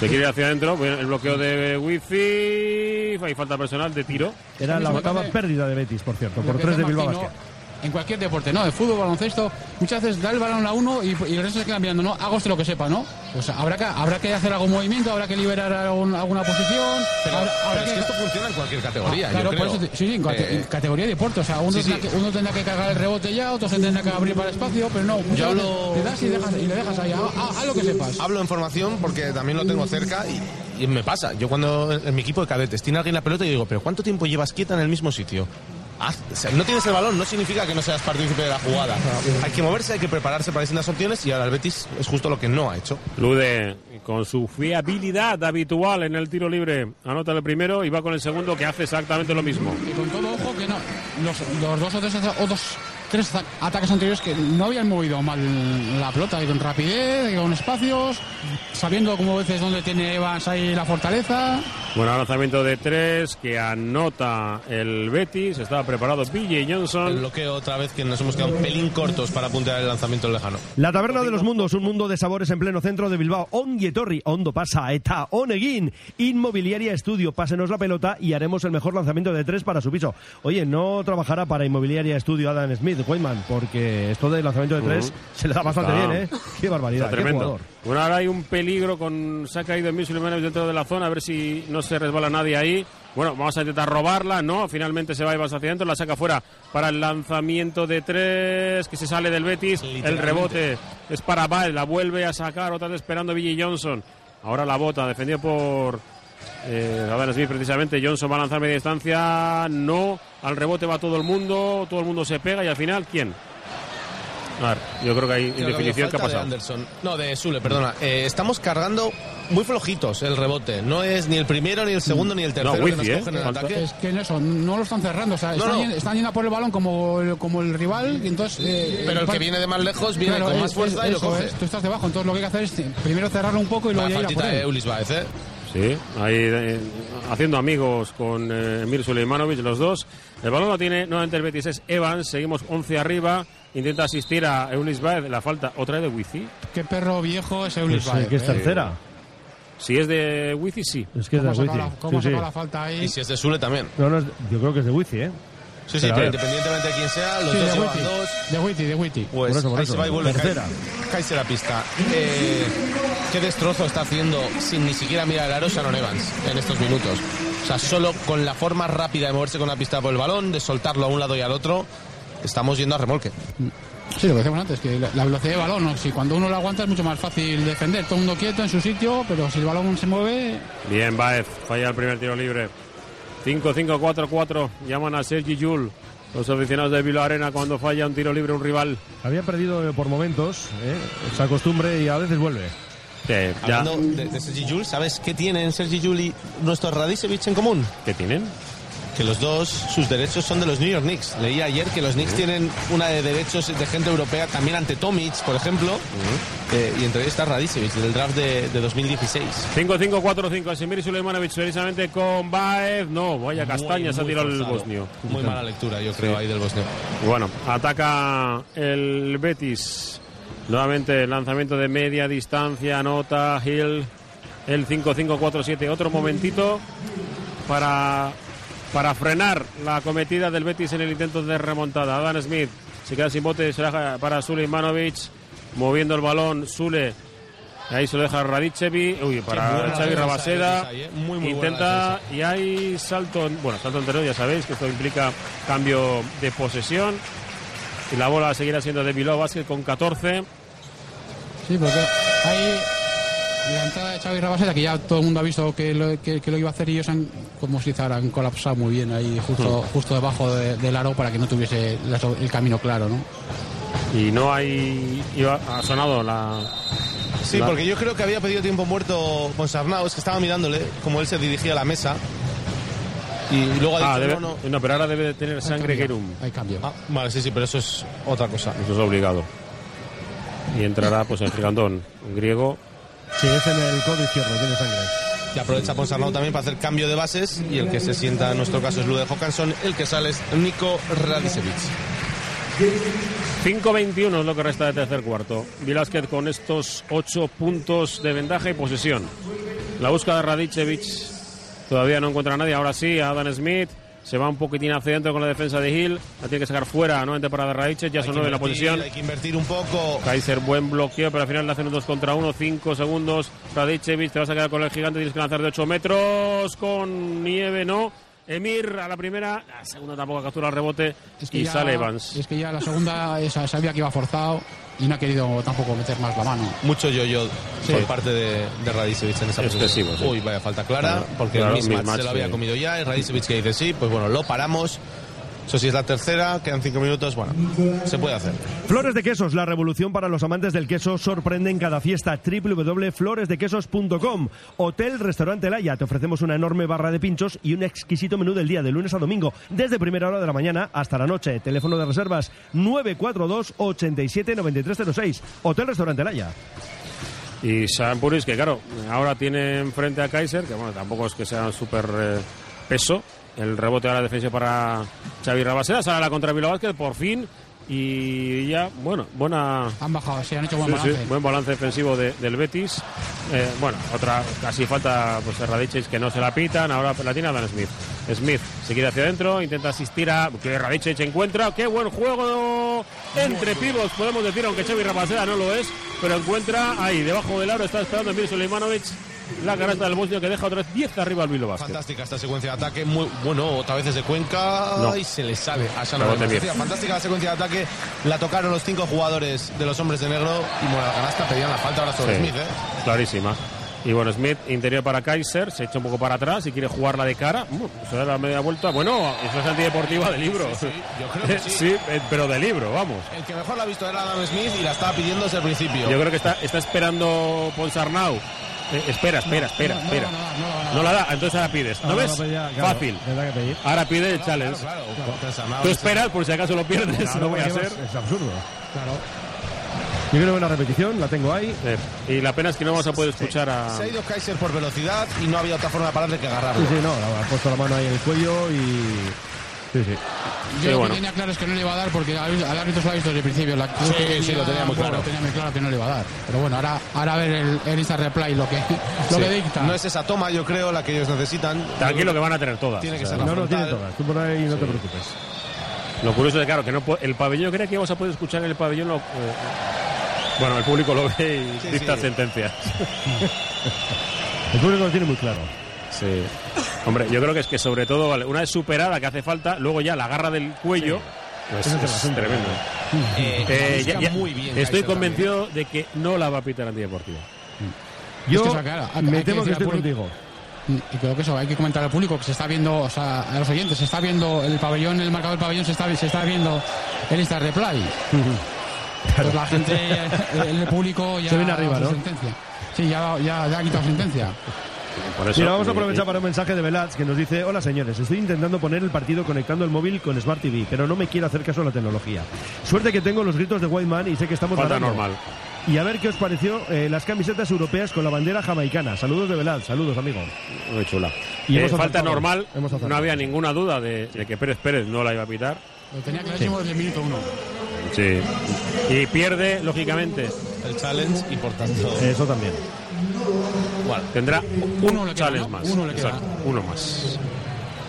Se quiere ir hacia adentro. El bloqueo de Wifi. Hay falta personal de tiro. Era la octava pérdida de Betis, por cierto, por tres de Bilbao Basket. En cualquier deporte, ¿no? De fútbol, baloncesto, muchas veces da el balón a uno y, y el resto se queda mirando, ¿no? Hago usted lo que sepa, ¿no? Pues habrá que, habrá que hacer algún movimiento, habrá que liberar algún- alguna posición. Pero, habrá, pero habrá es que esto funciona en cualquier categoría. Ah, claro, yo por creo. eso, te- sí, sí, en, Eh, en categoría de deporte. O sea, uno, sí, tendrá sí. Que, uno tendrá que cargar el rebote ya, otro se tendrá que abrir para el espacio, pero no, Yo hablo- le das y, dejas, y le dejas ahí, haz lo que sepas. Hablo en formación porque también lo tengo cerca y, y me pasa. Yo cuando en mi equipo de cadetes tiene alguien la pelota y digo, pero ¿cuánto tiempo llevas quieta en el mismo sitio? Haz- o sea, no tienes el balón, no significa que no seas partícipe de la jugada. Hay que moverse, hay que prepararse para distintas opciones y ahora el Betis es justo lo que no ha hecho. Lude, con su fiabilidad habitual en el tiro libre, anota el primero y va con el segundo que hace exactamente lo mismo. Y con todo ojo que no, los, los dos o tres, o dos, tres ata- ataques anteriores que no habían movido mal la pelota, y con rapidez, y con espacios, sabiendo como veces dónde tiene Evans ahí la fortaleza. Bueno, lanzamiento de tres que anota el Betis. Estaba preparado BJ El Johnson. bloqueo otra vez que nos hemos quedado un pelín cortos para apuntar el lanzamiento lejano. La Taberna de los Mundos, un mundo de sabores en pleno centro de Bilbao. Ongi etorri, ondo pasa, eta onegin. Inmobiliaria Estudio, pásenos la pelota y haremos el mejor lanzamiento de tres para su piso. Oye, no trabajará para Inmobiliaria Estudio Adam Smith, Wayman, porque esto de lanzamiento de tres se le da bastante Está- bien, ¿eh? Qué barbaridad, Está qué tremendo. jugador. Bueno, ahora hay un peligro con. Se ha caído dentro de la zona, a ver si no se resbala nadie ahí. Bueno, vamos a intentar robarla, ¿no? Finalmente se va Ibas hacia adentro, la saca fuera para el lanzamiento de tres, que se sale del Betis. El rebote es para Baez, la vuelve a sacar, otra vez esperando Billy Johnson. Ahora la bota, defendido por eh, Adam Smith precisamente. Johnson va a lanzar media distancia, no. Al rebote va todo el mundo, todo el mundo se pega y al final, ¿quién? A ver, yo creo que hay Creo que había indefinición. ¿Qué ha falta de pasado? Anderson. No, de Sule, perdona. Eh, estamos cargando muy flojitos el rebote. No es ni el primero, ni el segundo, ni el tercero que Wifi, nos ¿eh? cogen en el Falta- ataque. Es que en eso, no lo están cerrando, o sea, No, están, no. Yendo, están yendo a por el balón como el, como el rival, y entonces... eh, Pero el pa- que viene de más lejos viene Claro, con es- más fuerza es- y lo coge. es, tú estás debajo, entonces lo que hay que hacer es eh, primero cerrarlo un poco y luego ya ir a por él. Eulis Baez, ¿eh? Sí, ahí eh, haciendo amigos con eh, Emir Suleimanovic, los dos. El balón lo tiene nuevamente el Betis, es Evans, seguimos 11 arriba, intenta asistir a Eulis Baez, la falta otra de Wifi. Qué perro viejo es Eulis Pues, Baez, que es eh. tercera. Si es de Wifi, sí. Es que es de ¿Cómo ha sacado Wifi. la, cómo ha Sí, sí. sacado la falta ahí? Y si es de Sule también. No, no, es- yo creo que es de Wifi, ¿eh? Sí, sí, Pero a independientemente de quién sea, los Sí, dos llevan Witty, dos. de Witty, de Witty. Pues Por eso, por ahí eso. se va y vuelve. Caerse la pista. Eh, qué destrozo está haciendo sin ni siquiera mirar el aro Shannon Evans en estos minutos. O sea, solo con la forma rápida de moverse con la pista por el balón, de soltarlo a un lado y al otro, estamos yendo a remolque. Sí, lo que decíamos antes, que la, la velocidad de balón, ¿no? si cuando uno lo aguanta es mucho más fácil defender, todo el mundo quieto en su sitio, pero si el balón se mueve, Bien, Baez, falla el primer tiro libre. 5-5-4-4, llaman a Sergi Yul, los aficionados de Bilbao Arena cuando falla un tiro libre un rival. Había perdido eh, por momentos ¿eh? esa costumbre y a veces vuelve. Sí, ya. Hablando de, de Sergi Yul, ¿sabes qué tienen Sergi Yul y nuestro Radicevic en común? ¿Qué tienen? Que los dos, sus derechos son de los New York Knicks. Leí ayer que los Knicks tienen una de derechos de gente europea también ante Tomic, por ejemplo. Eh, y entre ellos está Radicevic, del draft de, de 2016. 5-5-4-5, Semir Suleimanovic precisamente con Baez. No, vaya castaña, se ha tirado el bosnio. Muy mala lectura, yo creo, ahí del bosnio. Bueno, ataca el Betis. Nuevamente lanzamiento de media distancia, anota Hill el 5-5-4-7. Otro momentito para, para frenar la cometida del Betis en el intento de remontada. Adam Smith se queda sin bote, se la deja para Suleimanovic, moviendo el balón. Sule, ahí se lo deja Radicevi. Uy, para Xavi Rabaseda. ahí, ¿eh? Muy, muy buena Intenta y hay salto, bueno, salto entero, ya sabéis que esto implica cambio de posesión. Y la bola seguirá siendo de Bilbao Basket con 14. sí, porque hay la entrada de Xavi que ya todo el mundo ha visto que lo, que, que lo iba a hacer y ellos han, como dice ahora, han colapsado muy bien ahí justo, justo debajo de- del aro para que no tuviese la- el camino claro, ¿no? Y no hay. iba- ha sonado la. Sí, la- porque yo creo que había pedido tiempo muerto Ponsarnau, es que estaba mirándole como él se dirigía a la mesa. Y luego ha dicho, Ah, debe- no, no, pero ahora debe de tener sangre cambio. Gerum. Hay cambio. Ah, vale, sí, sí, pero eso es otra cosa. Eso es obligado. Y entrará pues el gigantón griego Sí, es en el codo izquierdo, tiene sangre. Y aprovecha Ponsarnau también para hacer cambio de bases y el que se sienta en nuestro caso es Lude Hawkinson, el que sale es Nico Radicevic. 5-21 es lo que resta de tercer cuarto. Vilásquez con estos 8 puntos de ventaja y posesión. La búsqueda de Radicevic todavía no encuentra a nadie. Ahora sí, Adam Smith se va un poquitín hacia adentro con la defensa de Hill. La tiene que sacar fuera nuevamente para Radicevic. Ya Hay son 9 en la posición. Hay que invertir un poco. Kaiser, buen bloqueo, pero al final le hacen un 2 contra 1, 5 segundos. Radicevic, te vas a quedar con el gigante, tienes que lanzar de 8 metros. Con nieve, no. Emir a la primera, la segunda tampoco captura el rebote Es que y ya- sale Evans. Es que ya la segunda esa, sabía que iba forzado y no ha querido tampoco meter más la mano. Mucho yo-yo Sí. por parte de, de Radicevic en esa Excesivo, posición. sí. Uy, vaya falta clara, Claro, porque claro, el mismatch mismatch, se lo había sí. comido ya y Radicevic que dice sí, pues bueno, lo paramos. Eso sí es la tercera, quedan cinco minutos, bueno, se puede hacer. Flores de Quesos, la revolución para los amantes del queso sorprende en cada fiesta. www.floresdequesos.com Hotel Restaurante Laya. Te ofrecemos una enorme barra de pinchos y un exquisito menú del día de lunes a domingo, desde primera hora de la mañana hasta la noche. Teléfono de reservas 942 87 9306. Hotel Restaurante Laya. Y Sam Puris, que claro, ahora tiene enfrente a Kaiser, que bueno, tampoco es que sea un súper eh, peso. El rebote ahora defensa para Xavi Rabaseda, sale la contra Bilbao Vázquez, por fin. Y ya, bueno, buena. Han bajado, sí, han hecho buen Sí, sí, balance. buen balance defensivo de- del Betis. Eh, bueno, otra casi falta pues Radicevic que no se la pitan, ahora la tiene Adam Smith. Smith se quiere hacia adentro, intenta asistir a que Radicevic encuentra, qué buen juego entre pibos, podemos decir, aunque Xavi Rapaseda no lo es, pero encuentra ahí debajo del aro está esperando Emir Suleimanovic la canasta del bosnio que deja otra vez 10 arriba al Bilbao Basket. Fantástica esta secuencia de ataque, muy bueno, otra vez desde Cuenca No. y se le sale a. Fantástica la secuencia de ataque, la tocaron los cinco jugadores de los hombres de negro y bueno, la canasta pedían la falta ahora sobre Sí, Smith, ¿eh? Clarísima. Y bueno, Smith interior para Kaiser, se echa un poco para atrás y quiere jugarla de cara. Uh, se da la media vuelta. Bueno, eso es antideportiva de libro. Sí, sí, yo creo que sí. eh, pero de libro, vamos. El que mejor la ha visto era Adam Smith y la estaba pidiendo desde el principio. Yo creo que está, está esperando Ponsarnau. Eh, espera, espera, espera, espera. No la da, entonces ahora pides. ¿No ves? no, pues ya, claro, Fácil. Ahora pide el challenge. Claro, claro. Tú esperas por si acaso lo pierdes, Claro, no voy a porque ser. Es, absurdo. Claro. Yo creo que una repetición, la tengo ahí. Y la pena es que no vamos a poder escuchar a. Se ha ido Kaiser por velocidad y no había otra forma de pararle que agarrarlo. Sí, sí, no, ha puesto la mano ahí en el cuello y. Sí, sí. Yo lo bueno. que tenía claro es que no le iba a dar porque al al árbitro se lo ha visto desde el principio. La, Sí, sí, lo tenía muy claro. Lo tenía muy claro que no le iba a dar. Pero bueno, ahora, ahora a ver el, el Insta Replay lo que, lo Sí. que dicta. No es esa toma, yo creo, la que ellos necesitan. Tranquilo que van a tener todas. Tiene que O sea, ser No, no, tiene todas. Tú por ahí no te preocupes. Lo curioso es claro, que no el pabellón, creo que íbamos a poder escuchar en el pabellón. Lo, eh, bueno, el público lo ve y Sí, dicta sí. sentencias. El público lo tiene muy claro. Sí. Hombre, yo creo que es que sobre todo, vale, una vez superada que hace falta, luego ya la garra del cuello. pues es es tremendo. Eh, Eh, busca ya- ya- muy bien estoy convencido de que no la va a pitar antideportiva. Yo que, o sea, claro, hay- me hay que temo que decir estoy contigo. Y creo que eso hay que comentar al público que se está viendo, o sea, a los oyentes, se está viendo el pabellón, el marcador del pabellón, se está, se está viendo el Insta Replay. Pues la gente, el, el público ya Se viene arriba, ¿no? sentencia. Sí, ya, ya, ya ha quitado sentencia. Por eso, Mira, vamos a aprovechar para un mensaje de Velaz que nos dice: Hola señores, estoy intentando poner el partido conectando el móvil con Smart TV, pero no me quiero hacer caso a la tecnología. Suerte que tengo los gritos de Whiteman y sé que estamos Falta normal. Y a ver qué os pareció eh, las camisetas europeas con la bandera jamaicana. Saludos de Velaz, saludos amigo. Muy chula. Y Eh, falta normal, Hemos no había ninguna duda de, de que Pérez Pérez no la iba a pitar. Lo tenía clarísimo desde el minuto uno. Sí. Y pierde, lógicamente. El challenge y por tanto. Eso también. Bueno, Tendrá Uno un le ¿no? más. Uno le queda. Uno más.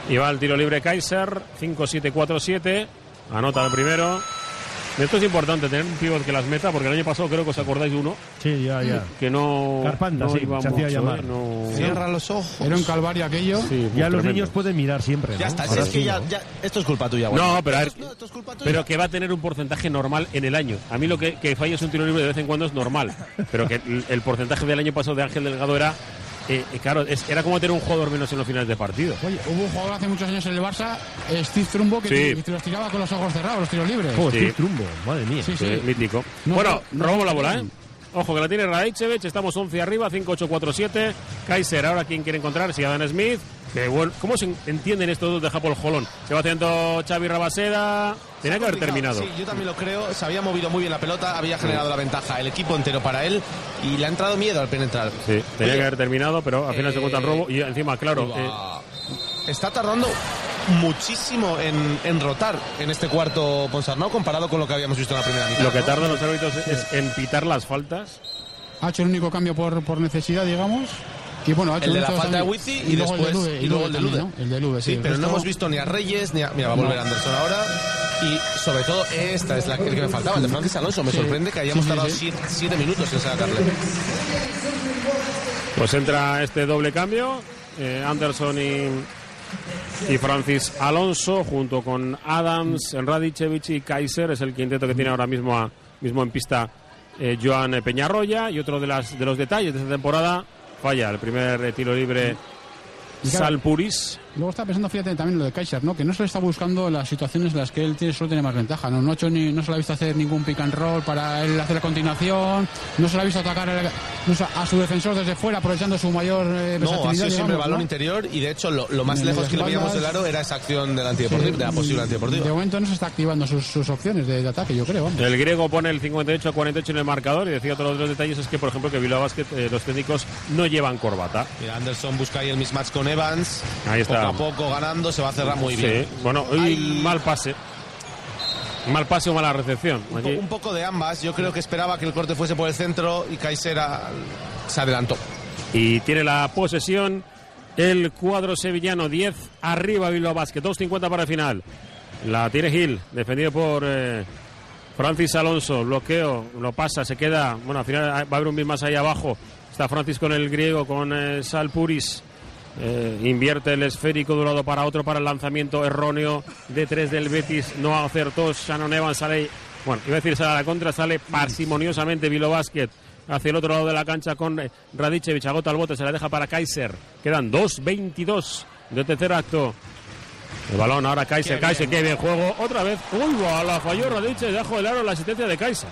Y va al tiro libre Kaiser, 5-7-4-7. Anota el primero. Esto es importante, tener un pivot que las meta, porque el año pasado creo que os acordáis de uno Sí, ya, ya. que no, Carpanta, no sí, iba se hacía mucho, llamar. ¿eh? No- cierra los ojos. Era un calvario aquello. Sí, Ya los tremendo. niños pueden mirar siempre. Ya ¿no? está, si es que ya, ¿no? ya- Esto es culpa tuya, No, Juan. pero a ver, Esto, esto es culpa tuya. pero que va a tener un porcentaje normal en el año. A mí lo que, que falles un tiro libre de vez en cuando es normal, pero que el, el porcentaje del año pasado de Ángel Delgado era, eh, claro, es- era como tener un jugador menos en los finales de partido. Oye, hubo un jugador hace muchos años en el Barça, Steve Trumbo, que Sí. te, te los tiraba con los ojos cerrados, los tiros libres. Joder, Sí. trumbo, madre mía. Sí, sí. Eh, mítico. No, bueno, no, robamos la bola, ¿eh? Ojo que la tiene Radicevich, estamos 11 arriba, 5-8-4-7. Kaiser, ahora quién quiere encontrar, si Adam Smith. Bueno, ¿Cómo se entienden estos dos de Japón Jolón? Se va haciendo Xavi Rabaseda. Tenía que haber terminado. Sí, yo también lo creo. Se había movido muy bien la pelota, había generado la ventaja el equipo entero para él y le ha entrado miedo al penetrar. Sí, tenía Oye, que haber terminado, pero al final se encuentra el robo. Y encima, claro, eh, Está tardando muchísimo en, en rotar en este cuarto Ponsarnau comparado con lo que habíamos visto en la primera mitad. lo que ¿no? tardan los árbitros es en pitar las faltas. Ha hecho el único cambio por, por necesidad, digamos. Y bueno, ha hecho El de la falta de. Wizzy y, luego el de después Lude, y luego el de Lude. ¿no? El de Lude, sí. Sí, el pero no hemos visto ni a Reyes ni a. Mira, va a volver No. Anderson ahora. Y sobre todo, esta es la el que me faltaba, el de Francis Alonso. Me Sí. sorprende que hayamos Sí, tardado sí. siete, siete minutos en sacarle. Pues entra este doble cambio. eh, Anderson y, y Francis Alonso, junto con Adams, Radicevich y Kaiser, es el quinteto que tiene ahora mismo, a- mismo en pista eh, Joan Peñarroya. Y otro de, las, de los detalles de esta temporada, falla el primer eh, tiro libre Salpuris. Luego está pensando, fíjate, también lo de Kaiser, ¿no? Que no se le está buscando las situaciones en las que él tiene, solo tiene más ventaja, ¿no? No, ha hecho ni, no se le ha visto hacer ningún pick and roll para él hacer la continuación, no se le ha visto atacar el- no a su defensor desde fuera, aprovechando su mayor eh, No, ha sido siempre digamos, balón ¿no? interior y de hecho lo, lo más En lejos que le veíamos del aro era esa acción del antideportivo, de la posible De antideportiva. momento no se está activando sus, sus opciones de, de ataque, yo creo. vamos. El griego pone el 58 a 48 en el marcador y decía otro de los detalles es que, por ejemplo, que Bilbao Basket, eh, los técnicos no llevan corbata. Mira, Anderson busca ahí el mismatch con Evans. Ahí está. A poco ganando, se va a cerrar muy bien. Sí, bueno, mal pase. Mal pase o mala recepción. Un, po- Aquí. un poco de ambas. Yo creo que esperaba que el corte fuese por el centro y Kaiser ah, se adelantó. Y tiene la posesión el cuadro sevillano. 10 arriba Bilbao Basket. 2.50 para el final. La tiene Gil, defendido por eh, Francis Alonso. Bloqueo, lo pasa, se queda. Bueno, al final va a haber un bit más ahí abajo. Está Francis con el griego, con eh, Sal Puris. Eh, invierte el esférico de un lado para otro para el lanzamiento erróneo de tres del Betis. No acertó. Shannon Evans sale. Bueno, iba a decir sale a la contra, sale parsimoniosamente Vilo Basket hacia el otro lado de la cancha con eh, Radicevic. Agota el bote, se la deja para Kaiser. Quedan 2.22 de tercer acto. El balón ahora Kaiser, Qué Kaiser, bien. qué bien juego. Otra vez. Uy, la falló Radicevic debajo del aro la asistencia de Kaiser.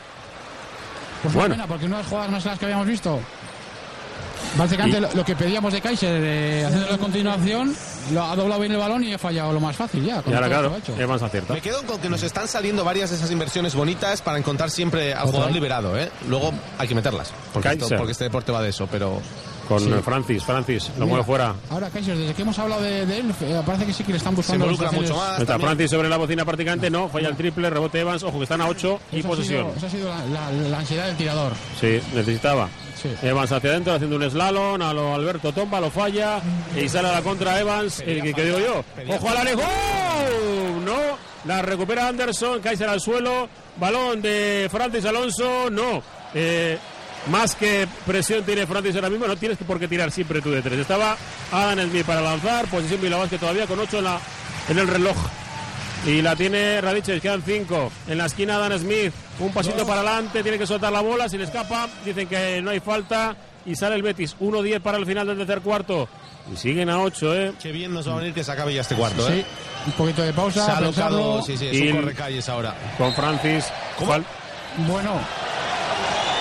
Pues Bueno. pena, porque unas jugadas más las que habíamos visto. Básicamente Y- lo, lo que pedíamos de Kaiser, eh, haciéndolo a continuación, lo ha doblado bien el balón y ha fallado lo más fácil ya. Y ahora, claro, hecho. Evans acierta. Me quedo con que nos están saliendo varias de esas inversiones bonitas para encontrar siempre al jugador liberado. ¿eh? Luego hay que meterlas. Porque, esto- Kaiser. porque este deporte va de eso. Pero Con Sí. Francis, Francis, lo Mira, mueve fuera. Ahora Kaiser, desde que hemos hablado de, de él, eh, parece que sí que le están buscando. involucra mucho más. Está. Francis sobre la bocina prácticamente, no, falla el triple, rebote Evans, ojo que están a 8 y ha posesión. sido- Esa ha sido la, la- la ansiedad del tirador. Sí, necesitaba. Sí. Evans hacia adentro haciendo un slalom, a lo Alberto Tomba lo falla y sale a la contra Evans, el que, que digo yo. Ojo al Alejo, no, la recupera Anderson, Kaiser al suelo, balón de Francis Alonso, no. Eh, más que presión tiene Francis ahora mismo, no tienes por qué tirar siempre tú de tres. Estaba Adam Smith para lanzar, posición Bilbao que todavía con 8 en, la, en el reloj. Y la tiene Radiches, quedan cinco. En la esquina Dan Smith, un pasito para adelante, tiene que soltar la bola, si le escapa, dicen que no hay falta y sale el Betis. 1-10 para el final del tercer cuarto. Y siguen a 8, ¿eh? qué bien nos va a venir que se acabe ya este cuarto. Sí, ¿eh? un poquito de pausa. Se ha alocado, sí, sí, es Y- un correcalles ahora. Con Francis. Fal- Bueno,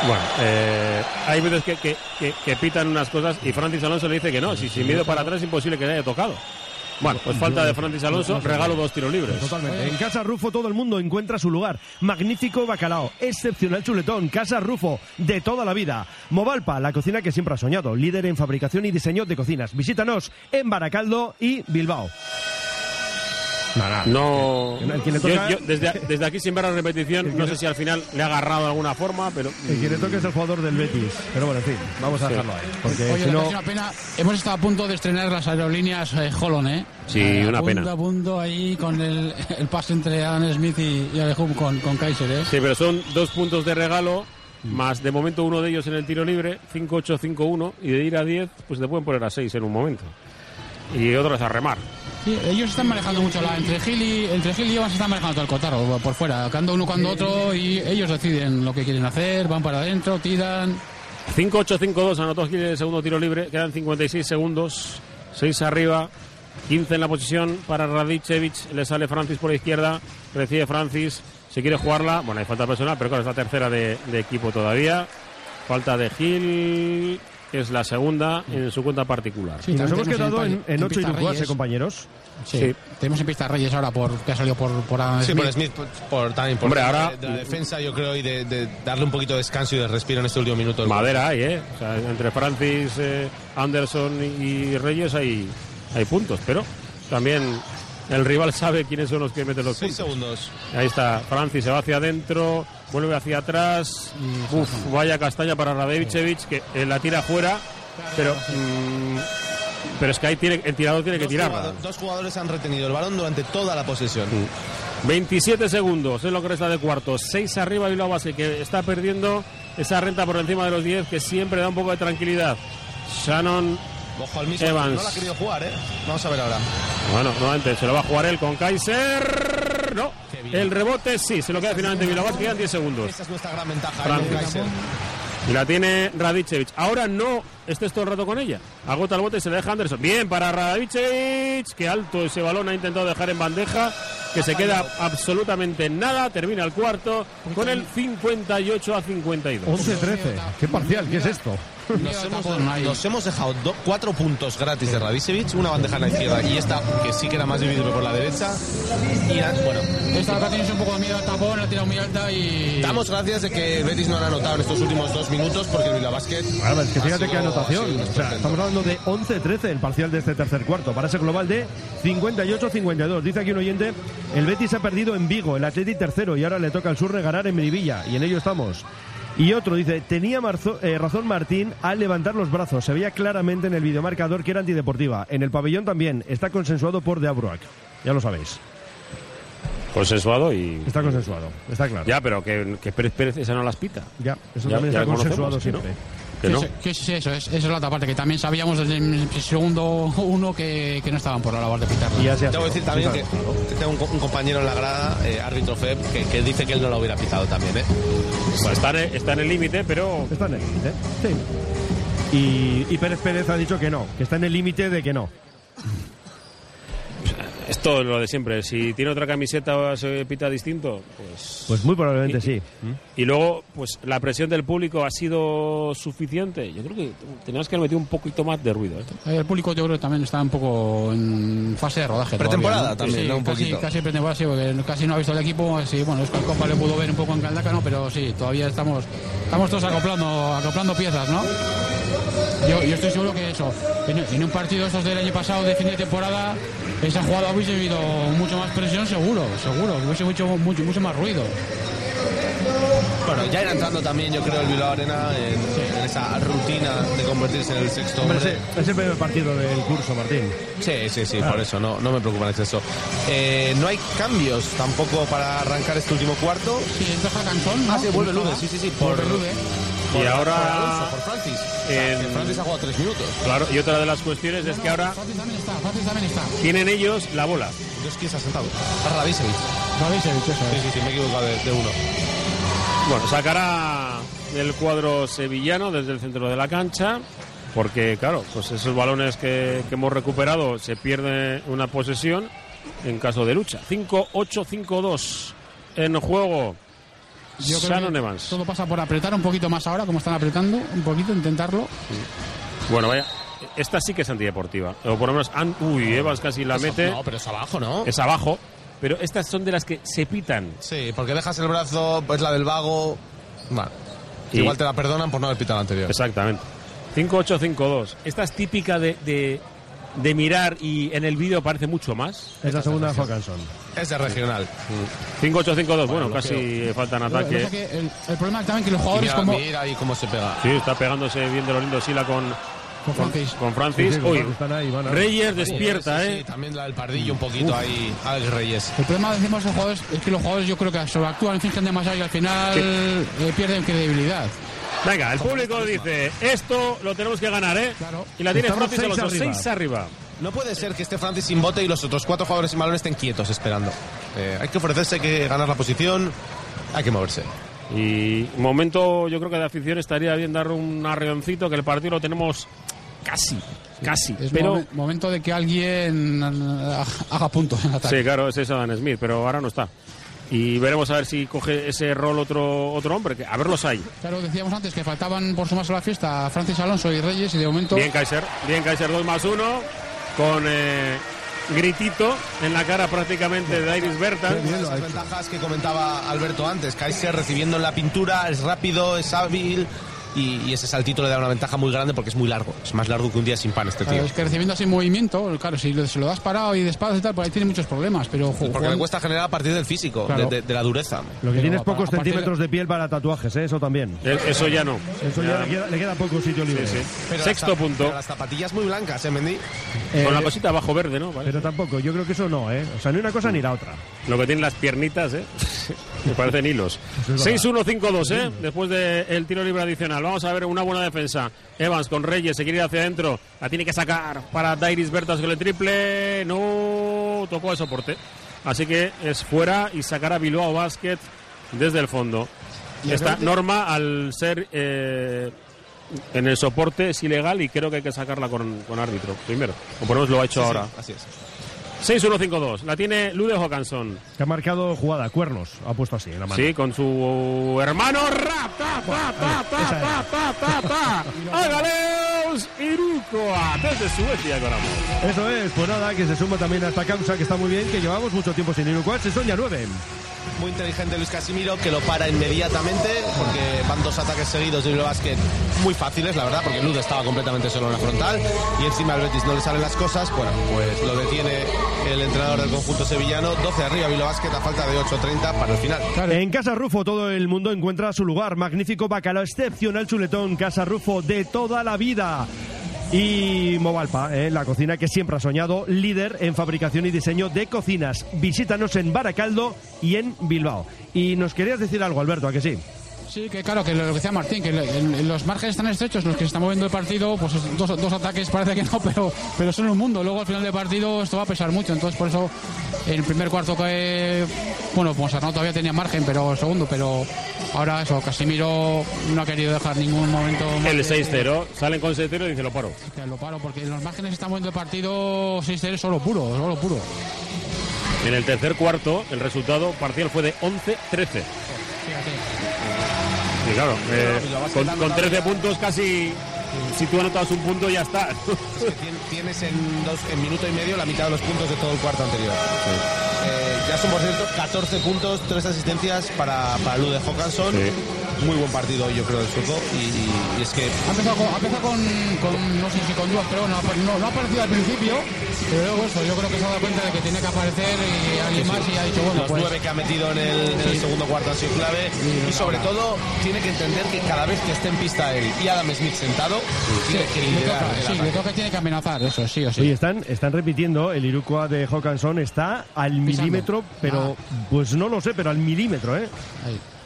Bueno, eh, hay veces que, que, que- que pitan unas cosas y Francis Alonso le dice que no, si sin miedo para atrás es imposible que le haya tocado. Bueno, pues falta de Francis Alonso, regalo dos tiros libres. Totalmente. En Casa Rufo todo el mundo encuentra su lugar. Magnífico bacalao, excepcional chuletón, Casa Rufo, de toda la vida. Movalpa, la cocina que siempre ha soñado, líder en fabricación y diseño de cocinas. Visítanos en Baracaldo y Bilbao. No. El que le Yo- toca- yo desde, desde aquí sin ver la repetición, no sé si al final le ha agarrado de alguna forma, pero. El que le toque es el jugador del Betis. Pero bueno, en fin, vamos a Sí. dejarlo ahí. Porque oye, si no... una pena. Hemos estado a punto de estrenar las aerolíneas eh, Holon, ¿eh? Sí, Eh, a una punto, pena. A punto ahí con el, el pase entre Adam Smith y, y Alejum con, con Kaiser, ¿eh? Sí, pero son dos puntos de regalo, más de momento uno de ellos en el tiro libre, 5-8, 5-1, y de ir a 10, pues te pueden poner a 6 en un momento. Y otros a remar. Sí, ellos están manejando mucho la entre Gil y entre Gil y Evans están manejando todo el cotarro por fuera, cuando uno cuando otro y ellos deciden lo que quieren hacer, van para adentro, tiran. 5-8, 5-2, anotó Gil el segundo tiro libre, quedan 56 segundos, 6 arriba, 15 en la posición para Radicevic, le sale Francis por la izquierda, recibe Francis, se quiere jugarla, bueno, hay falta personal, pero claro, es la tercera de, de equipo todavía. falta de Gil, es la segunda en su cuenta particular. y nos hemos tenemos quedado en- en, en en 8 y Reyes. compañeros. Sí. Sí. Tenemos en pista Reyes ahora por que ha salido por por Adam Sí, Smith. por Smith, por, por- también por Hombre, de- ahora- de la defensa, yo creo, y de, de darle un poquito de descanso y de respiro en este último minuto. Madera hay, ¿eh? O sea, entre Francis, eh, Anderson y Reyes hay, hay puntos, pero también el rival sabe quiénes son los que meten los Seis puntos. segundos. Ahí está, Francis se va hacia adentro, vuelve hacia atrás. Uf, vaya castaña para Radevicevic, que eh, la tira fuera, pero. mm, pero es que ahí tiene, el tirador tiene que tirarla. jugado- dos jugadores han retenido el balón durante toda la posesión. 27 segundos es lo que resta de cuarto. 6 arriba Bilbao Basket que está perdiendo esa renta por encima de los 10 que siempre da un poco de tranquilidad. Shannon Ojo al mismo. Evans. No la ha querido jugar, ¿eh? Vamos a ver ahora. Bueno, nuevamente se lo va a jugar él con Kaiser. No. El rebote sí, se lo queda finalmente Basket. Quedan 10 segundos. Esa es nuestra gran ventaja. ¿eh? Kaiser. Y la tiene Radicevic. Ahora no estés todo el rato con ella. Agota el bote y se le deja Anderson. Bien para Radicevic. Que alto ese balón ha intentado dejar en bandeja. Que se queda absolutamente en nada. Termina el cuarto con el 58 a 52. 11-13. ¿Qué parcial? ¿Qué es esto? Nos hemos, nos hemos dejado do- cuatro puntos gratis de Radicevic, una bandeja en la izquierda y esta que sí que era más dividible por la derecha. Y bueno, Esta vez tienes un poco de miedo al tapón, la tira muy alta y. damos gracias de que Betis no han anotado en estos últimos dos minutos porque el Bilbao Basket. Bueno, es que fíjate ha sido- anotación. O sea, estamos hablando de 11-13 el parcial de este tercer cuarto. Para ese global de 58-52. Dice aquí un oyente, el Betis ha perdido en Vigo, el Atleti tercero y ahora le toca al Surre ganar en Melivilla. Y en ello estamos. Y otro dice, tenía marzo- eh, razón Martín al levantar los brazos. Se veía claramente en el videomarcador que era antideportiva. En el pabellón también. Está consensuado por De Abruac. Ya lo sabéis. Consensuado y. Está consensuado. Está claro. Ya, pero que, que Pérez Pérez esa no las pita. Ya, eso Ya- también ya está consensuado siempre. Que no. Que sí, eso es, esa es la otra parte, que también sabíamos desde el segundo uno que, que no estaban por la labor de pitarla. Y así Debo sido. decir también Sí, que claro. que tengo un, co- un compañero en la grada, eh, árbitro FEB, que, que dice que él no lo hubiera pitado también, ¿eh? Bueno, está, en, está en el límite, pero. Está en el límite. Sí. Y, y Pérez Pérez ha dicho que no, que está en el límite de que no. Esto es lo de siempre. Si tiene otra camiseta o se pita distinto, pues. Pues muy probablemente sí. Y luego, pues la presión del público ha sido suficiente. Yo creo que tenías que haber metido un poquito más de ruido. ¿eh? El público yo creo que también está un poco en fase de rodaje. Pretemporada todavía, también, Sí, ¿no? Un casi, poquito. Casi pretemporada, sí, porque casi no ha visto el equipo. Sí, bueno, es que el Copa le pudo ver un poco en Caldaca, ¿no? Pero sí, todavía estamos, estamos todos acoplando, acoplando piezas, ¿no? Yo, yo estoy seguro que eso, en, en un partido estos del año pasado de fin de temporada, esa jugada hubiese habido mucho más presión, seguro, seguro, hubiese hecho mucho, mucho más ruido. Bueno, ya irá entrando también, yo creo, el Bilbao Arena en, en esa rutina de convertirse en el sexto Hombre, es el primer partido del curso, Martín. Sí, sí, sí, Claro. por eso, no, no me preocupa en exceso. Eh, no hay cambios tampoco para arrancar este último cuarto. Sí, entra Hackanson, ¿no? Ah, sí, vuelve Lude, sí, sí, sí. Por, Vuelve Lude. Y por- ahora- Por, Alonso, por Francis. O sea, en- que Francis ha jugado tres minutos. Claro, y otra de las cuestiones es que ahora Francis también está, Francis también está. tienen ellos la bola. Entonces, ¿quién se ha sentado? A Radicevic. Radicevic, eso Sí, es. sí, sí, me he equivocado de, de uno. Bueno, sacará el cuadro sevillano desde el centro de la cancha. Porque, claro, pues esos balones que, que hemos recuperado se pierde una posesión en caso de lucha. 5-8-5-2 en juego. Yo creo que Evans. todo pasa por apretar un poquito más ahora, como están apretando, un poquito, intentarlo. Bueno, vaya. Esta sí que es antideportiva. O por lo menos, an- uy, Evans casi la Eso- mete. No, pero es abajo, ¿no? Es abajo. Pero estas son de las que se pitan. Sí, porque dejas el brazo, pues la del vago. Bueno, Y- igual te la perdonan por no haber pitado la anterior. Exactamente. 5-8-5-2. Esta es típica de, de, de mirar y en el vídeo parece mucho más. Es la segunda de Hawkinson. Es de regional. 5-8-5-2. Bueno, lo casi faltan Lo- lo que pasa ataque. es que el, el problema es también que los jugadores mira, como mira ahí cómo se pega. Sí, está pegándose bien de lo lindo Sila con, con Francis. con Francis. Sí, sí, Uy, están ahí, van a- Reyes despierta, Sí, sí, ¿eh? sí, también la del pardillo un poquito ahí, Alex Reyes. El problema decimos los jugadores es que los jugadores yo creo que sobreactúan, fingen demasiado y al final eh, pierden credibilidad. Venga, el público dice, esto lo tenemos que ganar, ¿eh? Claro. Y la tiene Estamos Francis seis Alonso, arriba. 6 arriba. No puede ser que esté Francis sin bote y los otros cuatro jugadores sin balón estén quietos esperando. Eh, hay que ofrecerse, hay que ganar la posición, hay que moverse. Y momento, yo creo que de afición estaría bien dar un arreoncito, que el partido lo tenemos casi, casi. Es pero momen- momento de que alguien eh, haga puntos en ataque. Sí, claro, es eso Dan Smith, pero ahora no está. y veremos a ver si coge ese rol otro otro hombre, que a ver los hay. Claro, decíamos antes que faltaban por sumarse a la fiesta Francis Alonso y Reyes y de momento... Bien Kaiser, bien Kaiser 2 más 1 con eh, gritito en la cara prácticamente de Iris Berta. Las ventajas que comentaba Alberto antes. Kaiser recibiendo en la pintura, es rápido, es hábil. Y, y ese saltito le da una ventaja muy grande porque es muy largo. Es más largo que un día sin pan este tío. Claro, es que recibiendo así movimiento, claro, si lo- se lo das parado y de espaldas y tal, por ahí tiene muchos problemas. Pero Porque le cuesta generar a partir del físico, Claro. de, de- de la dureza. Lo que tienes a- pocos de- centímetros de piel para tatuajes, ¿eh? eso también. Eh, Eso ya no. Eso ya, Ya- le, queda, le queda poco sitio libre. Sí, sí. Pero Sexto punto. pero las zapatillas muy blancas, ¿eh, Mendy? Eh, Con la cosita abajo verde, ¿no? Vale. Pero tampoco, yo creo que eso no, ¿eh? O sea, ni una cosa ni la otra. Lo que tienen las piernitas, ¿eh? Me parecen hilos. Eso es verdad. 6-1-5-2, ¿eh? Después del tiro libre adicional. Vamos a ver una buena defensa. Evans con Reyes, se quiere ir hacia adentro. La tiene que sacar para Dairis Bertas con el triple. No tocó el soporte. Así que es fuera y sacará Bilbao Basket desde el fondo. Esta norma, al ser eh, en el soporte, es ilegal y creo que hay que sacarla con, con árbitro primero. O por lo menos lo ha hecho Sí, sí, ahora. así es. 6-1-5-2. La tiene Lude Hawkinson. Que ha marcado jugada, cuernos. Ha puesto así en la mano. Sí, con su hermano. ¡Rap! ¡Ta, ta, ta, ta, ta, ta. Desde Suecia, Coramo. Eso es. Pues nada, que se suma también a esta causa que está muy bien, que llevamos mucho tiempo sin Irukoa. Se son ya nueve. Muy inteligente Luis Casimiro, que lo para inmediatamente, porque van dos ataques seguidos de Bilbao Basket muy fáciles, la verdad, porque Ludo estaba completamente solo en la frontal y encima al Betis no le salen las cosas. Bueno, pues lo detiene el entrenador del conjunto sevillano. 12 arriba Bilbao Basket a falta de 8.30 para el final. En Casa Rufo todo el mundo encuentra su lugar. Magnífico bacalao, excepcional chuletón. Casa Rufo de toda la vida. Y Movalpa, eh, la cocina que siempre ha soñado, líder en fabricación y diseño de cocinas. Visítanos en Baracaldo y en Bilbao. Y nos querías decir algo, Alberto, ¿a que sí? Sí, que claro, que lo que decía Martín, que los márgenes están estrechos, los que se está moviendo el partido, pues es- dos, dos ataques parece que no, pero, pero son un mundo. Luego al final del partido esto va a pesar mucho, entonces por eso en el primer cuarto que, bueno, pues Arnaud todavía tenía margen, pero el segundo, pero ahora eso, Casimiro no ha querido dejar ningún momento. más El de- 6-0. Salen con 6-0 y dice lo paro. que lo paro, porque los márgenes está moviendo el partido 6-0 solo puro, solo puro. En el tercer cuarto, el resultado parcial fue de 11-13. Claro, eh, con, con 13 puntos casi, si tú anotas un punto ya está. Es que tien- tienes en, dos, en minuto y medio la mitad de los puntos de todo el cuarto anterior. Eh, ya son, por cierto, 14 puntos, 3 asistencias para, para Lude Hawkinson. Muy buen partido hoy, yo creo, del sueco. Y, y es que Ha empezado con, ha empezado con, con, no sé si con dudas, pero no, ha- no, no ha aparecido al principio, pero luego eso, yo creo que se ha dado cuenta de que tiene que aparecer y alguien más y ha dicho, bueno, los pues... nueve que ha metido en el, en el segundo cuarto han sido clave. Y sobre todo, tiene que entender que cada vez que esté en pista él y Adam Smith sentado, tiene que liderar sí, tiene que amenazar, eso sí o sí. Oye, están, están repitiendo, el Irukoa de Hawkinson está al milímetro, pero pues no lo sé, pero al milímetro, ¿eh?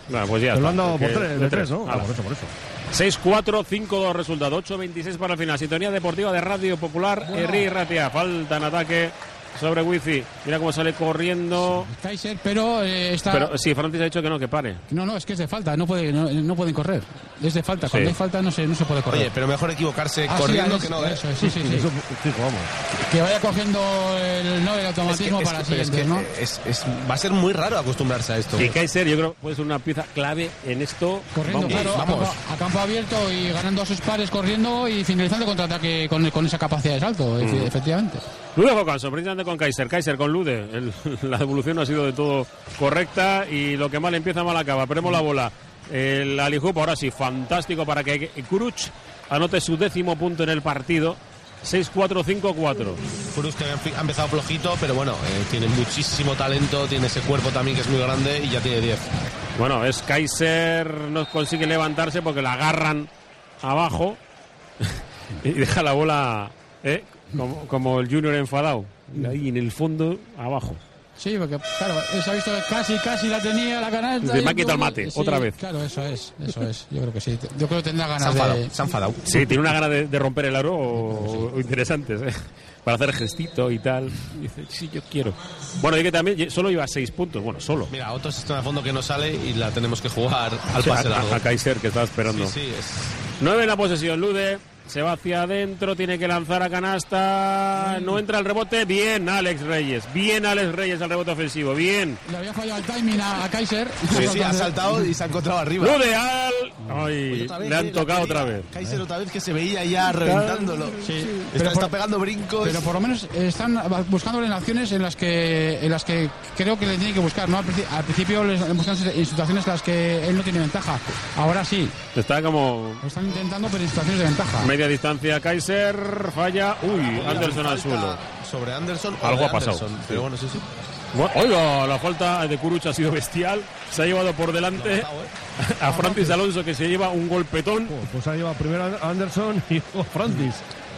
Bueno, pues ya Te lo han dado por tres, de tres, ¿no? Ah, por eso, por eso. 6-4, 5-2 resultado. 8-26 para el final. Sintonía deportiva de Radio Popular. Herri Ratia. Falta en ataque sobre Wifi. Mira cómo sale corriendo. Kaiser, pero eh, está... Pero sí, Francis ha dicho que no, que pare. No, no, es que es de falta, no, puede, no, no pueden correr. Es de falta, cuando Sí. hay falta no se, no se puede correr. Oye, pero mejor equivocarse Ah, sí, corriendo es- que no, ¿eh? eso es, sí, sí, sí. Eso, fijo, vamos. Que vaya cogiendo el, no, el automatismo Es que- para es va a ser muy raro acostumbrarse a esto. Y Kaiser, yo creo que puede ser una pieza clave en esto. Corriendo, Vamos, claro, a vamos. campo, a campo abierto y ganando a sus pares corriendo y finalizando contraataque con, con esa capacidad de salto, Mm. efectivamente. Lude Hawkinson, precisamente con Kaiser. Kaiser con Lude. El- la devolución no ha sido de todo correcta y lo que mal empieza, mal acaba. Perdemos la bola. El Alijup, ahora sí, fantástico para que Kuruch anote su décimo punto en el partido. 6-4-5-4. Cruz que ha empezado flojito, pero bueno, eh, tiene muchísimo talento, tiene ese cuerpo también que es muy grande y ya tiene 10. Bueno, es Kaiser, no consigue levantarse porque la agarran abajo y deja la bola eh, como, como el Junior enfadado. Ahí en el fondo, abajo. Sí, porque claro, se ha visto que casi, casi la tenía la canasta. Quitado el luego- mate, sí, otra vez. Claro, eso es, eso es. Yo creo que sí. Yo creo que tendrá Se ganas enfadado, de... se ha enfadado. Sí, tiene una gana de, de romper el aro o- o interesantes, ¿eh? Para hacer gestito y tal. Dice, sí, yo quiero. Bueno, y que también solo lleva seis puntos. Bueno, solo. Mira, otro sistema de fondo que no sale y la tenemos que jugar al O sea, pase a- largo. a Kaiser, que estaba esperando. Sí, sí, es... 9 en la posesión, Lude. Se va hacia adentro, tiene que lanzar a canasta, no entra el rebote, bien Alex Reyes, bien Alex Reyes al rebote ofensivo, bien. Le había fallado el timing a, a Kaiser. Sí, sí, ha saltado y se ha encontrado arriba. Ludeal, ay, vez, le han eh, tocado otra vez. Kaiser otra vez que se veía ya reventándolo. Sí. Está, por- está pegando brincos. Pero por lo menos están buscándole en acciones en las que en las que creo que le tiene que buscar. ¿no? Al principio les buscan en situaciones en las que él no tiene ventaja. Ahora sí, Está como lo están intentando, pero en situaciones de ventaja. Media distancia Kaiser, falla, uy, Anderson al suelo. Sobre Anderson. Algo ha pasado. Anderson, Pero bueno, sí, sí. Bueno, Oiga, la falta de Kuruch ha sido bestial. Se ha llevado por delante a Francis Alonso que se lleva un golpetón. Pues ha llevado primero a Anderson y luego Francis.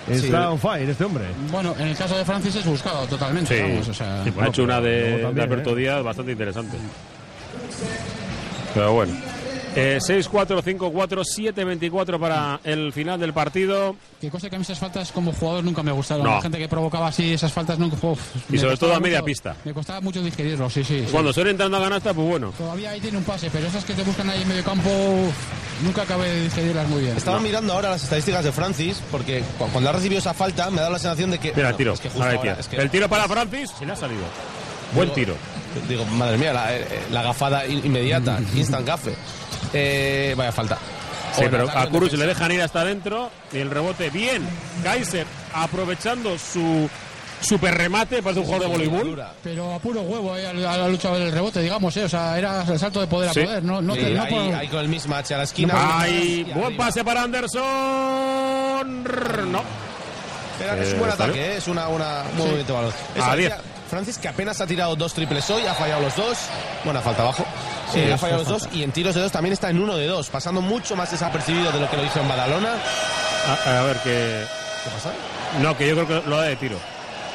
Está Sí. on fire este hombre. Bueno, en el caso de Francis es buscado totalmente. Sí, vamos, o sea, ha hecho una de también, Alberto ¿eh? Díaz bastante interesante. Pero bueno. Eh, 6-4, 5-4, 7-24 para el final del partido. Que cosa que a mí esas faltas como jugador nunca me gustaron. No. La gente que provocaba así esas faltas nunca. uf, Y sobre todo a media mucho- pista. Me costaba mucho digerirlo, sí, sí. sí. Cuando suele entrando a ganasta, pues bueno. Todavía ahí tiene un pase, pero esas que te buscan ahí en medio campo, nunca acabé de digerirlas muy bien. Estaba mirando ahora las estadísticas de Francis, porque cu- cuando ha recibido esa falta me dado la sensación de que. Mira, el tiro. es que justo Ahora ahora, el es tiro. que- El tiro para Francis, se le ha salido. Buen tiro. Digo, madre mía, la, eh, la gafada in- inmediata, instant gafe. Eh, vaya falta. Sí, pero a en Kuruch le dejan ir hasta adentro y el rebote bien. Kaiser aprovechando su super remate, parece un jugador de voleibol. Pero a puro huevo eh, ha, ha luchado el rebote, digamos, eh, o sea, era el salto de poder Sí. a poder, no, no, Sí, te- no ahí, por- ahí con el mismatch a la esquina. Ay, buen pase para Anderson. No. Pero es un Eh, buen ¿está ataque, eh, es una, una Sí. bonito balón. A Eso diez. decía Francis que apenas ha tirado dos triples hoy, ha fallado los dos. Buena falta abajo. Sí, Eh, ha fallado los falta. dos y en tiros de dos también está en uno de dos, pasando mucho más desapercibido de lo que lo hizo en Badalona. A, a ver, que. ¿Qué pasa? No, que yo creo que lo da de tiro.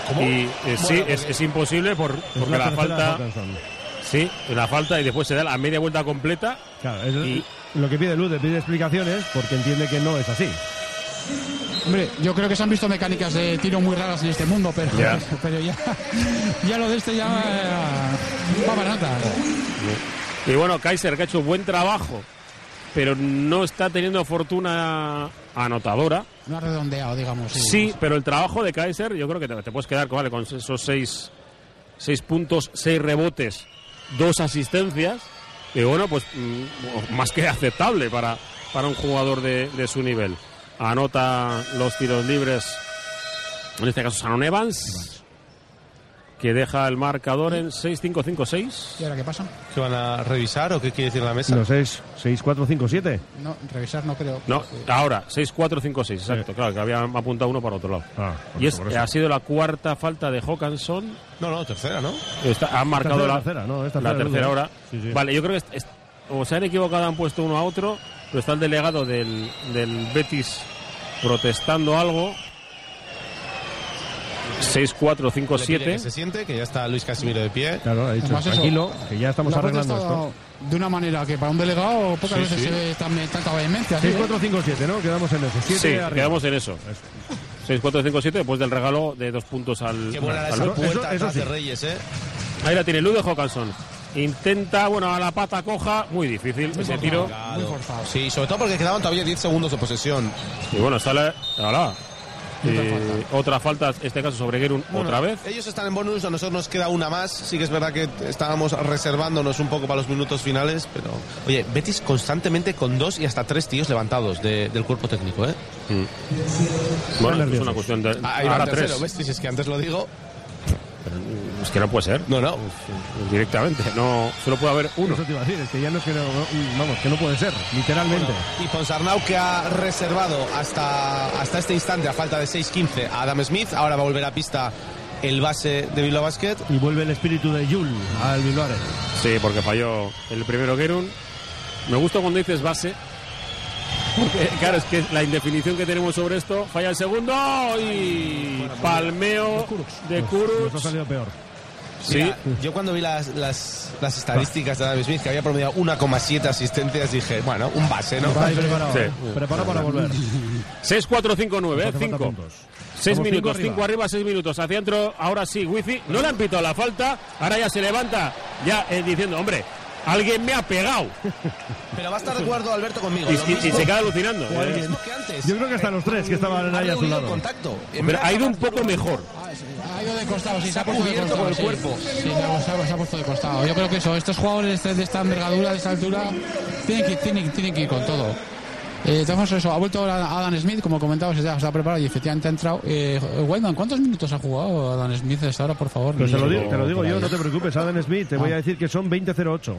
¿Cómo? Y eh, sí, Bueno, es, porque- es imposible por, porque la falta. Sí, la falta y después se da la media vuelta completa. Claro, es Y- lo que pide Luz, le pide explicaciones porque entiende que no es así. Hombre, yo creo que se han visto mecánicas de tiro muy raras en este mundo, pero Ya. pero ya, ya lo de este ya eh, va barata. Y bueno, Kaiser que ha hecho buen trabajo, pero no está teniendo fortuna anotadora. No ha redondeado, digamos. Sí, pero el trabajo de Kaiser, yo creo que te, te puedes quedar vale, con esos seis, seis puntos, seis rebotes, dos asistencias. Y bueno, pues mm, más que aceptable para, para un jugador de, de su nivel. Anota los tiros libres, en este caso Sanon Evans, que deja el marcador en 6-5-5-6. ¿Y ahora qué pasa? ¿Qué van a revisar o qué quiere decir la mesa? No sé, 6, 4, 5, 7. No, revisar no creo. No, ahora, 6-4-5-6, exacto, claro, que había apuntado uno para otro lado. Ah, y es, ha sido la cuarta falta de Hawkinson. No, no, tercera, ¿no? Está- han marcado Tercera, la tercera, no, la tercera, hora. Sí, sí. Vale, yo creo que es- es- o se han equivocado, han puesto uno a otro, pero está el delegado del, del Betis protestando algo. 6, 4, 5, Le pide que 7. se siente, que ya está Luis Casimiro de pie. Claro, ha dicho, Además, eso, tranquilo, que ya estamos arreglando esto. De una manera que para un delegado pocas Sí, veces sí. se ve tan, tanta vehemencia. así, 6, ¿eh? 4, 5, 7, ¿no? Quedamos en eso. 7 Sí, arriba. quedamos en eso. 6, 4, 5, 7, después del regalo de dos puntos al. Qué buena al esa puerta eso atrás sí. de Reyes, ¿eh? Ahí la tiene Lude Hawkinson. Intenta, bueno, a la pata coja, muy difícil ese tiro. Muy forzado. Sí, sobre todo porque quedaban todavía 10 segundos de posesión. Y bueno, sale. Eh, otra falta, en este caso sobre Gerun, otra vez. Ellos están en bonus, a nosotros nos queda una más. Sí que es verdad que estábamos reservándonos un poco para los minutos finales, pero... Oye, Betis constantemente con dos y hasta tres tíos levantados de- del cuerpo técnico, ¿eh? Bueno, es una cuestión de. Ah, ahora tercero, tres. Si es que antes lo digo. Es que no puede ser. No, no. Directamente. No, solo puede haber uno. Eso te iba a decir, es que ya no es que no, no- vamos, que no puede ser, literalmente. Y Ponsarnau que ha reservado hasta, hasta este instante, a falta de 6-15, a Adam Smith. Ahora va a volver a pista el base de Bilbao Basket. Y vuelve el espíritu de Yul al Bilbao. Sí, porque falló el primero Gerun. Me gusta cuando dices base. Porque, claro, es que la indefinición que tenemos sobre esto, falla el segundo y palmeo de Nos ha Kurus. salido peor. Sí, Mira, yo cuando vi las, las, las estadísticas de Adam Smith, que había promediado 1,7 asistencias, dije, bueno, un base, ¿no? Preparado, Sí. ¿eh? preparado para volver. 6, 4, 5, 9, Nos hace falta 5. puntos. 6 Vamos, minutos, cinco 5 arriba, 6 minutos. Hacia adentro, ahora sí, Wifi. No le han pitado la falta. Ahora ya se levanta, ya eh, diciendo, hombre, alguien me ha pegado. Pero va a estar de acuerdo Alberto conmigo. Y, se queda alucinando. Lo Eh, mismo que antes. Yo creo que hasta los tres que estaban Ha ahí a su lado. contacto. Pero ha ido un poco mejor. Ha ido de costado, sí, Se se ha puesto de cubierto costado. con el sí. cuerpo. Sí, se ha, se ha- se ha puesto de costado. Yo creo que eso, estos jugadores de, de esta envergadura, de esta altura, tienen que, tienen, tienen que ir con todo. Eh, entonces eso, ha vuelto ahora Adam Smith, como comentabas, ya se ha preparado y efectivamente ha entrado. Eh, Wayman, ¿cuántos minutos ha jugado Adam Smith hasta ahora, por favor? Pues te lo, digo, te lo digo yo, no te preocupes, Adam Smith, te voy a decir que son 20-08.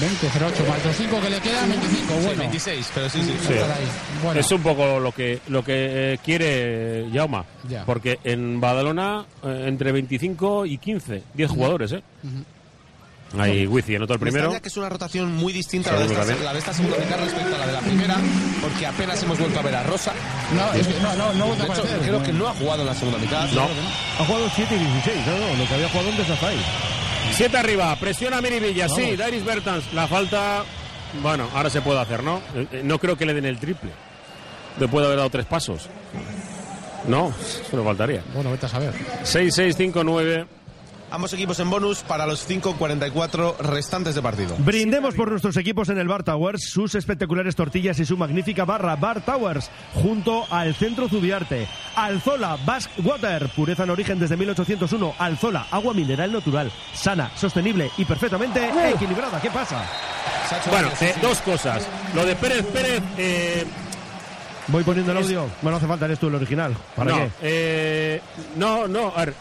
20, 08, más los 5 que le quedan, 25. Sí, Bueno, 26, pero sí, sí. Sí. Caray. Bueno. Es un poco lo que lo que eh, quiere Jauma. Ya. Porque en Badalona, eh, entre 25 y 15, 10 jugadores, ¿eh? Hay Wifi, anotó el Me primero. extraña que es una rotación muy distinta a la de, esta, la de esta segunda mitad respecto a la de la primera, porque apenas hemos vuelto a ver a Rosa. No, es que no, no, no De a hecho, creo que no ha jugado en la segunda mitad. No. Ha jugado 7 y 16, no, no, lo que había jugado antes hasta ahí. 7 arriba, presiona Miribilla, sí, Dairis Bertans. La falta, bueno, ahora se puede hacer, ¿no? Eh, eh, No creo que le den el triple. Le puede haber dado tres pasos. No, eso le faltaría. Bueno, vete a saber. 6-6-5-9. Ambos equipos en bonus para los 5.44 restantes de partido. Brindemos por nuestros equipos en el Bar Towers, sus espectaculares tortillas y su magnífica barra Bar Towers, junto al Centro Zubiarte. Alzola Basque Water, pureza en origen desde 1801. Alzola, agua mineral natural, sana, sostenible y perfectamente equilibrada. ¿Qué pasa? Bueno, eh, dos cosas. Lo de Pérez Pérez, eh, Voy poniendo el audio. Bueno, no hace falta, eres tú el original. ¿Para no, qué? eh, no, no, a ver,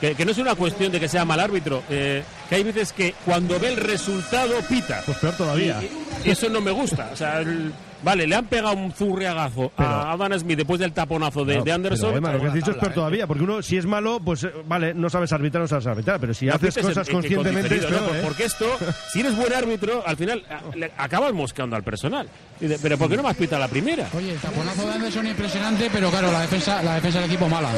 que, que no es una cuestión de que sea mal árbitro, eh, que hay veces que cuando ve el resultado pita. Pues peor todavía. Y, y eso no me gusta. O sea, el- vale, le han pegado un zurriagazo a Adam Smith después del taponazo de, No, de Anderson. pero, Emma, lo que has dicho es peor todavía, porque uno, si es malo, pues eh, vale, no sabes arbitrar, no sabes arbitrar, pero si No haces cosas conscientemente es diferido, ¿no? peor, ¿eh? Porque esto, si eres buen árbitro, al final a- le acabas mosqueando al personal. Dice, pero ¿por qué no me has pitado la primera? Oye, el taponazo de Anderson impresionante, pero claro, la defensa, la defensa del equipo mala.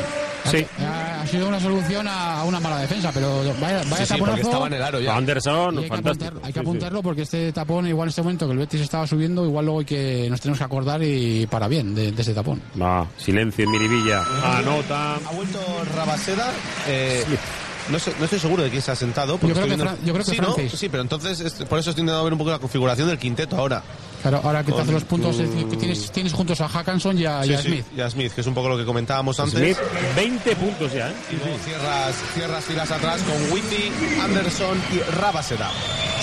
Sí. Ha, ha sido una solución a una mala defensa, pero vaya, vaya Sí, sí, porque taponazo. estaba en el aro ya. Anderson, hay que, fantástico. apuntar- hay que Sí, sí. apuntarlo porque este tapón, igual en este momento que el Betis estaba subiendo, igual luego hay que nos tenemos que acordar y para bien de, de ese tapón. Va, silencio en Miribilla. Anota. Ha vuelto Rabaseda. eh, no, sé- no estoy seguro de quién se ha sentado. Yo creo que viendo- Fran- yo creo que sí, ¿no? Sí, pero entonces es- por eso estoy intentando ver un poco la configuración del quinteto ahora. Claro, ahora que te hace los puntos, tu- tienes, tienes juntos a Hackanson y a, y Sí, Smith. y a Smith, que es un poco lo que comentábamos antes. Smith, 20 puntos ya, ¿eh? Y luego cierras, cierras filas atrás con Whitty, Anderson y Rabaseda.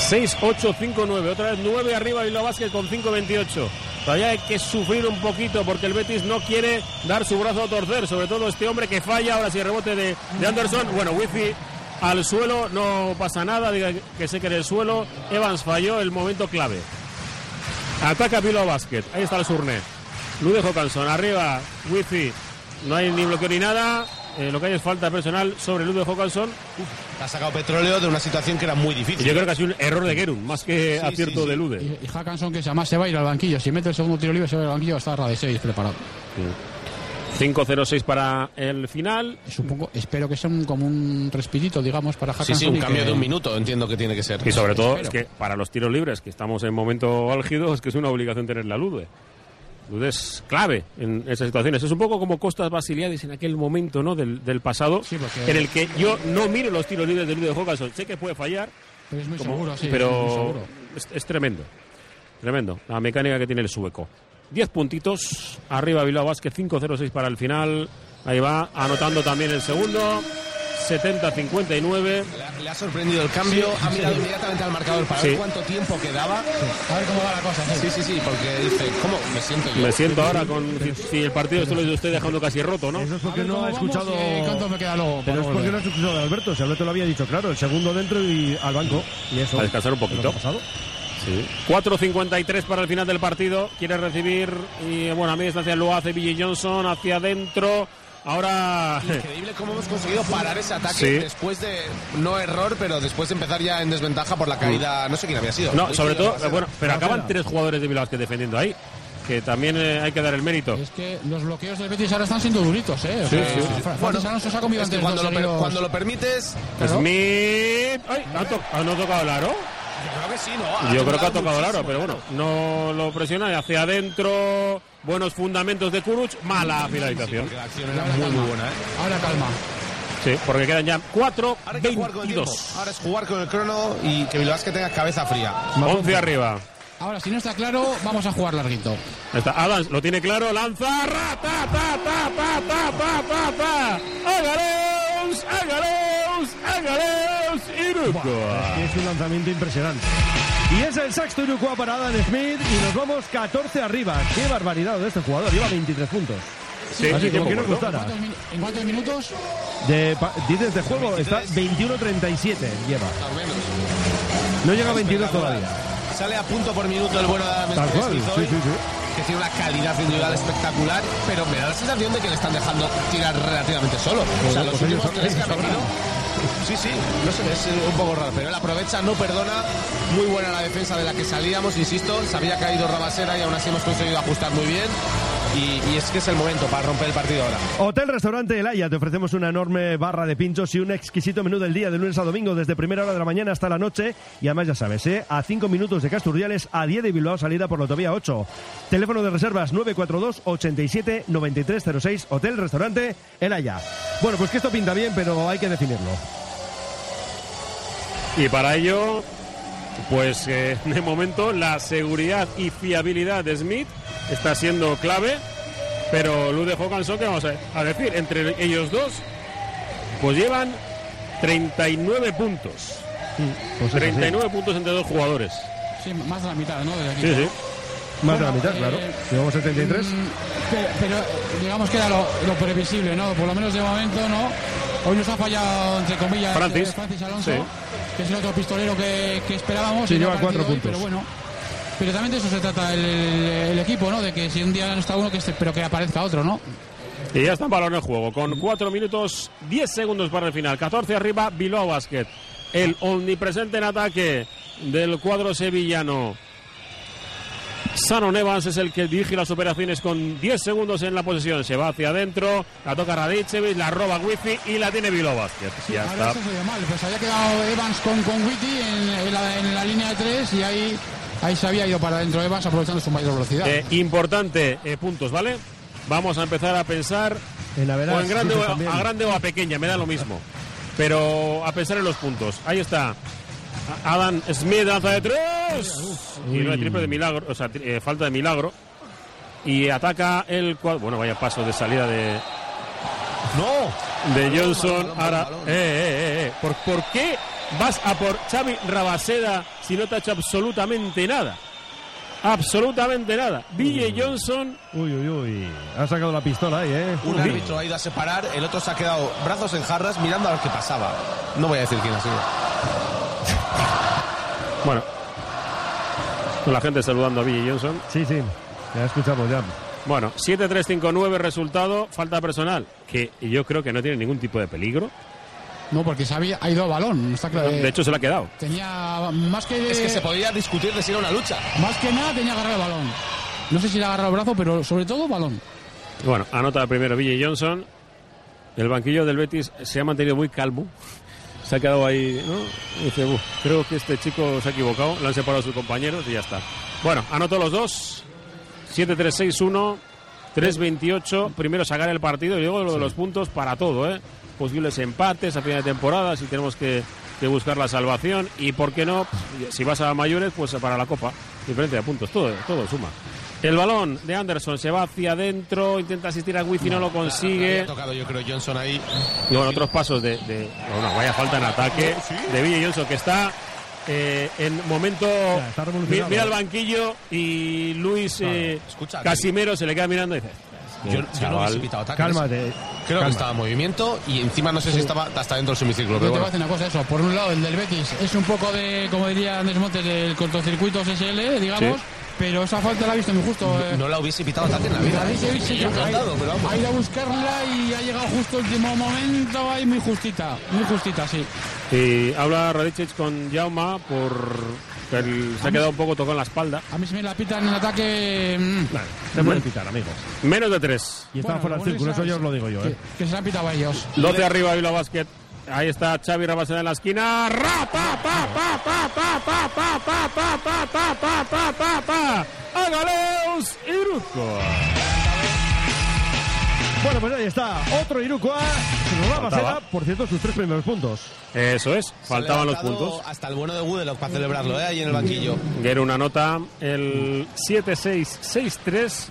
6-8-5-9. Otra vez 9 arriba y la Vázquez con 5-28. Todavía hay que sufrir un poquito porque el Betis no quiere dar su brazo a torcer. Sobre todo este hombre que falla. Ahora sí, rebote de, de Anderson. Bueno, Wifi al suelo. No pasa nada. Diga que se quede el suelo. Evans falló el momento clave. Ataca Bilbao Basket. Ahí está el Surne. Lude Jocanson. Arriba. Wifi. No hay ni bloqueo ni nada. Eh, lo que hay es falta personal sobre Lude Jocanson. Ha sacado petróleo de una situación que era muy difícil. yo creo que ha sido un error de Gerun, más que Sí, acierto sí, sí. de Lude. Y, y Hackanson, que además se va a ir al banquillo. Si mete el segundo tiro libre, se va al banquillo, estar a de 6 preparado. 5-0-6 para el final. Supongo, espero que sea un, como un respirito, digamos, para Sí, Hackanson. sí, un cambio que- de un minuto entiendo que tiene que ser. Y sobre todo Espero. es que para los tiros libres, que estamos en momento álgido, es que es una obligación tener la Lude. Lude es clave en esas situaciones. Es un poco como Costas Basiliadis en aquel momento ¿no? del, del pasado, Sí, porque- en el que yo no miro los tiros libres de Lude Hawkinson. Sé que puede fallar, Pero es muy como- seguro, sí. pero es muy seguro. es, es tremendo. Tremendo. La mecánica que tiene el sueco. 10 puntitos. Arriba Bilbao Vázquez, 5-0-6 para el final. Ahí va, anotando también el segundo. 70-59. Le ha, ha sorprendido el cambio, ha mirado inmediatamente al marcador para Sí. ver cuánto tiempo quedaba. A ver cómo va la cosa. Sí, sí, sí, porque dice, ¿cómo me siento yo? Me siento ahora con. Si, si el partido esto lo estoy dejando casi roto, ¿no? Eso es porque ver no ha escuchado. cuánto me queda luego. Pero es porque no has escuchado de Alberto. Si Alberto lo había dicho claro, el segundo dentro y al banco. Y eso. A descansar un poquito. Que ha pasado. Sí. 4.53 para el final del partido. Quiere recibir. Y bueno, a mí distancia lo hace Billy Johnson hacia adentro. Ahora. Increíble cómo hemos conseguido parar ese ataque Sí. después de, no error, pero después de empezar ya en desventaja por la caída, no sé quién había sido. No, sobre todo, bueno, pero acaban tres jugadores de Bilbao que defendiendo ahí. Que también eh, hay que dar el mérito. Es que los bloqueos del Betis ahora están siendo duritos, ¿eh? O Sí, sea, sí, sí. Fra- Bueno, Francis Alonso se ha comido es que antes cuando, lo per- seguidos- cuando lo permites, Claro. Smith. Ay, ¿ha, to- ha no tocado el aro? Yo creo que sí, ¿no? Yo creo que ha tocado el aro, pero bueno, no lo presiona y hacia adentro. Buenos fundamentos de Kuruc, mala finalización. Porque la acción era muy, muy buena, ¿eh? Ahora calma. Sí, porque quedan ya 4, Ahora hay que jugar con el tiempo. 22. Ahora es jugar con el crono y que Bilbao que tenga cabeza fría. 11 arriba. Ahora, si no está claro, vamos a jugar larguito. Está Adams, lo tiene claro, lanza, ra, ta, ta, ta, ta, ta, ta, ta, ta. ¡Ágalos! ¡Ágalos! ¡Ágalos! Irukoa. Es un lanzamiento impresionante. Y es el sexto Irukoa para Adam Smith y nos vamos 14 arriba. Qué barbaridad de este jugador, lleva 23 puntos. Sí, Así sí, como que sí, nos sí. gustara. ¿Cuántos min- ¿En cuántos minutos? De, pa- dices de juego, está 21-37 lleva. No llega a 22 todavía. Sale a punto por minuto el bueno de Adam Tal cual, sí, sí, sí. que tiene una calidad individual espectacular, pero me da la sensación de que le están dejando tirar relativamente solo. o sea, los pues ellos últimos tres que ha metido. Sí, sí, no sé, es un poco raro, pero él aprovecha, no perdona. Muy buena la defensa de la que salíamos, insisto. Se había caído Rabasera y aún así hemos conseguido ajustar muy bien. Y, es que es el momento para romper el partido ahora. Hotel Restaurante El Haya, te ofrecemos una enorme barra de pinchos y un exquisito menú del día de lunes a domingo desde primera hora de la mañana hasta la noche y además ya sabes, ¿eh? a 5 minutos de Casturdiales, a 10 de Bilbao salida por la autovía 8. Teléfono de reservas 942 87 9306 Hotel Restaurante El Haya. Bueno, pues que esto pinta bien, pero hay que definirlo. Y para ello, pues eh, de momento la seguridad y fiabilidad de Smith está siendo clave, pero Lude Hawkinson, ¿qué vamos a, a decir? Entre ellos dos, pues llevan 39 puntos. Pues es así. 39 puntos entre dos jugadores. Sí, más de la mitad, ¿no? Aquí. Sí, sí. Más de la mitad, eh, claro. Llevamos 73. Mm, Pero, pero, digamos que era lo, lo previsible, ¿no? Por lo menos de momento, ¿no? Hoy nos ha fallado, entre comillas, Francis. eh, Francis Alonso, Sí. que es el otro pistolero que, que esperábamos. Sí, lleva cuatro hoy, puntos. Pero bueno, pero también de eso se trata el, el equipo, ¿no? De que si un día no está uno, que esté- pero que aparezca otro, ¿no? Y ya está en balón en juego, con 4 minutos 10 segundos para el final. 14 arriba, Bilbao Basket. El omnipresente en ataque del cuadro sevillano. Sanon Evans es el que dirige las operaciones con 10 segundos en la posesión. Se va hacia adentro, la toca Radicevic, la roba Wifi y la tiene Basket. ya Ahora está. mal, pues había quedado Evans con, con Witty en, en la, en la línea de tres y ahí, ahí se había ido para adentro Evans aprovechando su mayor velocidad. Eh, importante, eh, puntos, ¿vale? Vamos a empezar a pensar En la o verdad, en grande o, a grande o a pequeña, me da lo mismo. Pero a pensar en los puntos. Ahí está. Adam Smith lanza de tres. Y no hay triple de milagro, o sea, eh, falta de milagro. Y ataca el cuadro. Bueno, vaya paso de salida de, ¡No! de Johnson. balón, balón, Ahora, balón. eh, eh, eh, eh. ¿Por, por qué vas a por Xavi Rabaseda si no te ha hecho absolutamente nada? Absolutamente nada. Ville Johnson Uy, uy, uy. Ha sacado la pistola ahí, ¿eh? Un árbitro ha ido a separar, el otro se ha quedado brazos en jarras mirando a ver qué pasaba. No voy a decir quién ha sido. Bueno. Con la gente saludando a Billy Johnson. Sí, sí. Ya escuchamos ya. Bueno, 7-3-5-9 resultado, falta personal, que yo creo que no tiene ningún tipo de peligro. No, porque se había, ha ido a balón, está claro. De hecho, se lo ha quedado. Tenía más que... Es que se podía discutir de si era una lucha. Más que nada tenía agarrado el balón. No sé si le ha agarrado el brazo, pero sobre todo balón. Bueno, anota primero Billy Johnson. El banquillo del Betis se ha mantenido muy calmo. Se ha quedado ahí, ¿no? Y dice, "Uf, creo que este chico se ha equivocado. Lo han separado sus compañeros y ya está. Bueno, anotó los dos. 7-3-6-1. 3-28. Primero sacar el partido y luego lo de los puntos para todo, ¿eh? Posibles empates a final de temporada si tenemos que, que buscar la salvación. Y por qué no, si vas a mayores, pues para la Copa. Diferente de puntos, todo, todo suma. El balón de Anderson se va hacia adentro, intenta asistir a Wifi, no lo consigue. Ha tocado, yo creo, Johnson ahí. Y bueno, otros pasos de. de bueno, vaya falta en ataque de Billy Johnson, que está eh, en momento. está revolucionado. mi- mira el banquillo y Luis eh, escucha, Casimiro se le queda mirando y dice. Yo, yo no hubiese pitado ataques. Cálmate. Creo calma. que estaba en movimiento y encima no sé si estaba hasta dentro del semicírculo. Pero te voy a bueno. decir una cosa, eso. Por un lado, el del Betis es un poco de, como diría Andrés Montes, del cortocircuito SL, digamos. Sí. Pero esa falta la ha visto muy justo. eh. No la hubiese pitado ataque en la vida. Ha ido a buscarla y ha llegado justo el último momento ahí muy justita, muy justita, sí. Y habla Radicic con Jauma por. que se ha quedado un poco tocado en la espalda. A mí se me la pitan en ataque. mm, Se puede pitar, amigos. Menos de tres. Y estaba Bueno, fuera del círculo, esa- eso ya os lo digo yo, ¿eh? que se la han pitado a ellos. 12 arriba Bilbao Basket. Ahí está Xavi Rabaseda en la esquina. ¡Agaleos Iruco! Bueno, pues ahí está. Otro Irucoa. Por cierto, sus tres primeros puntos. Eso es. Faltaban los puntos. Hasta el bueno de Gudelock para celebrarlo, ¿eh? Ahí en el banquillo. Guerra una nota. El 7-6-6-3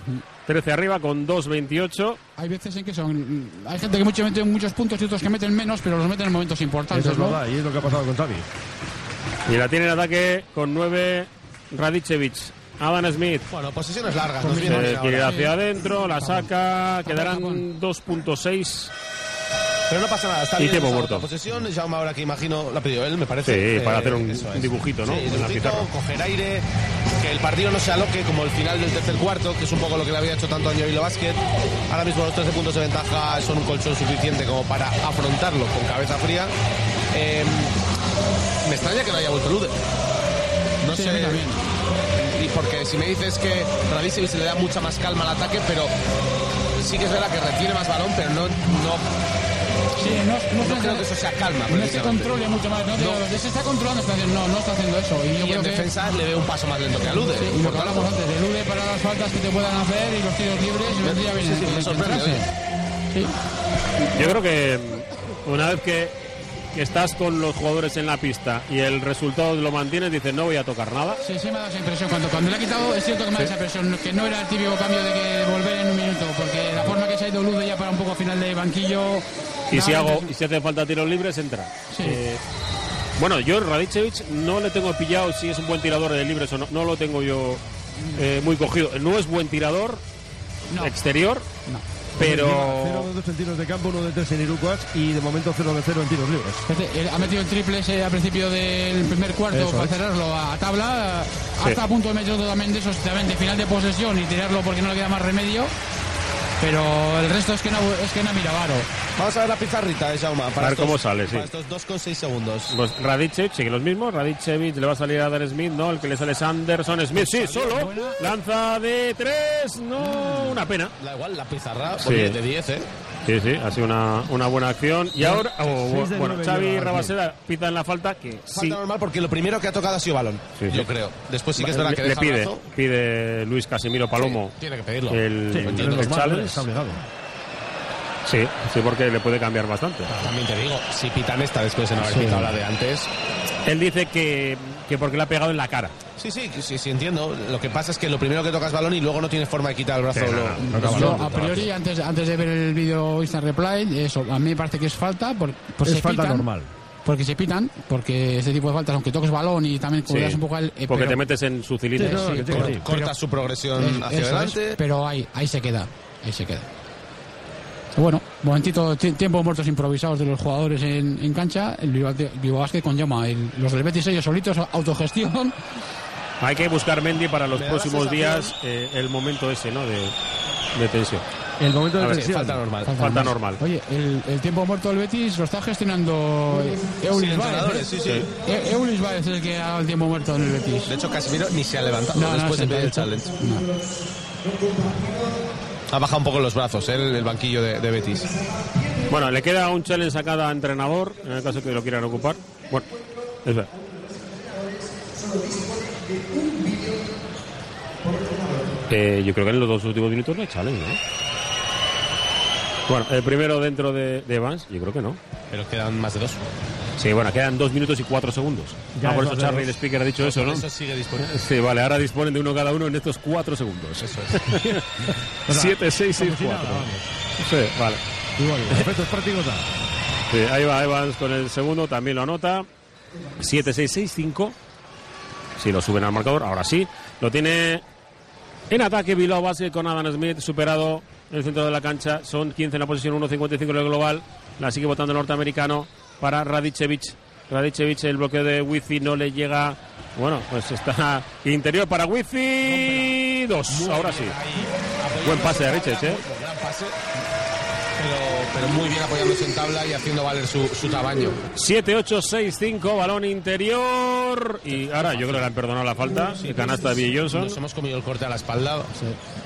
13 arriba con 2-28. Hay veces en que son. Hay gente que mucho mete muchos puntos y otros que meten menos, pero los meten en momentos importantes. Eso es ¿no? verdad, y es lo que ha pasado con Xavi. Y la tiene en ataque con 9 Radicevic. Adam Smith. Bueno, posesiones largas, Pues Se bien quiere hacia adentro, la saca, quedarán 2.6. Pero no pasa nada, está Y bien tiempo muerto. posesión. Jaume ahora que imagino, la ha pedido él, me parece. Sí, para hacer un- dibujito, ¿no? Sí, dibujito, coger aire, que el partido no se aloque como el final del tercer cuarto, que es un poco lo que le había hecho tanto a Vilo Basket. Ahora mismo los 13 puntos de ventaja son un colchón suficiente como para afrontarlo con cabeza fría. Eh, me extraña que no haya vuelto Lude. No Sí, sé. Y porque si me dices que Radicevic se le da mucha más calma al ataque, pero sí que es verdad que retiene más balón, pero no, no Sí, no, no, no está- creo que eso sea calma. No se controle mucho más. No, No. se está controlando, está haciendo- no, no está haciendo eso. Y yo Y creo en que. defensa le veo un paso más lento que alude. Sí, y lo que hablamos antes, de Lude para las faltas que te puedan hacer y los tiros libres, vendría bien Sí, sí, me en- sorprende. Sí. Yo creo que una vez que, que estás con los jugadores en la pista y el resultado lo mantienes, dices no voy a tocar nada. Sí, sí me ha dado esa impresión. Cuando, cuando le ha quitado, es cierto que me ha dado esa impresión, que no era el típico cambio de que volver en un minuto, porque la forma que se ha ido Lude ya para un poco a final de banquillo. Y si hago y si hace falta tiros libres, entra. Sí. Eh, bueno, yo Radicevic no le tengo pillado si es un buen tirador de libres o no. No lo tengo yo eh, muy cogido. No es buen tirador No. exterior, No. pero 0 de 2 en tiros de campo, 1 de 3 en Irukoas y de momento 0 de 0 en tiros libres. Ha metido el triple ese al principio del primer cuarto Eso para es. cerrarlo a tabla. Sí. Hasta a punto de meter también de esos también de final de posesión y tirarlo porque no le queda más remedio. Pero el resto es que no, es que no mira Varo. Vamos a ver la pizarrita de Jauma. Para A ver estos- cómo sale, sí. Para estos 2,6 segundos. pues Radicevic sigue los mismos. Radicevic le va a salir a Dar Smith, no. El que le sale es Anderson Smith, sí, solo. Lanza de tres, no. Una pena. Da igual, la pizarra Sí. oye, de 10, ¿eh? Sí, sí, ha sido una, una buena acción. Y ahora, oh, bueno, Xavi Rabaseda pita en la falta que Falta sí. normal porque lo primero que ha tocado ha sido balón. Sí, sí. Yo creo. Después sí que es verdad le, que le deja pide, brazo. pide Luis Casimiro Palomo Sí, tiene que pedirlo. el, Sí, el challenge. Sí, sí, porque le puede cambiar bastante. También te digo, si pitan esta después de no haber pitado la de antes. Él dice que, que porque le ha pegado en la cara. Sí, sí, sí, sí, entiendo. Lo que pasa es que lo primero que tocas balón y luego no tienes forma de quitar el brazo. Sí, no, lo- no, no, lo- no, Yo, no, a priori, antes, antes de ver el vídeo Instant Reply, eso, a mí me parece que es falta. Por, por Es se falta pitan, normal. Porque se pitan, porque este tipo de faltas, aunque toques balón y también Sí, cuidas un poco el. eh, porque pero- te metes en su cilindro. Sí, no, sí, que pero- sí. corta su progresión hacia adelante. es, pero ahí, ahí se queda, ahí se queda. Bueno, momentito, ti- tiempos muertos improvisados de los jugadores en, en cancha, el Bilbao Basket con llama, el- los del Betis ellos solitos, autogestión. Hay que buscar Mendy para los próximos días eh, el momento ese, ¿no? De, de tensión. El momento de ver, tensión. Falta normal. Falta normal. Oye, el, el tiempo muerto del Betis lo está gestionando Sin Eulis Baez. entrenadores, ¿eh? sí, sí. E- Eulis Baez es el que ha dado el tiempo muerto en el Betis. De hecho, Casemiro ni se ha levantado No, no, después de pedir el challenge. No. Ha bajado un poco los brazos, ¿eh? el, el banquillo de, de Betis. Bueno, le queda un challenge a cada entrenador, en el caso que lo quieran ocupar. Bueno, es verdad. Eh, yo creo que en los dos últimos minutos no hay challenge, ¿no? Bueno, el primero dentro de, de Evans, yo creo que no. Pero quedan más de dos. Sí, bueno, quedan dos minutos y cuatro segundos. Ya ah, por es eso Charlie, el speaker, ha dicho eso, ¿no? Eso sigue disponible. Sí, vale, ahora disponen de uno cada uno en estos cuatro segundos. Eso sea, 7, 6, 6, como si 4. nada, vamos. Sí, vale. Igual, efectos prácticos. Sí, ahí va Evans con el segundo, también lo anota. 7-6-6-5. Si lo suben al marcador, ahora sí. Lo tiene en ataque Bilbao Basket con Adam Smith, superado en el centro de la cancha. Son 15 en la posición, 1.55 en el global. La sigue votando el norteamericano para Radicevic. Radicevic, el bloqueo de Wifi no le llega. Bueno, pues está interior para Wifi. Dos, ahora sí. Buen pase de Radicevic, ¿eh? Gran pase. Pero, pero muy bien apoyándose en tabla y haciendo valer su, su tamaño. 7-8-6-5, balón interior. Y ahora yo creo que le han perdonado la falta. El canasta de Bill Johnson. Nos hemos comido el corte a la espalda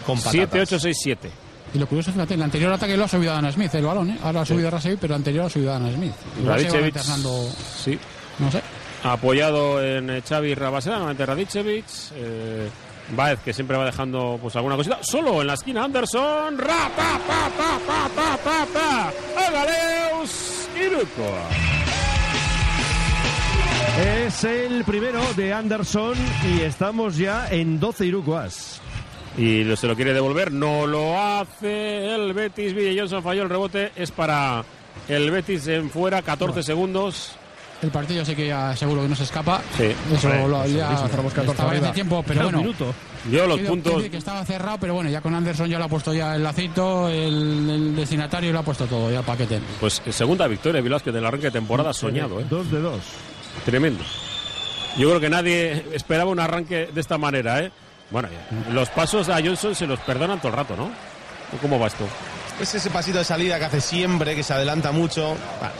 con patatas. 7-8-6-7. Y lo curioso, fíjate, el anterior ataque lo ha subido Adam Smith, el balón, ¿eh? Ahora ha subido Rasevic, pero el anterior lo ha subido Adam Smith. Radicevic. alternando, Sí. no sé. Apoyado en eh, Xavi Rabaseda, nuevamente Radicevic. Eh, Baez, que siempre va dejando pues alguna cosita. Solo en la esquina, Anderson. Ra, pa, pa, pa, pa, pa. pa, Agaleus Irukoa. Es el primero de Anderson y estamos ya en 12 Irukoas. Y se lo quiere devolver, no lo hace el Betis. Ville Johnson falló el rebote, es para el Betis en fuera, 14 segundos. El partido sí que ya seguro que no se escapa. Sí. Eso Hombre, lo, ya. Tenemos 14 estaba hace arriba. tiempo, pero bueno. minuto. Yo los Quiero- puntos- que estaba cerrado, pero bueno, ya con Anderson ya lo ha puesto ya el lacito, el, el destinatario lo ha puesto todo, ya el paquete. Pues eh, segunda victoria, Vilásquez, del arranque de temporada soñado, ¿eh? Dos de dos. Tremendo. Yo creo que nadie esperaba un arranque de esta manera, ¿eh? Bueno, ya, los pasos a Johnson se los perdonan todo el rato, ¿no? ¿Cómo va esto? Es ese pasito de salida que hace siempre, que se adelanta mucho. Vale.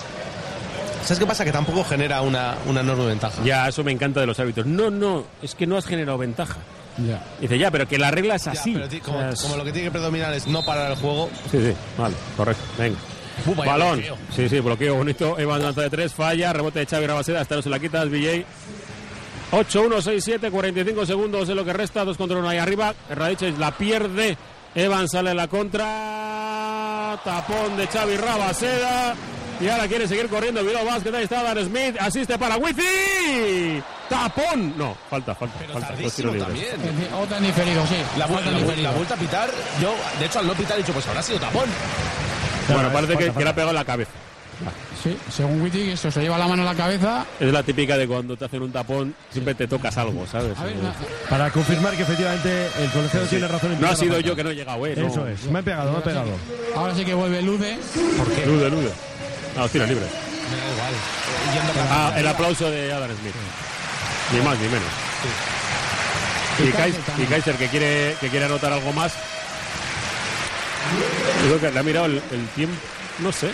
¿Sabes qué pasa? Que tampoco genera una, una enorme ventaja. Ya, eso me encanta de los árbitros. No, no, es que no has generado ventaja. Ya. Dice, ya, pero que la regla es Ya, así. pero ti- como, O sea, es- como lo que tiene que predominar es no parar el juego. Sí, sí, vale, correcto. Venga. Uh, Balón. bloqueo. Sí, sí, bloqueo bonito. Evan lanza de tres, falla. Rebote de Xavi Rabaseda. Hasta no se la quitas, BJ. 8-1-6-7, 45 segundos es lo que resta. Dos contra uno ahí arriba. Radiches la pierde. Evan sale en la contra. Tapón de Xavi Rabaseda. Y ahora quiere seguir corriendo. Vilo Vázquez. Ahí está Dan Smith. Asiste para Wifi. Tapón. No, falta, falta. falta. Dos tiros libres. también. Otra diferido, sí. La, vu- Falta la vuelta a pitar, yo, de hecho, al no pitar he dicho, pues habrá sido tapón. Bueno, parece que, falta, que le ha pegado en la cabeza. Sí, según Wittig, eso se lleva la mano a la cabeza. Es la típica de cuando te hacen un tapón, siempre te tocas algo, ¿sabes? A ver, Para confirmar que efectivamente el colegiado Sí. tiene razón en No ha sido yo que no he llegado, ¿eh? No. Eso es. Me ha pegado, me ha pegado. Ahora sí que vuelve Lude. ¿Por qué? Lude, lude. No, tira libre. Me da igual. Ah, el aplauso de Adam Smith. Ni más ni menos. Y, Kaiser, y Kaiser, que quiere, que quiere anotar algo más. Yo creo que le ha mirado el, el tiempo. No sé.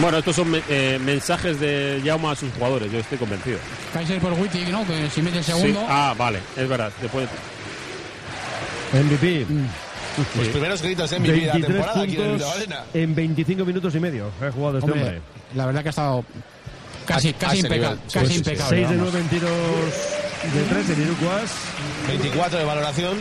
Bueno, estos son eh, mensajes de Jaume a sus jugadores, yo estoy convencido. Kaiser por Wittig, ¿no? Que si mete el Sí. segundo. Ah, vale, es verdad. Después, MVP. Los primeros gritos en mi vida 23 temporada aquí en Bilbao Arena. en 25 minutos y medio. Ha jugado este Hombre, hombre. la verdad que ha estado casi, A- casi impecable. nivel. Casi Sí, sí, sí. impecable. 6 de vamos. 9 en tiros de 3 en Irukuas. 24 de valoración.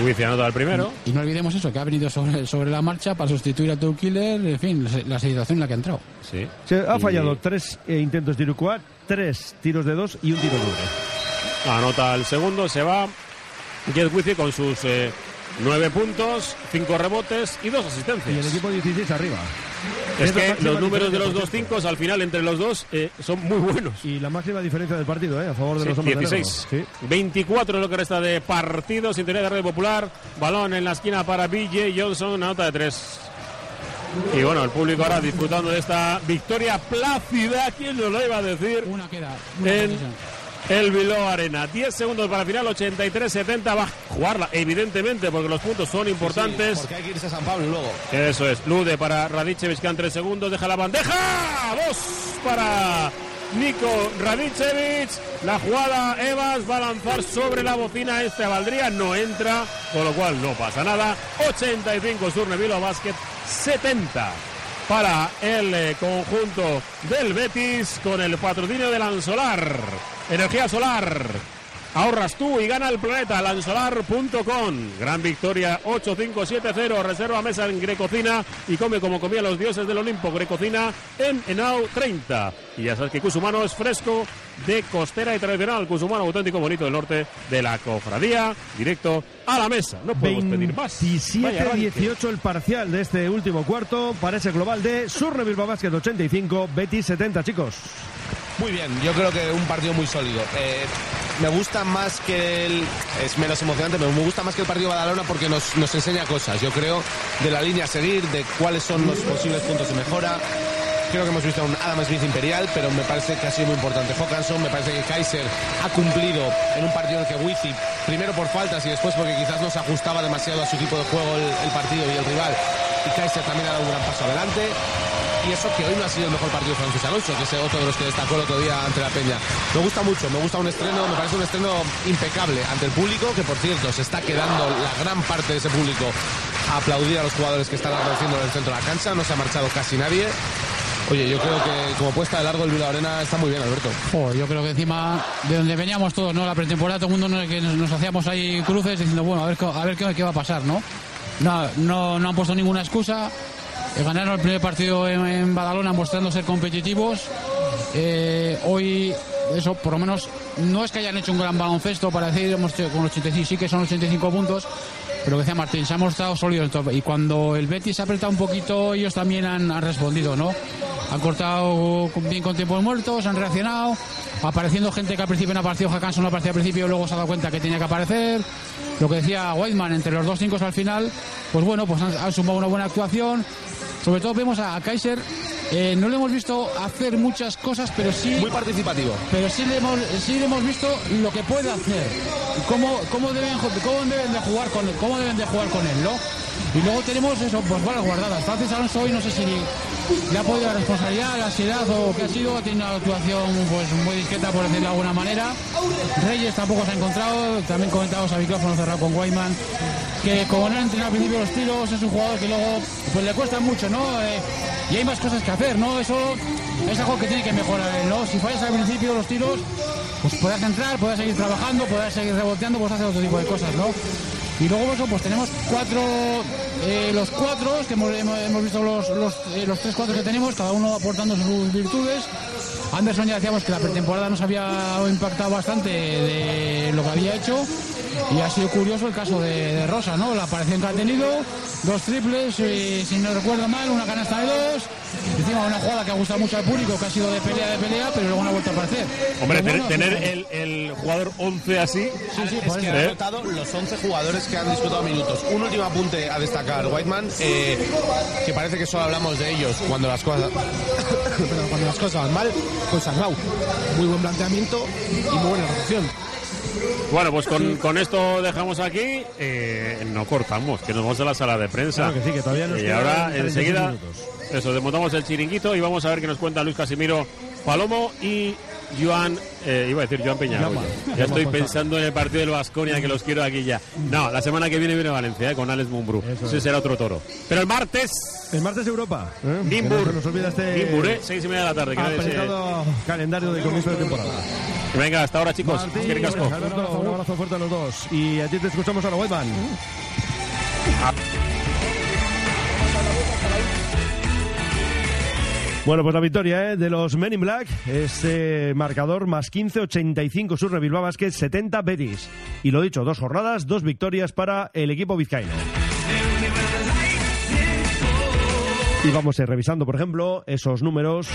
Wifi anota el primero. Y no olvidemos eso, que ha venido sobre, sobre la marcha para sustituir a Toe Killer. En fin, la, la situación en la que ha entrado. Sí. Se ha Y fallado 3 intentos de Irukuas, 3 tiros de 2 y un tiro libre. Anota el segundo, se va. Jet Wifi con sus eh, nueve puntos, cinco rebotes y dos Y el asistencias. equipo 16 arriba. Es que los números de los dos cinco al final entre los dos eh, son muy buenos. Y la máxima diferencia del partido, ¿eh? A favor de Sí, los hombres de 16. negro. Sí. 24 es lo que resta de partido. Sintonía de Radio Popular. Balón en la esquina para BJ Johnson. Una nota de tres. Y bueno, el público ahora disfrutando de esta victoria plácida. ¿Quién nos lo iba a decir? Una queda. Una En posesión. El Bilbao Arena. 10 segundos para final, 83-70. Va a jugarla, evidentemente, porque los puntos son importantes. Porque hay que irse a San Pablo luego. Eso es, Lude para Radicevic, quedan 3 segundos, deja la bandeja. Dos para Nico Radicevic. La jugada Evas va a lanzar sobre la bocina. Este valdría, no entra, con lo cual no pasa nada. 85 Surne Bilbao Basket, 70 para el conjunto del Betis con el patrocinio de Lansolar. Energía solar. Ahorras tú y gana el planeta. Lansolar.com. Gran victoria 8-5-7-0. Reserva mesa en Grecocina y come como comían los dioses del Olimpo. Grecocina en Enau 30. Y ya sabes que Cusumano es fresco de costera y tradicional. Cusumano auténtico bonito del norte de la cofradía. Directo a la mesa. No podemos pedir más. Vaya arranque. 27-18 el parcial de este último cuarto para ese global de Surne Bilbao Basket 85, Betis 70, chicos. Muy bien, yo creo que un partido muy sólido. Eh, me gusta más que el. Es menos emocionante, pero me gusta más que el partido de Badalona porque nos, nos enseña cosas. Yo creo de la línea a seguir, de cuáles son los posibles puntos de mejora. Creo que hemos visto a un Adam Smith imperial, pero me parece que ha sido muy importante Hawkinson. Me parece que Kaiser ha cumplido en un partido en el que Wifi, primero por faltas y después porque quizás no se ajustaba demasiado a su tipo de juego el, partido y el rival. Y Kaiser también ha dado un gran paso adelante. Y eso que hoy no ha sido el mejor partido de Francis Alonso, que es otro de los que destacó el otro día ante la Peña. Me gusta mucho, me gusta un estreno, me parece un estreno impecable ante el público, que por cierto se está quedando la gran parte de ese público a aplaudir a los jugadores que están agradeciendo en el centro de la cancha, no se ha marchado casi nadie. Oye, yo creo que como puesta de largo el Bilbao Arena está muy bien, Alberto. Yo creo que encima de donde veníamos todos, ¿no? La pretemporada, todo el mundo nos, nos, hacíamos ahí cruces diciendo, bueno, a ver, a ver qué, va a pasar, ¿no? no, no, han puesto ninguna excusa. Eh, ganaron el primer partido en, Badalona mostrando ser competitivos. Eh, hoy, eso, por lo menos, no es que hayan hecho un gran baloncesto para decir, hemos hecho con 85, sí que son 85 puntos, pero que decía Martín, se ha mostrado sólido el top. Y cuando el Betis ha apretado un poquito, ellos también han respondido, ¿no? Han cortado bien con tiempos muertos, han reaccionado, apareciendo gente que al principio no apareció, Hackanson no aparecía al principio, luego se ha dado cuenta que tenía que aparecer. Lo que decía Whiteman, entre los dos cinco al final, pues bueno, pues han, han sumado una buena actuación. Sobre todo vemos a, a Kaiser, eh, no le hemos visto hacer muchas cosas, pero sí... Muy participativo. Pero sí le hemos, sí le hemos visto lo que puede hacer, cómo, cómo, deben, cómo deben de jugar con cómo deben de jugar con él, ¿no? Y luego tenemos eso, pues balas guardadas. Francis Alonso hoy no sé si le ha podido la responsabilidad, la ansiedad o qué ha sido, ha tenido una actuación pues muy discreta por decirlo de alguna manera. Reyes tampoco se ha encontrado, también comentamos a micrófono cerrado con Guayman, que como no ha entrenado al principio los tiros, es un jugador que luego pues le cuesta mucho, ¿no? Eh, y hay más cosas que hacer, ¿no? Eso es algo que tiene que mejorar, ¿no? Si fallas al principio los tiros, pues puedas entrar, puedas seguir trabajando, puedas seguir reboteando, puedes hacer otro tipo de cosas, ¿no? Y luego eso, pues tenemos cuatro, eh, los cuatro, que hemos, hemos- visto los, los, eh, los tres cuatro que tenemos, cada uno aportando sus virtudes. Anderson ya decíamos que la pretemporada nos había impactado bastante de lo que había hecho. Y ha sido curioso el caso de, de Rosa, ¿no? La aparición que ha tenido, dos triples, eh, si no recuerdo mal, una canasta de dos. Encima una jugada que ha gustado mucho al público, que ha sido de pelea de pelea, pero luego no ha vuelto a aparecer. Hombre, Pero bueno, tener el, el jugador 11 así. es que he notado los 11 jugadores que han disputado minutos. Un último apunte a destacar, Whiteman, eh, que parece que solo hablamos de ellos cuando las cosas cuando las cosas van mal, pues Arnau. Muy buen planteamiento y muy buena recepción. Bueno, pues con, con esto dejamos aquí. eh, no cortamos, que nos vamos a la sala de prensa. Claro que sí, que todavía nos Y ahora 36 enseguida, minutos. eso, desmontamos el chiringuito y vamos a ver qué nos cuenta Luis Casimiro Palomo y Joan, eh, iba a decir Joan Peñarollo. Llama. Ya Llama estoy pensando en el partido del Vasconia que los quiero aquí ya. No, la semana que viene viene Valencia eh, con Alex Mumbrú. Ese es. será otro toro. Pero el martes, El martes Europa. ¿eh? Nimbur. No nos este Nimbur, ¿eh? Seis y media de la tarde. que nadie se- apretado calendario de comienzo de temporada. Venga, hasta ahora chicos. Martín. Alberto, un abrazo fuerte a los dos. Y a ti te escuchamos ahora, Whiteman. Bueno, pues la victoria ¿eh? de los Men in Black, este marcador más 15, 85 Surre Bilbao Basket, 70 Betis. Y lo dicho, dos jornadas, dos victorias para el equipo vizcaíno. Y vamos a ir revisando, por ejemplo, esos números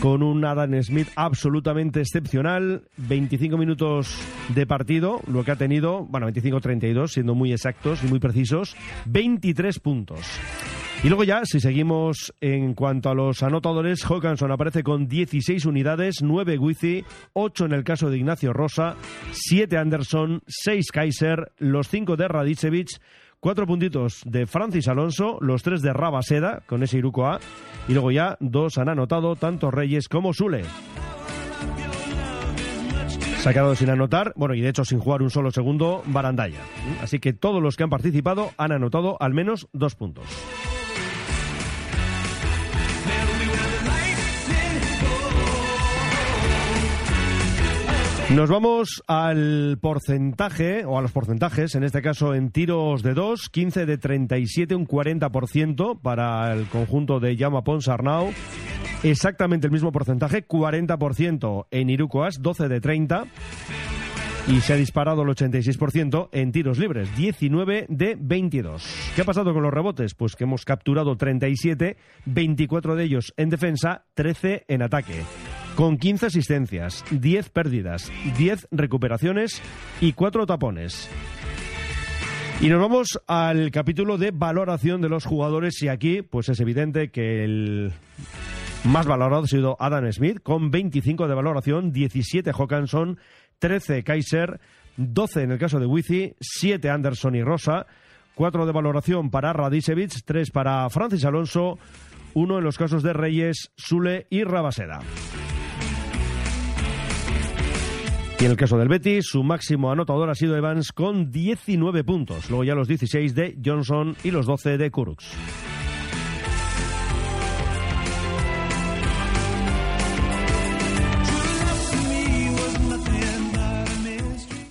con un Adam Smith absolutamente excepcional. 25 minutos de partido, lo que ha tenido, bueno, 25-32, siendo muy exactos y muy precisos, 23 puntos. Y luego ya, si seguimos en cuanto a los anotadores, Hawkinson aparece con 16 unidades, 9 Wizzy, 8 en el caso de Ignacio Rosa, 7 Anderson, 6 Kaiser, los 5 de Radicevic, 4 puntitos de Francis Alonso, los 3 de Rabaseda con ese Iruko A, y luego ya dos han anotado tanto Reyes como Sule. Se ha quedado sin anotar, bueno, y de hecho sin jugar un solo segundo, Barandaya. Así que todos los que han participado han anotado al menos dos puntos. Nos vamos al porcentaje, o a los porcentajes, en este caso en tiros de 2, 15 de 37, un 40% para el conjunto de Llama Ponsarnau. Exactamente el mismo porcentaje, 40% en Irukoas, 12 de 30. Y se ha disparado el 86% en tiros libres, 19 de 22. ¿Qué ha pasado con los rebotes? Pues que hemos capturado 37, 24 de ellos en defensa, 13 en ataque. Con 15 asistencias, 10 pérdidas, 10 recuperaciones y 4 tapones. Y nos vamos al capítulo de valoración de los jugadores y aquí pues es evidente que el más valorado ha sido Adam Smith con 25 de valoración, 17 Hawkinson, 13 Kaiser, 12 en el caso de Wizzy, 7 Anderson y Rosa, 4 de valoración para Radicevic, 3 para Francis Alonso, 1 en los casos de Reyes, Sule y Rabaseda. Y en el caso del Betis, su máximo anotador ha sido Evans con 19 puntos. Luego ya los 16 de Johnson y los 12 de Kurux.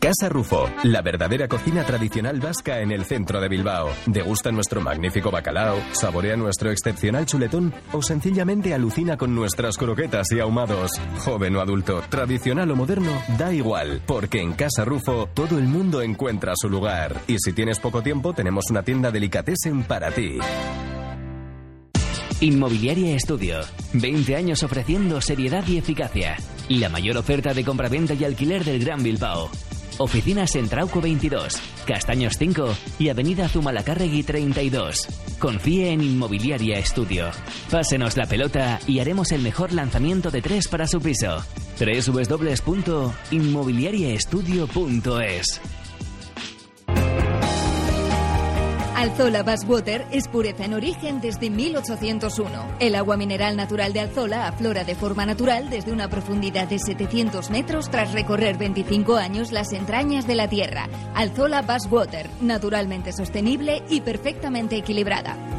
Casa Rufo, la verdadera cocina tradicional vasca en el centro de Bilbao. ¿Degusta nuestro magnífico bacalao? ¿Saborea nuestro excepcional chuletón? ¿O sencillamente alucina con nuestras croquetas y ahumados? Joven o adulto, tradicional o moderno, da igual, porque en Casa Rufo todo el mundo encuentra su lugar. Y si tienes poco tiempo, tenemos una tienda delicatessen para ti. Inmobiliaria Estudio. 20 años ofreciendo seriedad y eficacia. La mayor oferta de compraventa y alquiler del Gran Bilbao. Oficinas en Trauco 22, Castaños 5 y Avenida Zumalacárregui 32. Confíe en Inmobiliaria Estudio. Pásenos la pelota y haremos el mejor lanzamiento de tres para su piso. www.inmobiliariaestudio.es Alzola Water es pureza en origen desde 1801. El agua mineral natural de Alzola aflora de forma natural desde una profundidad de 700 metros tras recorrer 25 años las entrañas de la Tierra. Alzola Water, naturalmente sostenible y perfectamente equilibrada.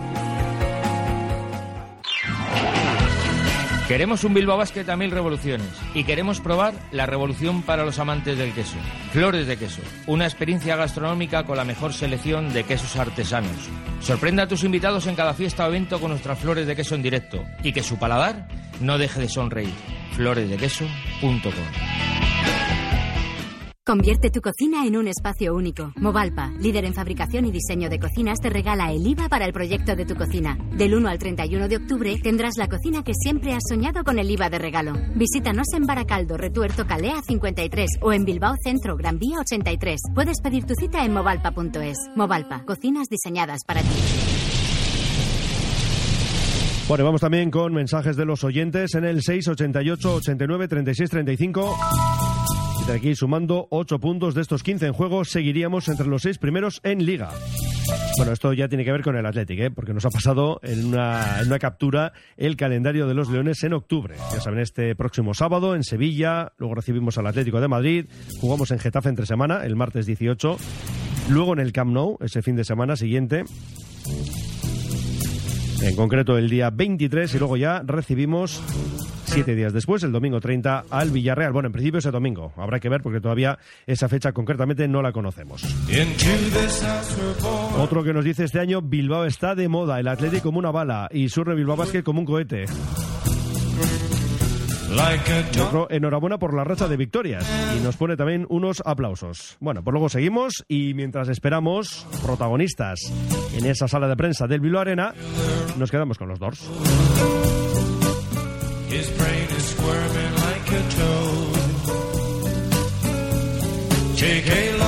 Queremos un Bilbao Basket a mil revoluciones y queremos probar la revolución para los amantes del queso. Flores de queso, una experiencia gastronómica con la mejor selección de quesos artesanos. Sorprenda a tus invitados en cada fiesta o evento con nuestras flores de queso en directo y que su paladar no deje de sonreír. Floresdequeso.com Convierte tu cocina en un espacio único. Movalpa, líder en fabricación y diseño de cocinas, te regala el IVA para el proyecto de tu cocina. Del 1 al 31 de octubre tendrás la cocina que siempre has soñado con el IVA de regalo. Visítanos en Baracaldo, Retuerto Calea 53 o en Bilbao Centro, Gran Vía 83. Puedes pedir tu cita en movalpa.es. Movalpa, cocinas diseñadas para ti. Bueno, vamos también con mensajes de los oyentes en el 688 89 36 35 aquí sumando 8 puntos de estos 15 en juego, seguiríamos entre los 6 primeros en Liga. Bueno, esto ya tiene que ver con el Athletic, ¿eh? porque nos ha pasado una, en una captura el calendario de los Leones en octubre. Ya saben, este próximo sábado en Sevilla, luego recibimos al Atlético de Madrid, jugamos en Getafe entre semana, el martes 18, luego en el Camp Nou, ese fin de semana siguiente, en concreto el día 23 y luego ya recibimos siete días después, el domingo 30, al Villarreal. Bueno, en principio ese domingo. Habrá que ver porque todavía esa fecha concretamente no la conocemos. Otro que nos dice este año, Bilbao está de moda, el Atlético como una bala y Surre Bilbao Basket como un cohete. Otro, enhorabuena por la racha de victorias y nos pone también unos aplausos. Bueno, pues luego seguimos y mientras esperamos protagonistas en esa sala de prensa del Bilbao Arena, nos quedamos con los Dors. His brain is squirming like a toad. Take a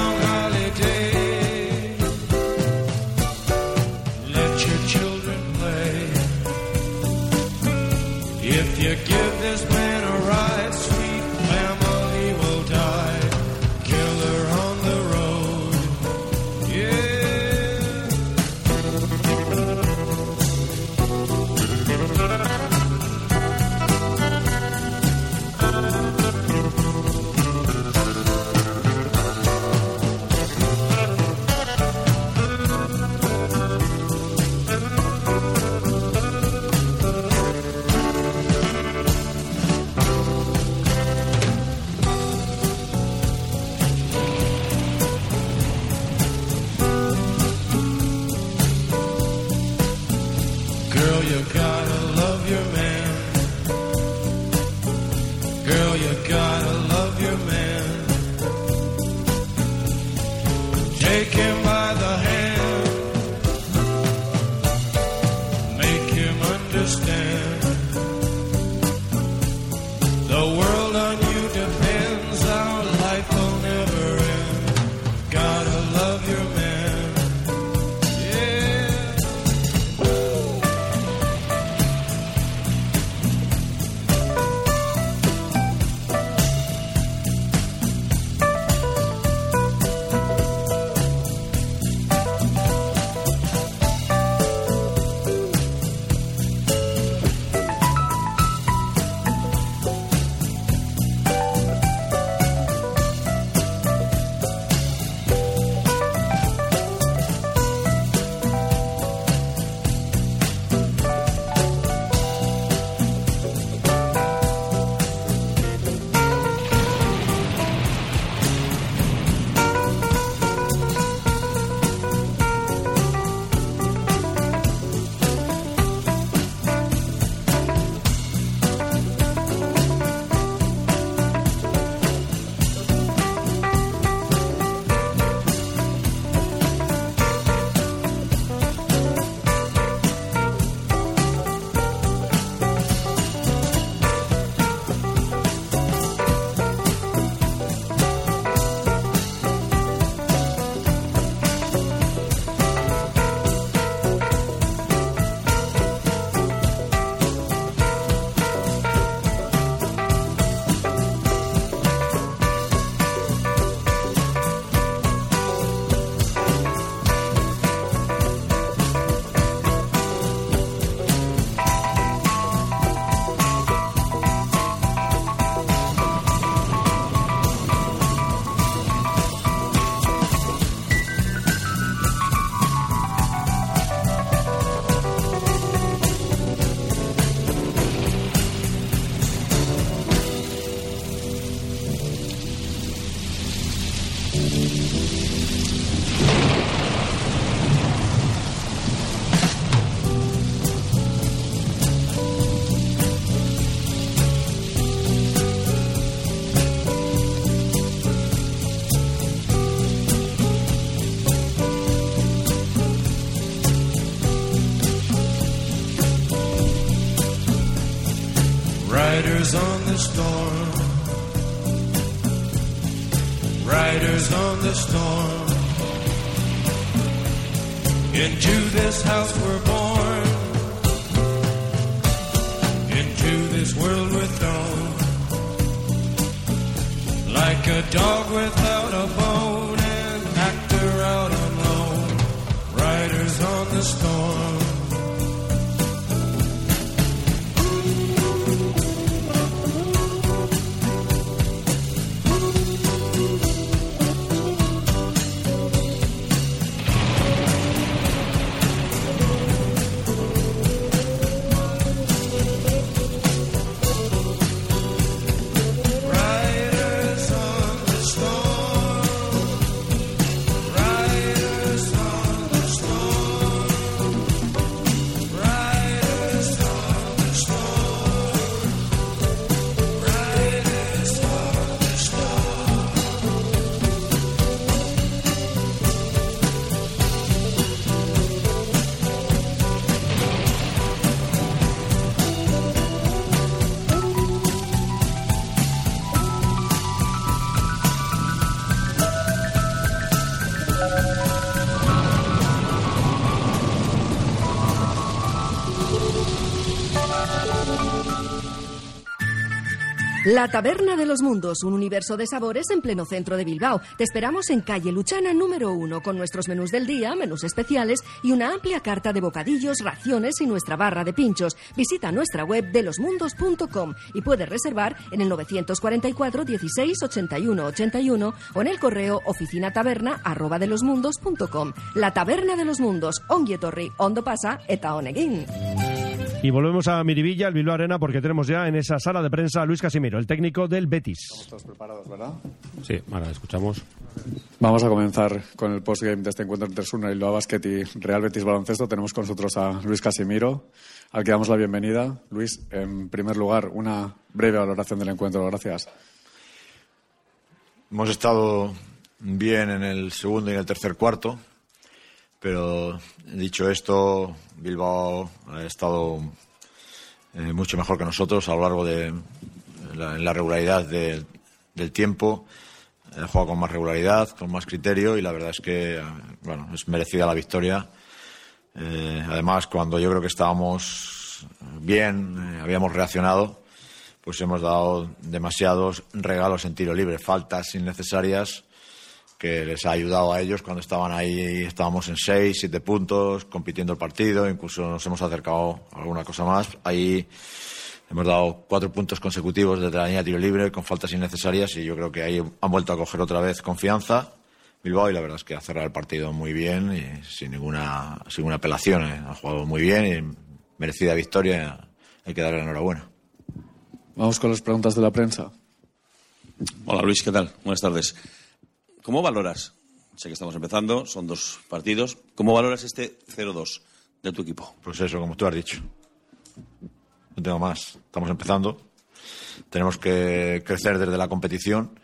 La Taberna de los Mundos, un universo de sabores en pleno centro de Bilbao. Te esperamos en calle Luchana número uno con nuestros menús del día, menús especiales y una amplia carta de bocadillos, raciones y nuestra barra de pinchos. Visita nuestra web de losmundos.com y puedes reservar en el 944 16 81 81 o en el correo oficinataberna arroba de losmundos.com. La Taberna de los Mundos, ongi etorri, ondo pasa eta honegin. Y volvemos a Miribilla, al Bilbao Arena, porque tenemos ya en esa sala de prensa a Luis Casimiro, el técnico del Betis. Todos preparados, ¿verdad? Sí, ahora escuchamos. Vamos a comenzar con el postgame de este encuentro entre Osuna y Bilbao Basket y Real Betis Baloncesto. Tenemos con nosotros a Luis Casimiro, al que damos la bienvenida. Luis, en primer lugar, una breve valoración del encuentro. Gracias. Hemos estado bien en el segundo y en el tercer cuarto, pero dicho esto, Bilbao ha estado eh, mucho mejor que nosotros a lo largo de la, en la regularidad de- del tiempo. Ha jugado con más regularidad, con más criterio y la verdad es que bueno, es merecida la victoria. Eh, además, cuando yo creo que estábamos bien, eh, habíamos reaccionado, pues hemos dado demasiados regalos en tiro libre, faltas innecesarias que les ha ayudado a ellos cuando estaban ahí, estábamos en seis, siete puntos, compitiendo el partido, incluso nos hemos acercado a alguna cosa más. Ahí hemos dado cuatro puntos consecutivos desde la línea de tiro libre con faltas innecesarias y yo creo que ahí han vuelto a coger otra vez confianza. Bilbao y la verdad es que ha cerrado el partido muy bien y sin ninguna, sin ninguna apelación. ¿eh? Ha jugado muy bien y merecida victoria. Hay que darle la enhorabuena. Vamos con las preguntas de la prensa. Hola Luis, ¿qué tal? Buenas tardes. ¿Cómo valoras? Sé que estamos empezando, son dos partidos. ¿Cómo valoras este 0-2 de tu equipo? Pues eso, como tú has dicho. No tengo más. Estamos empezando. Tenemos que crecer desde la competición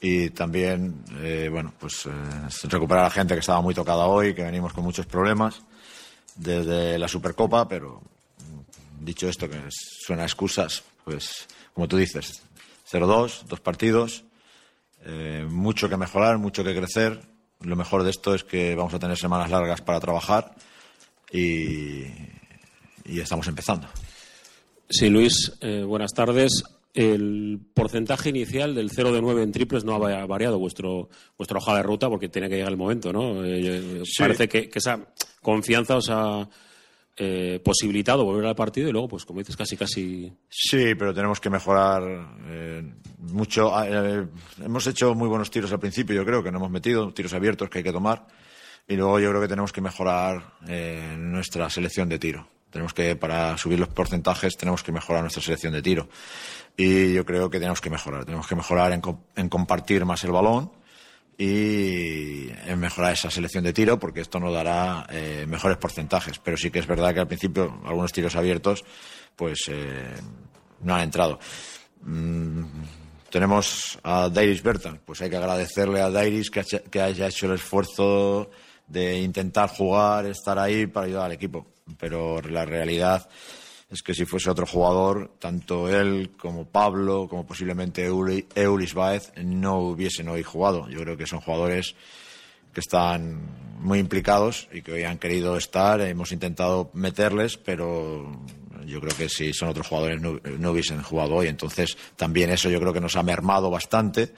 y también, eh, bueno, pues eh, recuperar a la gente que estaba muy tocada hoy, que venimos con muchos problemas desde la Supercopa, pero mm, dicho esto, que suena a excusas, pues como tú dices, 0-2, dos partidos, eh, mucho que mejorar, mucho que crecer. Lo mejor de esto es que vamos a tener semanas largas para trabajar y, y estamos empezando. Sí, Luis, eh, buenas tardes. El porcentaje inicial del 0 de 9 en triples no ha va- variado vuestro, vuestra hoja de ruta porque tiene que llegar el momento, ¿no? Eh, Sí. Parece que, que esa confianza os ha eh, posibilitado volver al partido y luego, pues como dices, casi casi... Sí, pero tenemos que mejorar eh, mucho. Eh, hemos hecho muy buenos tiros al principio, yo creo que no hemos metido tiros abiertos que hay que tomar. Y luego yo creo que tenemos que mejorar nuestra selección de tiro. Tenemos que, para subir los porcentajes, tenemos que mejorar nuestra selección de tiro. Y yo creo que tenemos que mejorar. Tenemos que mejorar en, en compartir más el balón y en mejorar esa selección de tiro porque esto nos dará eh, mejores porcentajes. Pero sí que es verdad que al principio algunos tiros abiertos pues eh, no han entrado. Mm, tenemos a Dairis Bertan, pues hay que agradecerle a Dairis que, ha- que haya hecho el esfuerzo de intentar jugar, estar ahí para ayudar al equipo. Pero la realidad es que si fuese otro jugador, tanto él como Pablo, como posiblemente Euli- Eulis Baez, no hubiesen hoy jugado. Yo creo que son jugadores que están muy implicados y que hoy han querido estar. Hemos intentado meterles, pero yo creo que si son otros jugadores no, no hubiesen jugado hoy. Entonces, también eso yo creo que nos ha mermado bastante,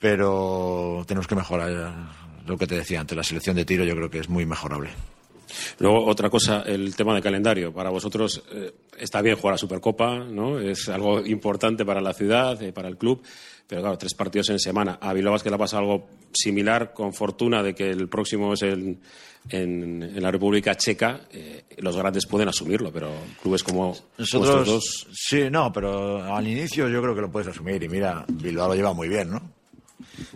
pero tenemos que mejorar. Lo que te decía antes, la selección de tiro yo creo que es muy mejorable. Luego, otra cosa, el tema de calendario. Para vosotros eh, está bien jugar a Supercopa, ¿no? Es algo importante para la ciudad, eh, para el club. Pero claro, tres partidos en semana. A Bilbao que le ha pasado algo similar, con fortuna de que el próximo es en, en- en la República Checa. eh, los grandes pueden asumirlo, pero clubes como Nosotros, dos. sí, no, pero al inicio yo creo que lo puedes asumir. Y mira, Bilbao lo lleva muy bien, ¿no?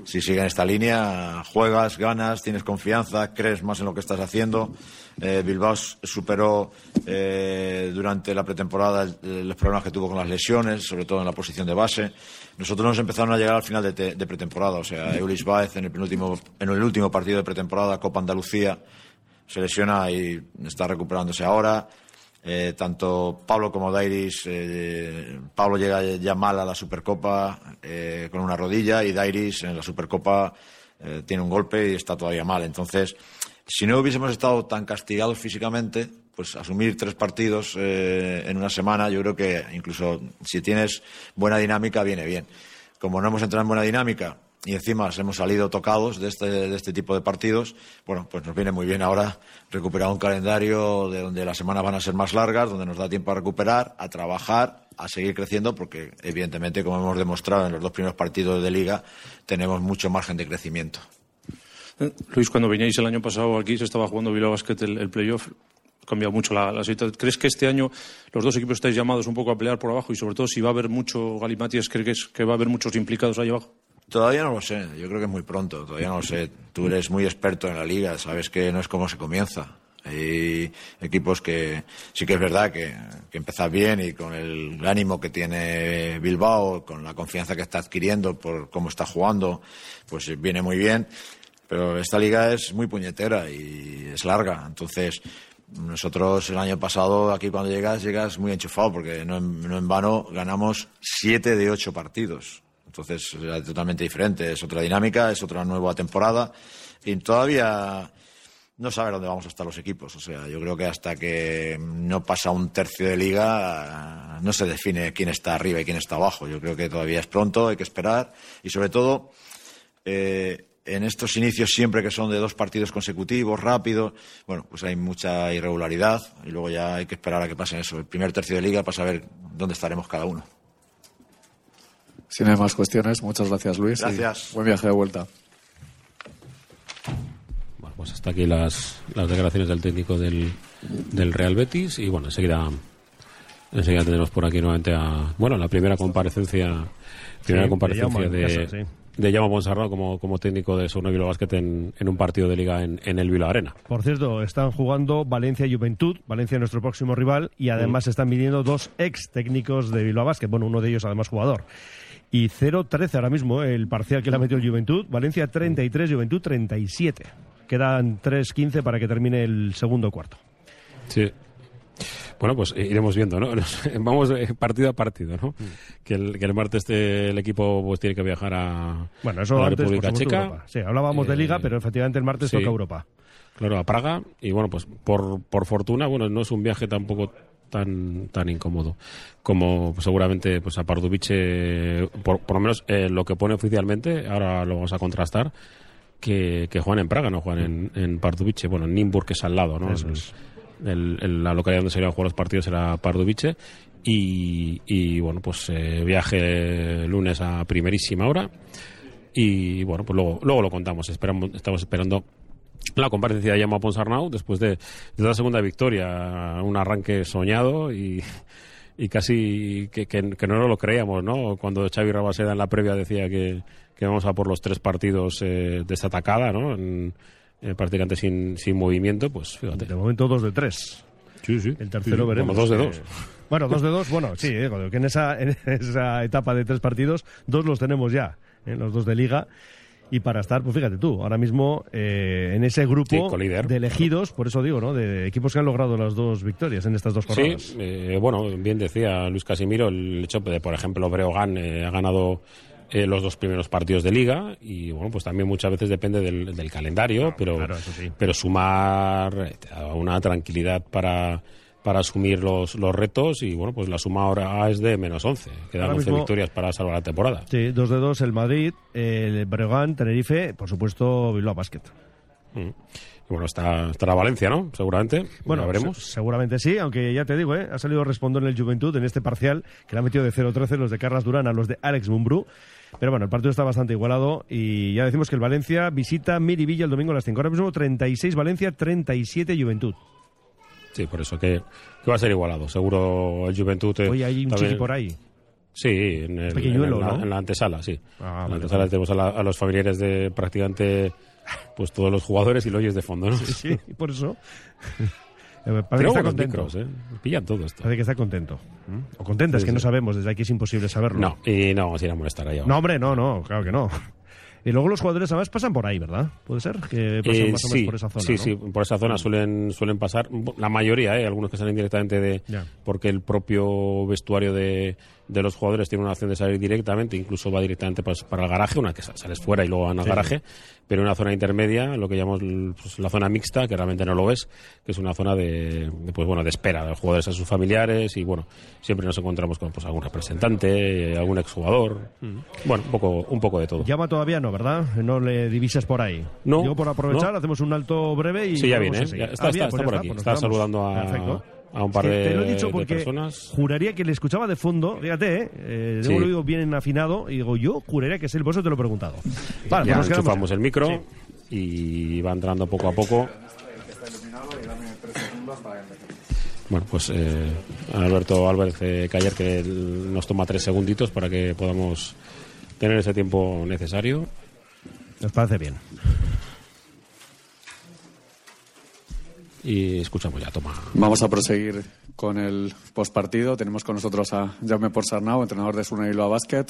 Si sigue en esta línea, juegas, ganas, tienes confianza, crees más en lo que estás haciendo. Eh, Bilbao superó eh, durante la pretemporada los problemas que tuvo con las lesiones, sobre todo en la posición de base. Nosotros nos empezaron a llegar al final de pretemporada, o sea, Eulis Baez en el, penúltimo, en el último partido de pretemporada, Copa Andalucía, se lesiona y está recuperándose ahora. Eh, tanto Pablo como Dairis, eh, Pablo llega ya mal a la Supercopa eh, con una rodilla y Dairis en la Supercopa tiene un golpe y está todavía mal. Entonces, si no hubiésemos estado tan castigados físicamente, pues asumir tres partidos en una semana, yo creo que incluso si tienes buena dinámica, viene bien. Como no hemos entrado en buena dinámica y encima hemos salido tocados de este, de este tipo de partidos, bueno, pues nos viene muy bien ahora recuperar un calendario de donde las semanas van a ser más largas, donde nos da tiempo a recuperar, a trabajar, a seguir creciendo, porque evidentemente, como hemos demostrado en los dos primeros partidos de liga, tenemos mucho margen de crecimiento. Eh, Luis, cuando veníais el año pasado aquí, se estaba jugando Bilbao Basket el, el playoff. Cambiado mucho la, la situación. ¿Crees que este año los dos equipos estáis llamados un poco a pelear por abajo y sobre todo si va a haber mucho Galimatias, ¿crees que va a haber muchos implicados ahí abajo? Todavía no lo sé, yo creo que es muy pronto, todavía no lo sé. Tú eres muy experto en la liga, sabes que no es como se comienza. Hay equipos que sí que es verdad que, que empiezas bien y con el ánimo que tiene Bilbao, con la confianza que está adquiriendo por cómo está jugando, pues viene muy bien. Pero esta liga es muy puñetera y es larga. Entonces, nosotros el año pasado, aquí cuando llegas, llegas muy enchufado, porque no en vano ganamos siete de ocho partidos. Entonces, es totalmente diferente. Es otra dinámica, es otra nueva temporada. Y todavía no sabe dónde vamos a estar los equipos. O sea, yo creo que hasta que no pasa un tercio de liga, no se define quién está arriba y quién está abajo. Yo creo que todavía es pronto, hay que esperar. Y sobre todo, eh, en estos inicios siempre que son de dos partidos consecutivos, rápidos, bueno, pues hay mucha irregularidad y luego ya hay que esperar a que pasen eso, el primer tercio de liga para saber dónde estaremos cada uno. Si no hay más cuestiones, muchas gracias, Luis. Gracias. buen viaje de vuelta. Bueno, pues hasta aquí las, las declaraciones del técnico del, del Real Betis y bueno, enseguida, enseguida tenemos por aquí nuevamente a, bueno, la primera comparecencia, primera comparecencia de, casa, sí. de como, como técnico de Sono Bilbao Basket en, en un partido de liga en, en el Bilbao Arena. Por cierto, están jugando Valencia y Juventud, Valencia nuestro próximo rival, y además están viniendo dos ex técnicos de Bilbao Basket, bueno, uno de ellos además jugador. Y 0-13 ahora mismo, eh, el parcial que le ha metido el Juventud, Valencia 33, Juventud 37. Quedan 3-15 para que termine el segundo cuarto. Sí. Bueno, pues eh, iremos viendo, ¿no? Vamos eh, partido a partido, ¿no? Que, el, que el martes este, el equipo pues tiene que viajar a, Bueno, eso a la antes, República Checa. Europa. Sí, hablábamos de Eh, Liga, pero efectivamente el martes sí. toca Europa. Claro, a Praga. Y bueno, pues por, por fortuna, bueno, no es un viaje tampoco tan tan incómodo como seguramente pues a Pardubice, por, por lo menos eh, lo que pone oficialmente, ahora lo vamos a contrastar, que, que juegan en Praga, no juegan en, en Pardubice. Bueno, en Nimburg, que es al lado, ¿no? Eso es. el- el- la localidad donde se iban a jugar los partidos era Pardubice. Y, y, bueno, pues eh, viaje lunes a primerísima hora. Y bueno, pues luego, luego lo contamos. Esperamos, estamos esperando la comparecencia de Llama Ponsarnau después de, de la segunda victoria. Un arranque soñado y, y casi que, que- que no lo creíamos, ¿no? Cuando Xavi Rabaseda en la previa decía que, que vamos a por los tres partidos eh, de esta atacada, ¿no? En, eh, prácticamente sin, sin movimiento, pues fíjate. De momento dos de tres. Sí, sí. El tercero Sí, veremos. bueno, dos de Eh, dos. Bueno, dos de dos, bueno, sí, eh, que en esa, en esa etapa de tres partidos, dos los tenemos ya, eh, los dos de liga. Y para estar, pues fíjate tú, ahora mismo eh, en ese grupo Sí, de elegidos, por eso digo, ¿no? De equipos que han logrado las dos victorias en estas dos jornadas. Sí, eh, bueno, bien decía Luis Casimiro, el hecho de, por ejemplo, Breogán eh, ha ganado eh, los dos primeros partidos de liga y, bueno, pues también muchas veces depende del, del calendario, pero, claro, sí. pero sumar eh, una tranquilidad para para asumir los, los retos y bueno pues la suma ahora es de menos 11 quedan Ahora 11 mismo- victorias para salvar la temporada Sí, dos de dos el Madrid, el Breogán, Tenerife, por supuesto Bilbao Basket. Mm. Bueno está estará Valencia no seguramente Bueno, Ya veremos se- seguramente sí, aunque ya te digo, ¿eh? ha salido respondón en el Juventud en este parcial, que le ha metido de 0-13 los de Carlas Durán a los de Alex Mumbrú. Pero bueno, el partido está bastante igualado y ya decimos que el Valencia visita Miribilla el domingo a las 5. Ahora mismo 36 Valencia, 37 Juventud. Sí por eso que, que va a ser igualado seguro el Juventud Oye, hay un también- chiqui por ahí. Sí, en, el- en la, ¿no? en la antesala, sí. Ah, en la antesala vale. tenemos a, la- a los familiares de prácticamente pues todos los jugadores y lo oyes de fondo, ¿no? Sí, sí, y por eso. Parece que está contento. micros, ¿eh? Pillan todo esto. Parece que está contento. ¿Mm? O contenta, es Sí, que no sabemos, desde aquí es imposible saberlo. No, y no vamos a ir a molestar allá. No, hombre, no, no, claro que no. Y luego los jugadores además pasan por ahí, ¿verdad? ¿Puede ser? Que pasan Eh, más o menos sí, por esa zona, sí, ¿no? sí, por esa zona suelen suelen pasar la mayoría, ¿eh? algunos que salen directamente de porque el propio vestuario de, de los jugadores tiene una opción de salir directamente, incluso va directamente pues, para el garaje, una que sa- sales fuera y luego van al Sí. garaje, pero una zona intermedia, lo que llamamos pues, la zona mixta, que realmente no lo es, que es una zona de, de, pues bueno de espera de los jugadores a sus familiares y bueno siempre nos encontramos con pues algún representante, eh, algún exjugador, bueno un poco un poco de todo. Llama todavía no, ¿verdad? No le divisas por ahí. No, Yo por aprovechar no. hacemos un alto breve y... Sí, ya viene, ¿eh? Ya está, Ah, está, bien, está pues por aquí. pues está saludando a, Perfecto. A un par Es que de, te lo he dicho porque personas. juraría que le escuchaba de fondo, fíjate, ¿eh? eh Sí. oído bien afinado y digo, yo juraría que es el por eso te lo he preguntado. Vale, ya pues nos quedamos- enchufamos el micro y va entrando poco a poco. Bueno, pues eh, Alberto Álvarez eh, Cayer que él nos toma tres segunditos para que podamos tener ese tiempo necesario. Nos parece bien. Y escuchamos ya, toma. Vamos a proseguir con el postpartido. Tenemos con nosotros a Jaume Porsarnau, entrenador de Suna Bilbao Basket.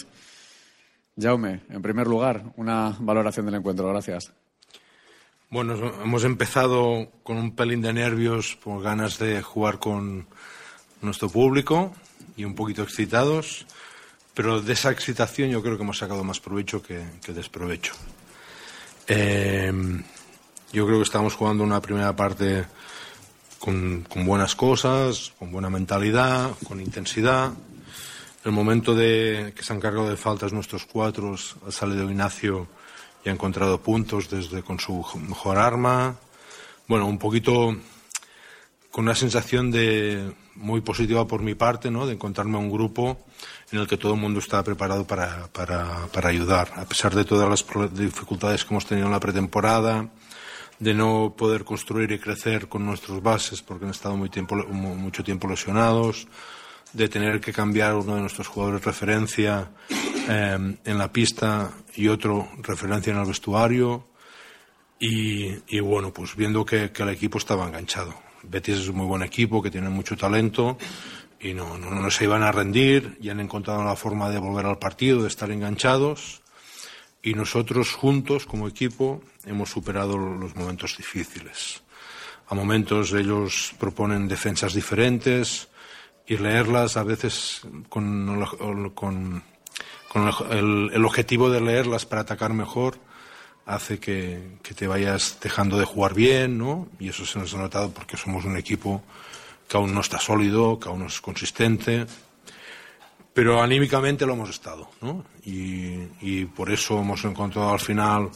Jaume, en primer lugar, una valoración del encuentro. Gracias. Bueno, hemos empezado con un pelín de nervios por ganas de jugar con nuestro público y un poquito excitados, pero de esa excitación yo creo que hemos sacado más provecho que, que desprovecho. Eh, yo creo que estamos jugando una primera parte con, buenas cosas, con buena mentalidad, con intensidad. El momento de que se han cargado de faltas nuestros cuatro, ha salido Ignacio y ha encontrado puntos desde con su mejor arma. Bueno, un poquito con una sensación de muy positiva por mi parte, ¿no? De encontrarme un grupo en el que todo el mundo está preparado para, para, para ayudar, a pesar de todas las dificultades que hemos tenido en la pretemporada, de no poder construir y crecer con nuestros bases porque han estado muy tiempo, mu- mucho tiempo lesionados, de tener que cambiar uno de nuestros jugadores referencia eh, en la pista y otro referencia en el vestuario. Y, y bueno, pues viendo que, que el equipo estaba enganchado. Betis es un muy buen equipo, que tiene mucho talento y no, no, no se iban a rendir y han encontrado la forma de volver al partido, de estar enganchados. Y nosotros juntos, como equipo, hemos superado los momentos difíciles. A momentos ellos proponen defensas diferentes y leerlas a veces con, el, el objetivo de leerlas para atacar mejor hace que, que te vayas dejando de jugar bien, ¿no? Y eso se nos ha notado porque somos un equipo que aún no está sólido, que aún no es consistente, pero anímicamente lo hemos estado, ¿no? Y, por eso hemos encontrado al final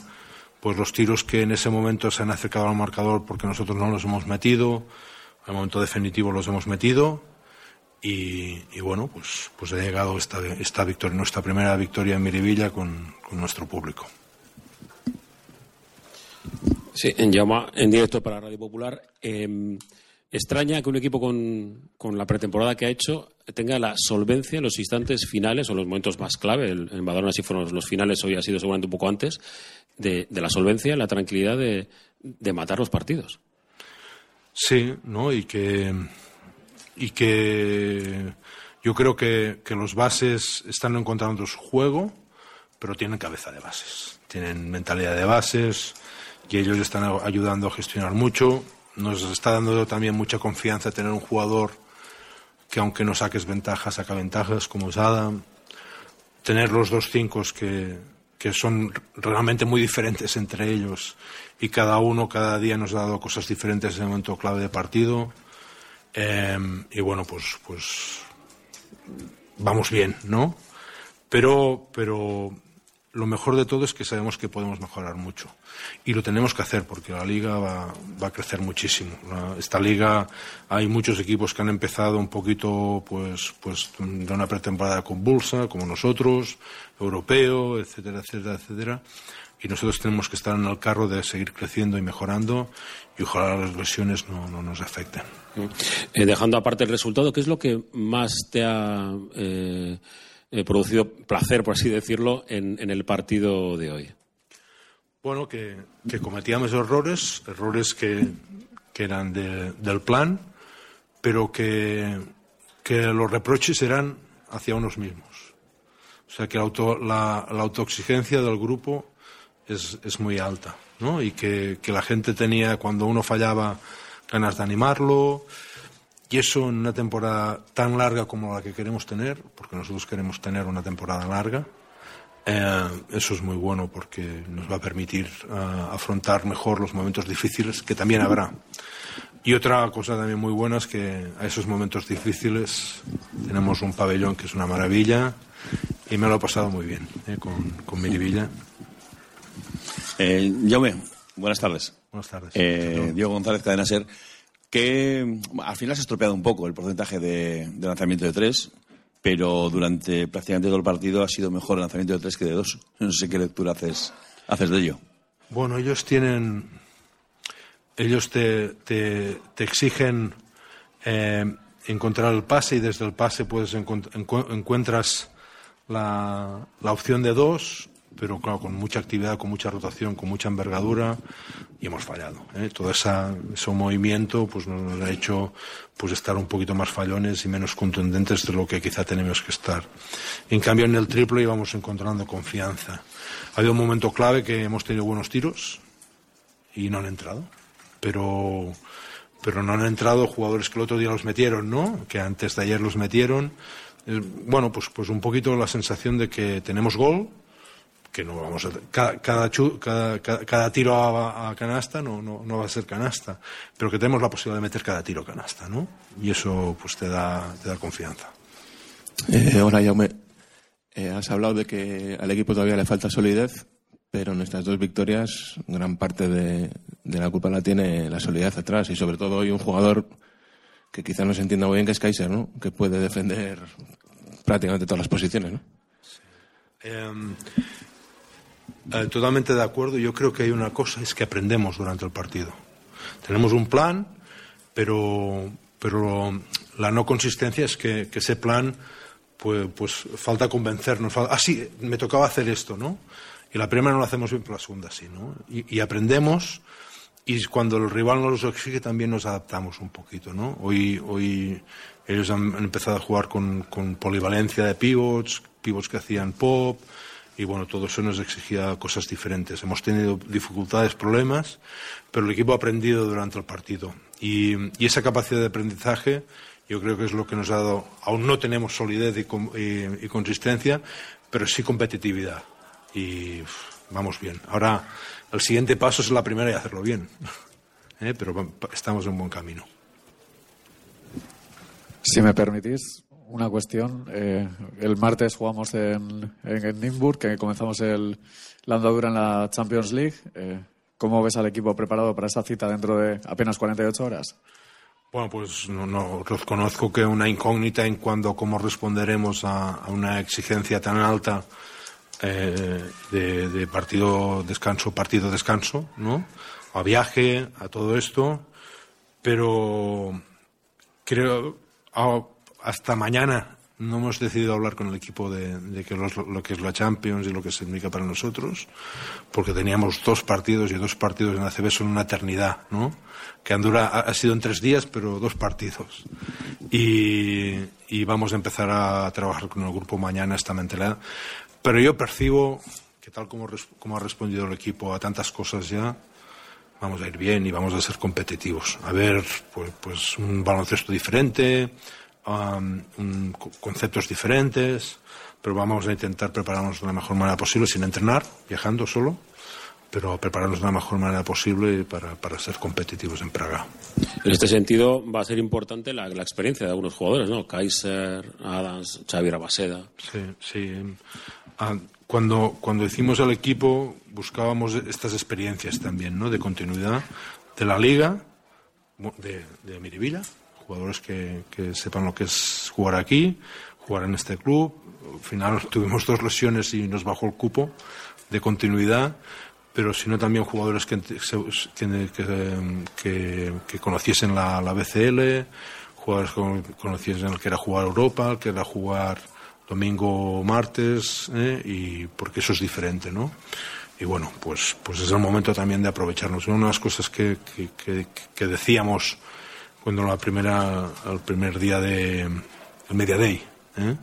pues los tiros que en ese momento se han acercado al marcador porque nosotros no los hemos metido, al momento definitivo los hemos metido y, bueno, pues, pues ha llegado esta, esta victoria, nuestra primera victoria en Miribilla con, nuestro público. Sí, en llama en directo para Radio Popular. Eh, extraña que un equipo con, con la pretemporada que ha hecho tenga la solvencia en los instantes finales o los momentos más clave. El, en Badalona sí fueron los finales, hoy ha sido seguramente un poco antes, de, de la solvencia, la tranquilidad de, de matar los partidos. Sí, ¿no? Y que, y que yo creo que, que los bases están encontrando su juego, pero tienen cabeza de bases. tienen mentalidad de bases y ellos están ayudando a gestionar mucho. Nos está dando también mucha confianza tener un jugador que aunque no saques ventajas, saca ventajas, como es Adam. Tener los dos cinco que, que son realmente muy diferentes entre ellos y cada uno cada día nos ha dado cosas diferentes en el momento clave de partido. Eh, y bueno, pues, pues vamos bien, ¿no? Pero, pero lo mejor de todo es que sabemos que podemos mejorar mucho. Y lo tenemos que hacer porque la liga va, va, a crecer muchísimo. Esta liga hay muchos equipos que han empezado un poquito pues, pues de una pretemporada convulsa, como nosotros, europeo, etcétera, etcétera, etcétera. Y nosotros tenemos que estar en el carro de seguir creciendo y mejorando y ojalá las lesiones no, no nos afecten. Eh, dejando aparte el resultado, ¿qué es lo que más te ha... Eh eh, producido placer, por así decirlo, en, el partido de hoy? Bueno, que, cometíamos errores, errores que, eran de, del plan, pero que, los reproches eran hacia unos mismos. O sea, que la, auto, la, la autoexigencia del grupo es, muy alta, ¿no? Y que la gente tenía, cuando uno fallaba, ganas de animarlo, y eso en una temporada tan larga como la que queremos tener, porque nosotros queremos tener una temporada larga, eh, eso es muy bueno porque nos va a permitir uh, afrontar mejor los momentos difíciles que también habrá. Y otra cosa también muy buena es que a esos momentos difíciles tenemos un pabellón que es una maravilla y me lo he pasado muy bien eh, con, con Miribilla. Eh, Jaume, buenas tardes. Buenas tardes. Eh, Diego González, Cadena Ser que al final se ha estropeado un poco el porcentaje de, lanzamiento de tres, pero durante prácticamente todo el partido ha sido mejor el lanzamiento de tres que de dos. No sé qué lectura haces, de ello. Bueno, ellos tienen. Ellos te, te, exigen eh, encontrar el pase y desde el pase puedes encu encuentras la opción de dos pero claro, con mucha actividad, con mucha rotación, con mucha envergadura y hemos fallado. ¿eh? Todo esa, ese movimiento pues nos ha hecho pues estar un poquito más fallones y menos contundentes de lo que quizá tenemos que estar. En cambio, en el triple íbamos encontrando confianza. Ha habido un momento clave que hemos tenido buenos tiros y no han entrado, pero pero no han entrado jugadores que el otro día los metieron, ¿no? Que antes de ayer los metieron. Bueno, pues, pues un poquito la sensación de que tenemos gol, que no vamos a cada, cada, cada, cada tiro a, a canasta no, no, no, va a ser canasta, pero que tenemos la posibilidad de meter cada tiro canasta, ¿no? Y eso pues te da, te da confianza. Eh, ahora, Jaume, eh, has hablado de que al equipo todavía le falta solidez, pero en estas dos victorias gran parte de, de la culpa la tiene la solidez atrás y sobre todo hoy un jugador que quizá no se entienda muy bien que es Kaiser, ¿no? Que puede defender prácticamente todas las posiciones, ¿no? Sí. Eh, eh, totalmente de acuerdo. Yo creo que hay una cosa, es que aprendemos durante el partido. Tenemos un plan, pero, pero la no consistencia es que, que ese plan, pues, pues falta convencernos. Falta, ah, sí, me tocaba hacer esto, ¿no? Y la primera no lo hacemos bien, pero la segunda sí, ¿no? Y, y aprendemos y cuando el rival nos lo exige también nos adaptamos un poquito, ¿no? Hoy, hoy ellos han empezado a jugar con, con polivalencia de pivots, pivots que hacían pop, y bueno, todo eso nos exigía cosas diferentes. Hemos tenido dificultades, problemas, pero el equipo ha aprendido durante el partido. Y, esa capacidad de aprendizaje yo creo que es lo que nos ha dado, aún no tenemos solidez y, y, y consistencia, pero sí competitividad. Y vamos bien. Ahora, el siguiente paso es la primera y hacerlo bien. ¿Eh? Pero estamos en un buen camino. Si me permitís, una cuestión. Eh, el martes jugamos en, en, en que comenzamos el, la andadura en la Champions League. Eh, ¿Cómo ves al equipo preparado para esa cita dentro de apenas 48 horas? Bueno, pues no, no reconozco que una incógnita en cuanto cómo responderemos a, una exigencia tan alta eh, de, de, partido descanso, partido descanso, ¿no? A viaje, a todo esto, pero creo hasta mañana no hemos decidido hablar con el equipo de, de que los, lo que es la Champions y lo que significa para nosotros, porque teníamos dos partidos y dos partidos en ACB son una eternidad, ¿no? Que Andura ha, sido en tres días, pero dos partidos. Y, vamos a empezar a trabajar con el grupo mañana esta mentalidad. Pero yo percibo que tal como, como ha respondido el equipo a tantas cosas ya, vamos a ir bien y vamos a ser competitivos. A ver, pues, pues un baloncesto diferente, um, conceptos diferentes, pero vamos a intentar prepararnos de la mejor manera posible sin entrenar, viajando solo, pero prepararnos de la mejor manera posible para, para ser competitivos en Praga. En este sentido, va a ser importante la, la experiencia de algunos jugadores, ¿no? Kaiser, Adams, Xavi Rabaseda. Sí, sí. Ah, cuando, cuando hicimos el equipo buscábamos estas experiencias también, ¿no? De continuidad de la liga, de, de Miribilla, jugadores que, que sepan lo que es jugar aquí, jugar en este club. Al final tuvimos dos lesiones y nos bajó el cupo de continuidad, pero sino también jugadores que, que, que- que- conociesen la, la BCL, jugadores que conociesen el que era jugar Europa, el que era jugar domingo martes, ¿eh? y porque eso es diferente, ¿no? Y bueno, pues, pues es el momento también de aprovecharnos. Una de las cosas que decíamos cuando la primera, el primer día de el Media Day, ¿eh?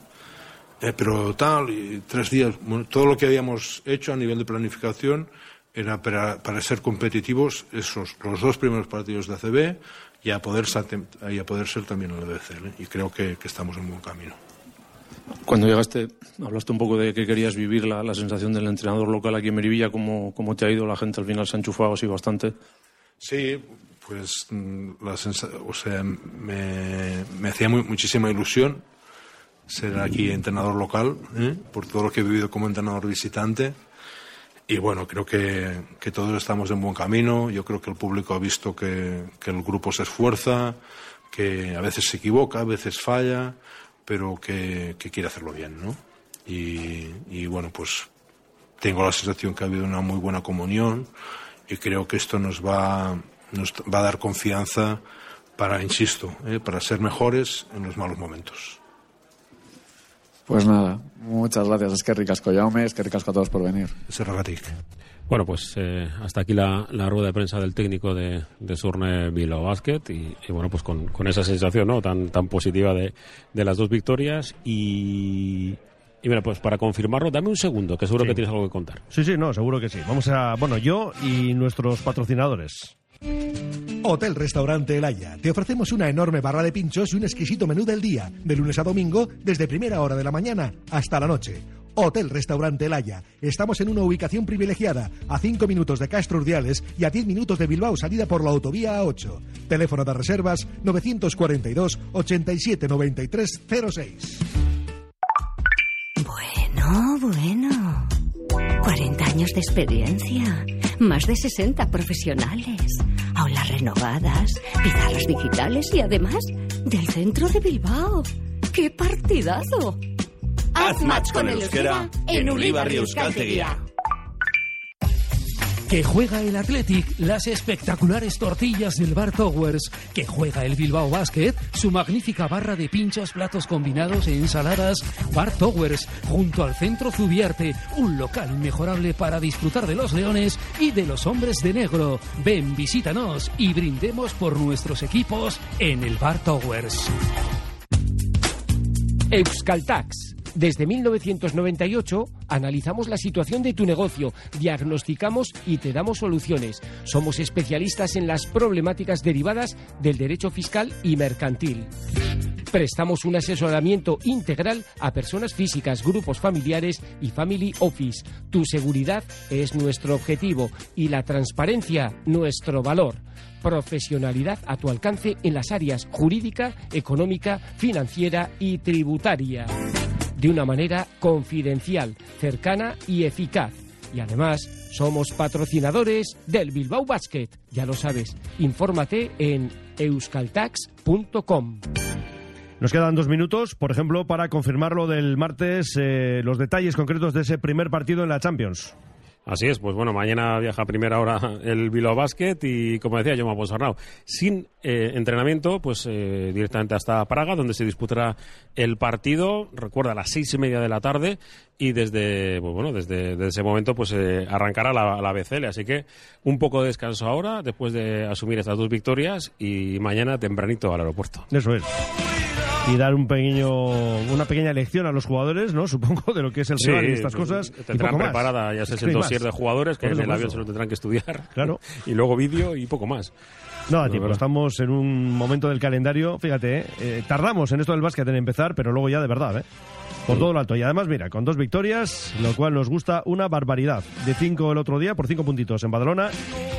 Eh, pero tal, y tres días, bueno, todo lo que habíamos hecho a nivel de planificación era para, para ser competitivos esos los dos primeros partidos de ACB y a poder, y a poder ser también el BCL. ¿eh? Y creo que, estamos en buen camino. Cuando llegaste, hablaste un poco de que querías vivir la, la sensación del entrenador local aquí en Merivilla, cómo, cómo te ha ido la gente al final, se ha enchufado así bastante. Sí, pues mm, la o sea, me, me hacía muy- muchísima ilusión ser aquí entrenador local, ¿eh? por todo lo que he vivido como entrenador visitante. Y bueno, creo que, que todos estamos en buen camino. Yo creo que el público ha visto que, que el grupo se esfuerza, que a veces se equivoca, a veces falla, pero que, que quiere hacerlo bien, ¿no? Y, y bueno, pues tengo la sensación que ha habido una muy buena comunión y creo que esto nos va, nos va a dar confianza para, insisto, ¿eh? para ser mejores en los malos momentos. Pues nada, muchas gracias. Es que ricasco, Jaume, es que ricasco a todos por venir. Bueno, pues eh, hasta aquí la, la rueda de prensa del técnico de, de Surne Bilbao Basket y, y bueno, pues con, con esa sensación ¿no? tan, tan positiva de, de las dos victorias y, y mira, pues para confirmarlo, dame un segundo, que seguro Sí. que tienes algo que contar. Sí, sí, no, seguro que sí. Vamos a, bueno, yo y nuestros patrocinadores. Hotel Restaurante El Haya. Te ofrecemos una enorme barra de pinchos y un exquisito menú del día, de lunes a domingo, desde primera hora de la mañana hasta la noche. Hotel Restaurante El Haya. Estamos en una ubicación privilegiada, a 5 minutos de Castro Urdiales y a 10 minutos de Bilbao, salida por la autovía A8. Teléfono de reservas 942 87 93 06. Bueno, bueno. 40 años de experiencia, más de 60 profesionales, aulas renovadas, pizarras digitales y además del centro de Bilbao. ¡Qué partidazo! Haz match con el euskera en Ulibarri Euskaltegia. Que juega el Athletic, las espectaculares tortillas del Bar Towers. Que juega el Bilbao Basket, su magnífica barra de pinchos, platos combinados e ensaladas. Bar Towers, junto al Centro Zubiarte, un local inmejorable para disfrutar de los leones y de los hombres de negro. Ven, visítanos y brindemos por nuestros equipos en el Bar Towers. Euskaltax. Desde 1998 analizamos la situación de tu negocio, diagnosticamos y te damos soluciones. Somos especialistas en las problemáticas derivadas del derecho fiscal y mercantil. Prestamos un asesoramiento integral a personas físicas, grupos familiares y family office. Tu seguridad es nuestro objetivo y la transparencia nuestro valor. Profesionalidad a tu alcance en las áreas jurídica, económica, financiera y tributaria. De una manera confidencial, cercana y eficaz. Y además, somos patrocinadores del Bilbao Basket. Ya lo sabes, infórmate en euskaltax.com. Nos quedan dos minutos, por ejemplo, para confirmar lo del martes, eh, los detalles concretos de ese primer partido en la Champions. Así es, pues bueno, mañana viaja a primera hora el Bilbao Basket y como decía Jaume Ponsarnau, sin eh, entrenamiento, pues eh, directamente hasta Praga, donde se disputará el partido, recuerda, a las seis y media de la tarde y desde, pues, bueno, desde, desde ese momento pues eh, arrancará la, la BCL, así que un poco de descanso ahora, después de asumir estas dos victorias y mañana tempranito al aeropuerto. Eso es. Y dar un pequeño, una pequeña lección a los jugadores, ¿no? Supongo, de lo que es el Sí, rival y estas cosas. y Tendrán más. preparada, ya que el dossier de jugadores que en el avión se lo tendrán que estudiar. Claro. y luego vídeo y poco más. No, a tiempo. Estamos en un momento del calendario, fíjate, ¿eh? Eh, tardamos en esto del básquet en empezar, pero luego ya de verdad, ¿eh? Por todo lo alto. Y además, mira, con dos victorias, lo cual nos gusta una barbaridad. De cinco el otro día, por cinco puntitos en Badalona,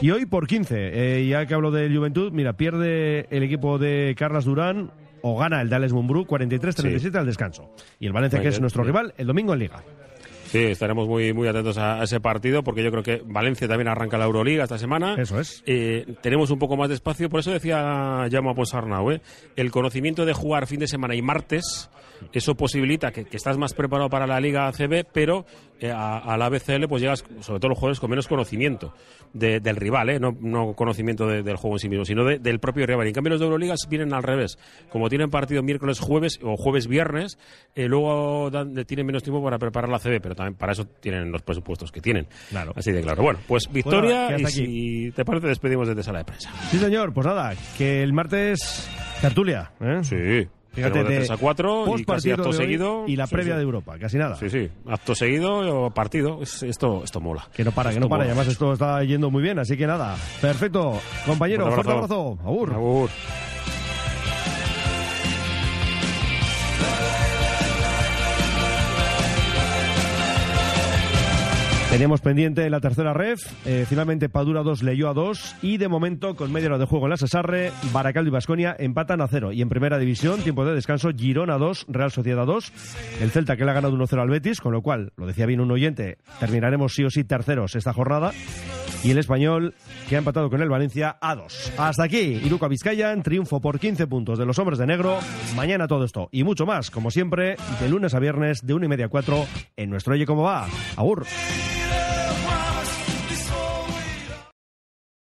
y hoy por 15. Eh, ya que hablo del Juventud, mira, pierde el equipo de Carlas Durán o gana el Dallas Mumbrú 43-37 al descanso. Y el Valencia, Muy que es nuestro bien. rival, el domingo en Liga. Sí, estaremos muy, muy atentos a, a ese partido porque yo creo que Valencia también arranca la Euroliga esta semana. Eso es. Eh, tenemos un poco más de espacio, por eso decía Jaume Ponsarnau, ¿eh? el conocimiento de jugar fin de semana y martes, eso posibilita que, que estás más preparado para la Liga ACB, pero eh, a, a la BCL pues llegas, sobre todo los jugadores, con menos conocimiento de- del rival, ¿eh? no, no conocimiento de- del juego en sí mismo, sino de- del propio rival. En cambio los de Euroligas vienen al revés. Como tienen partido miércoles, jueves o jueves-viernes, eh, luego dan- tienen menos tiempo para preparar la ACB, pero también para eso tienen los presupuestos que tienen. Claro. Así de claro. Bueno, pues victoria y aquí. si te parece despedimos desde sala de prensa. Sí, señor, pues nada, que el martes tertulia. ¿eh? Sí. Fíjate, de de 3 a 4 y casi acto seguido. y la previa sí. de Europa, casi nada. Sí, sí. Acto seguido o partido. Es- Esto, esto mola. Que no para, que Esto no para. Mola. además esto está yendo muy bien, así que nada. Perfecto. Compañero, fuerte abrazo. abrazo. Agur. Agur. Teníamos pendiente la tercera ref. eh, finalmente Padura 2 leyó a 2. Y de momento, con media hora de juego en la Cesarre, Baracaldo y Basconia empatan a 0. Y en primera división, tiempo de descanso, Girona 2, Real Sociedad 2. El Celta que le ha ganado 1-0 al Betis, con lo cual, lo decía bien un oyente, terminaremos sí o sí terceros esta jornada. Y el español que ha empatado con el Valencia a 2. Hasta aquí, Iruka Vizcayan, triunfo por 15 puntos de los hombres de negro. Mañana todo esto y mucho más, como siempre, de lunes a viernes, de 1 y media a 4, en nuestro Oye Cómo Va. Agur.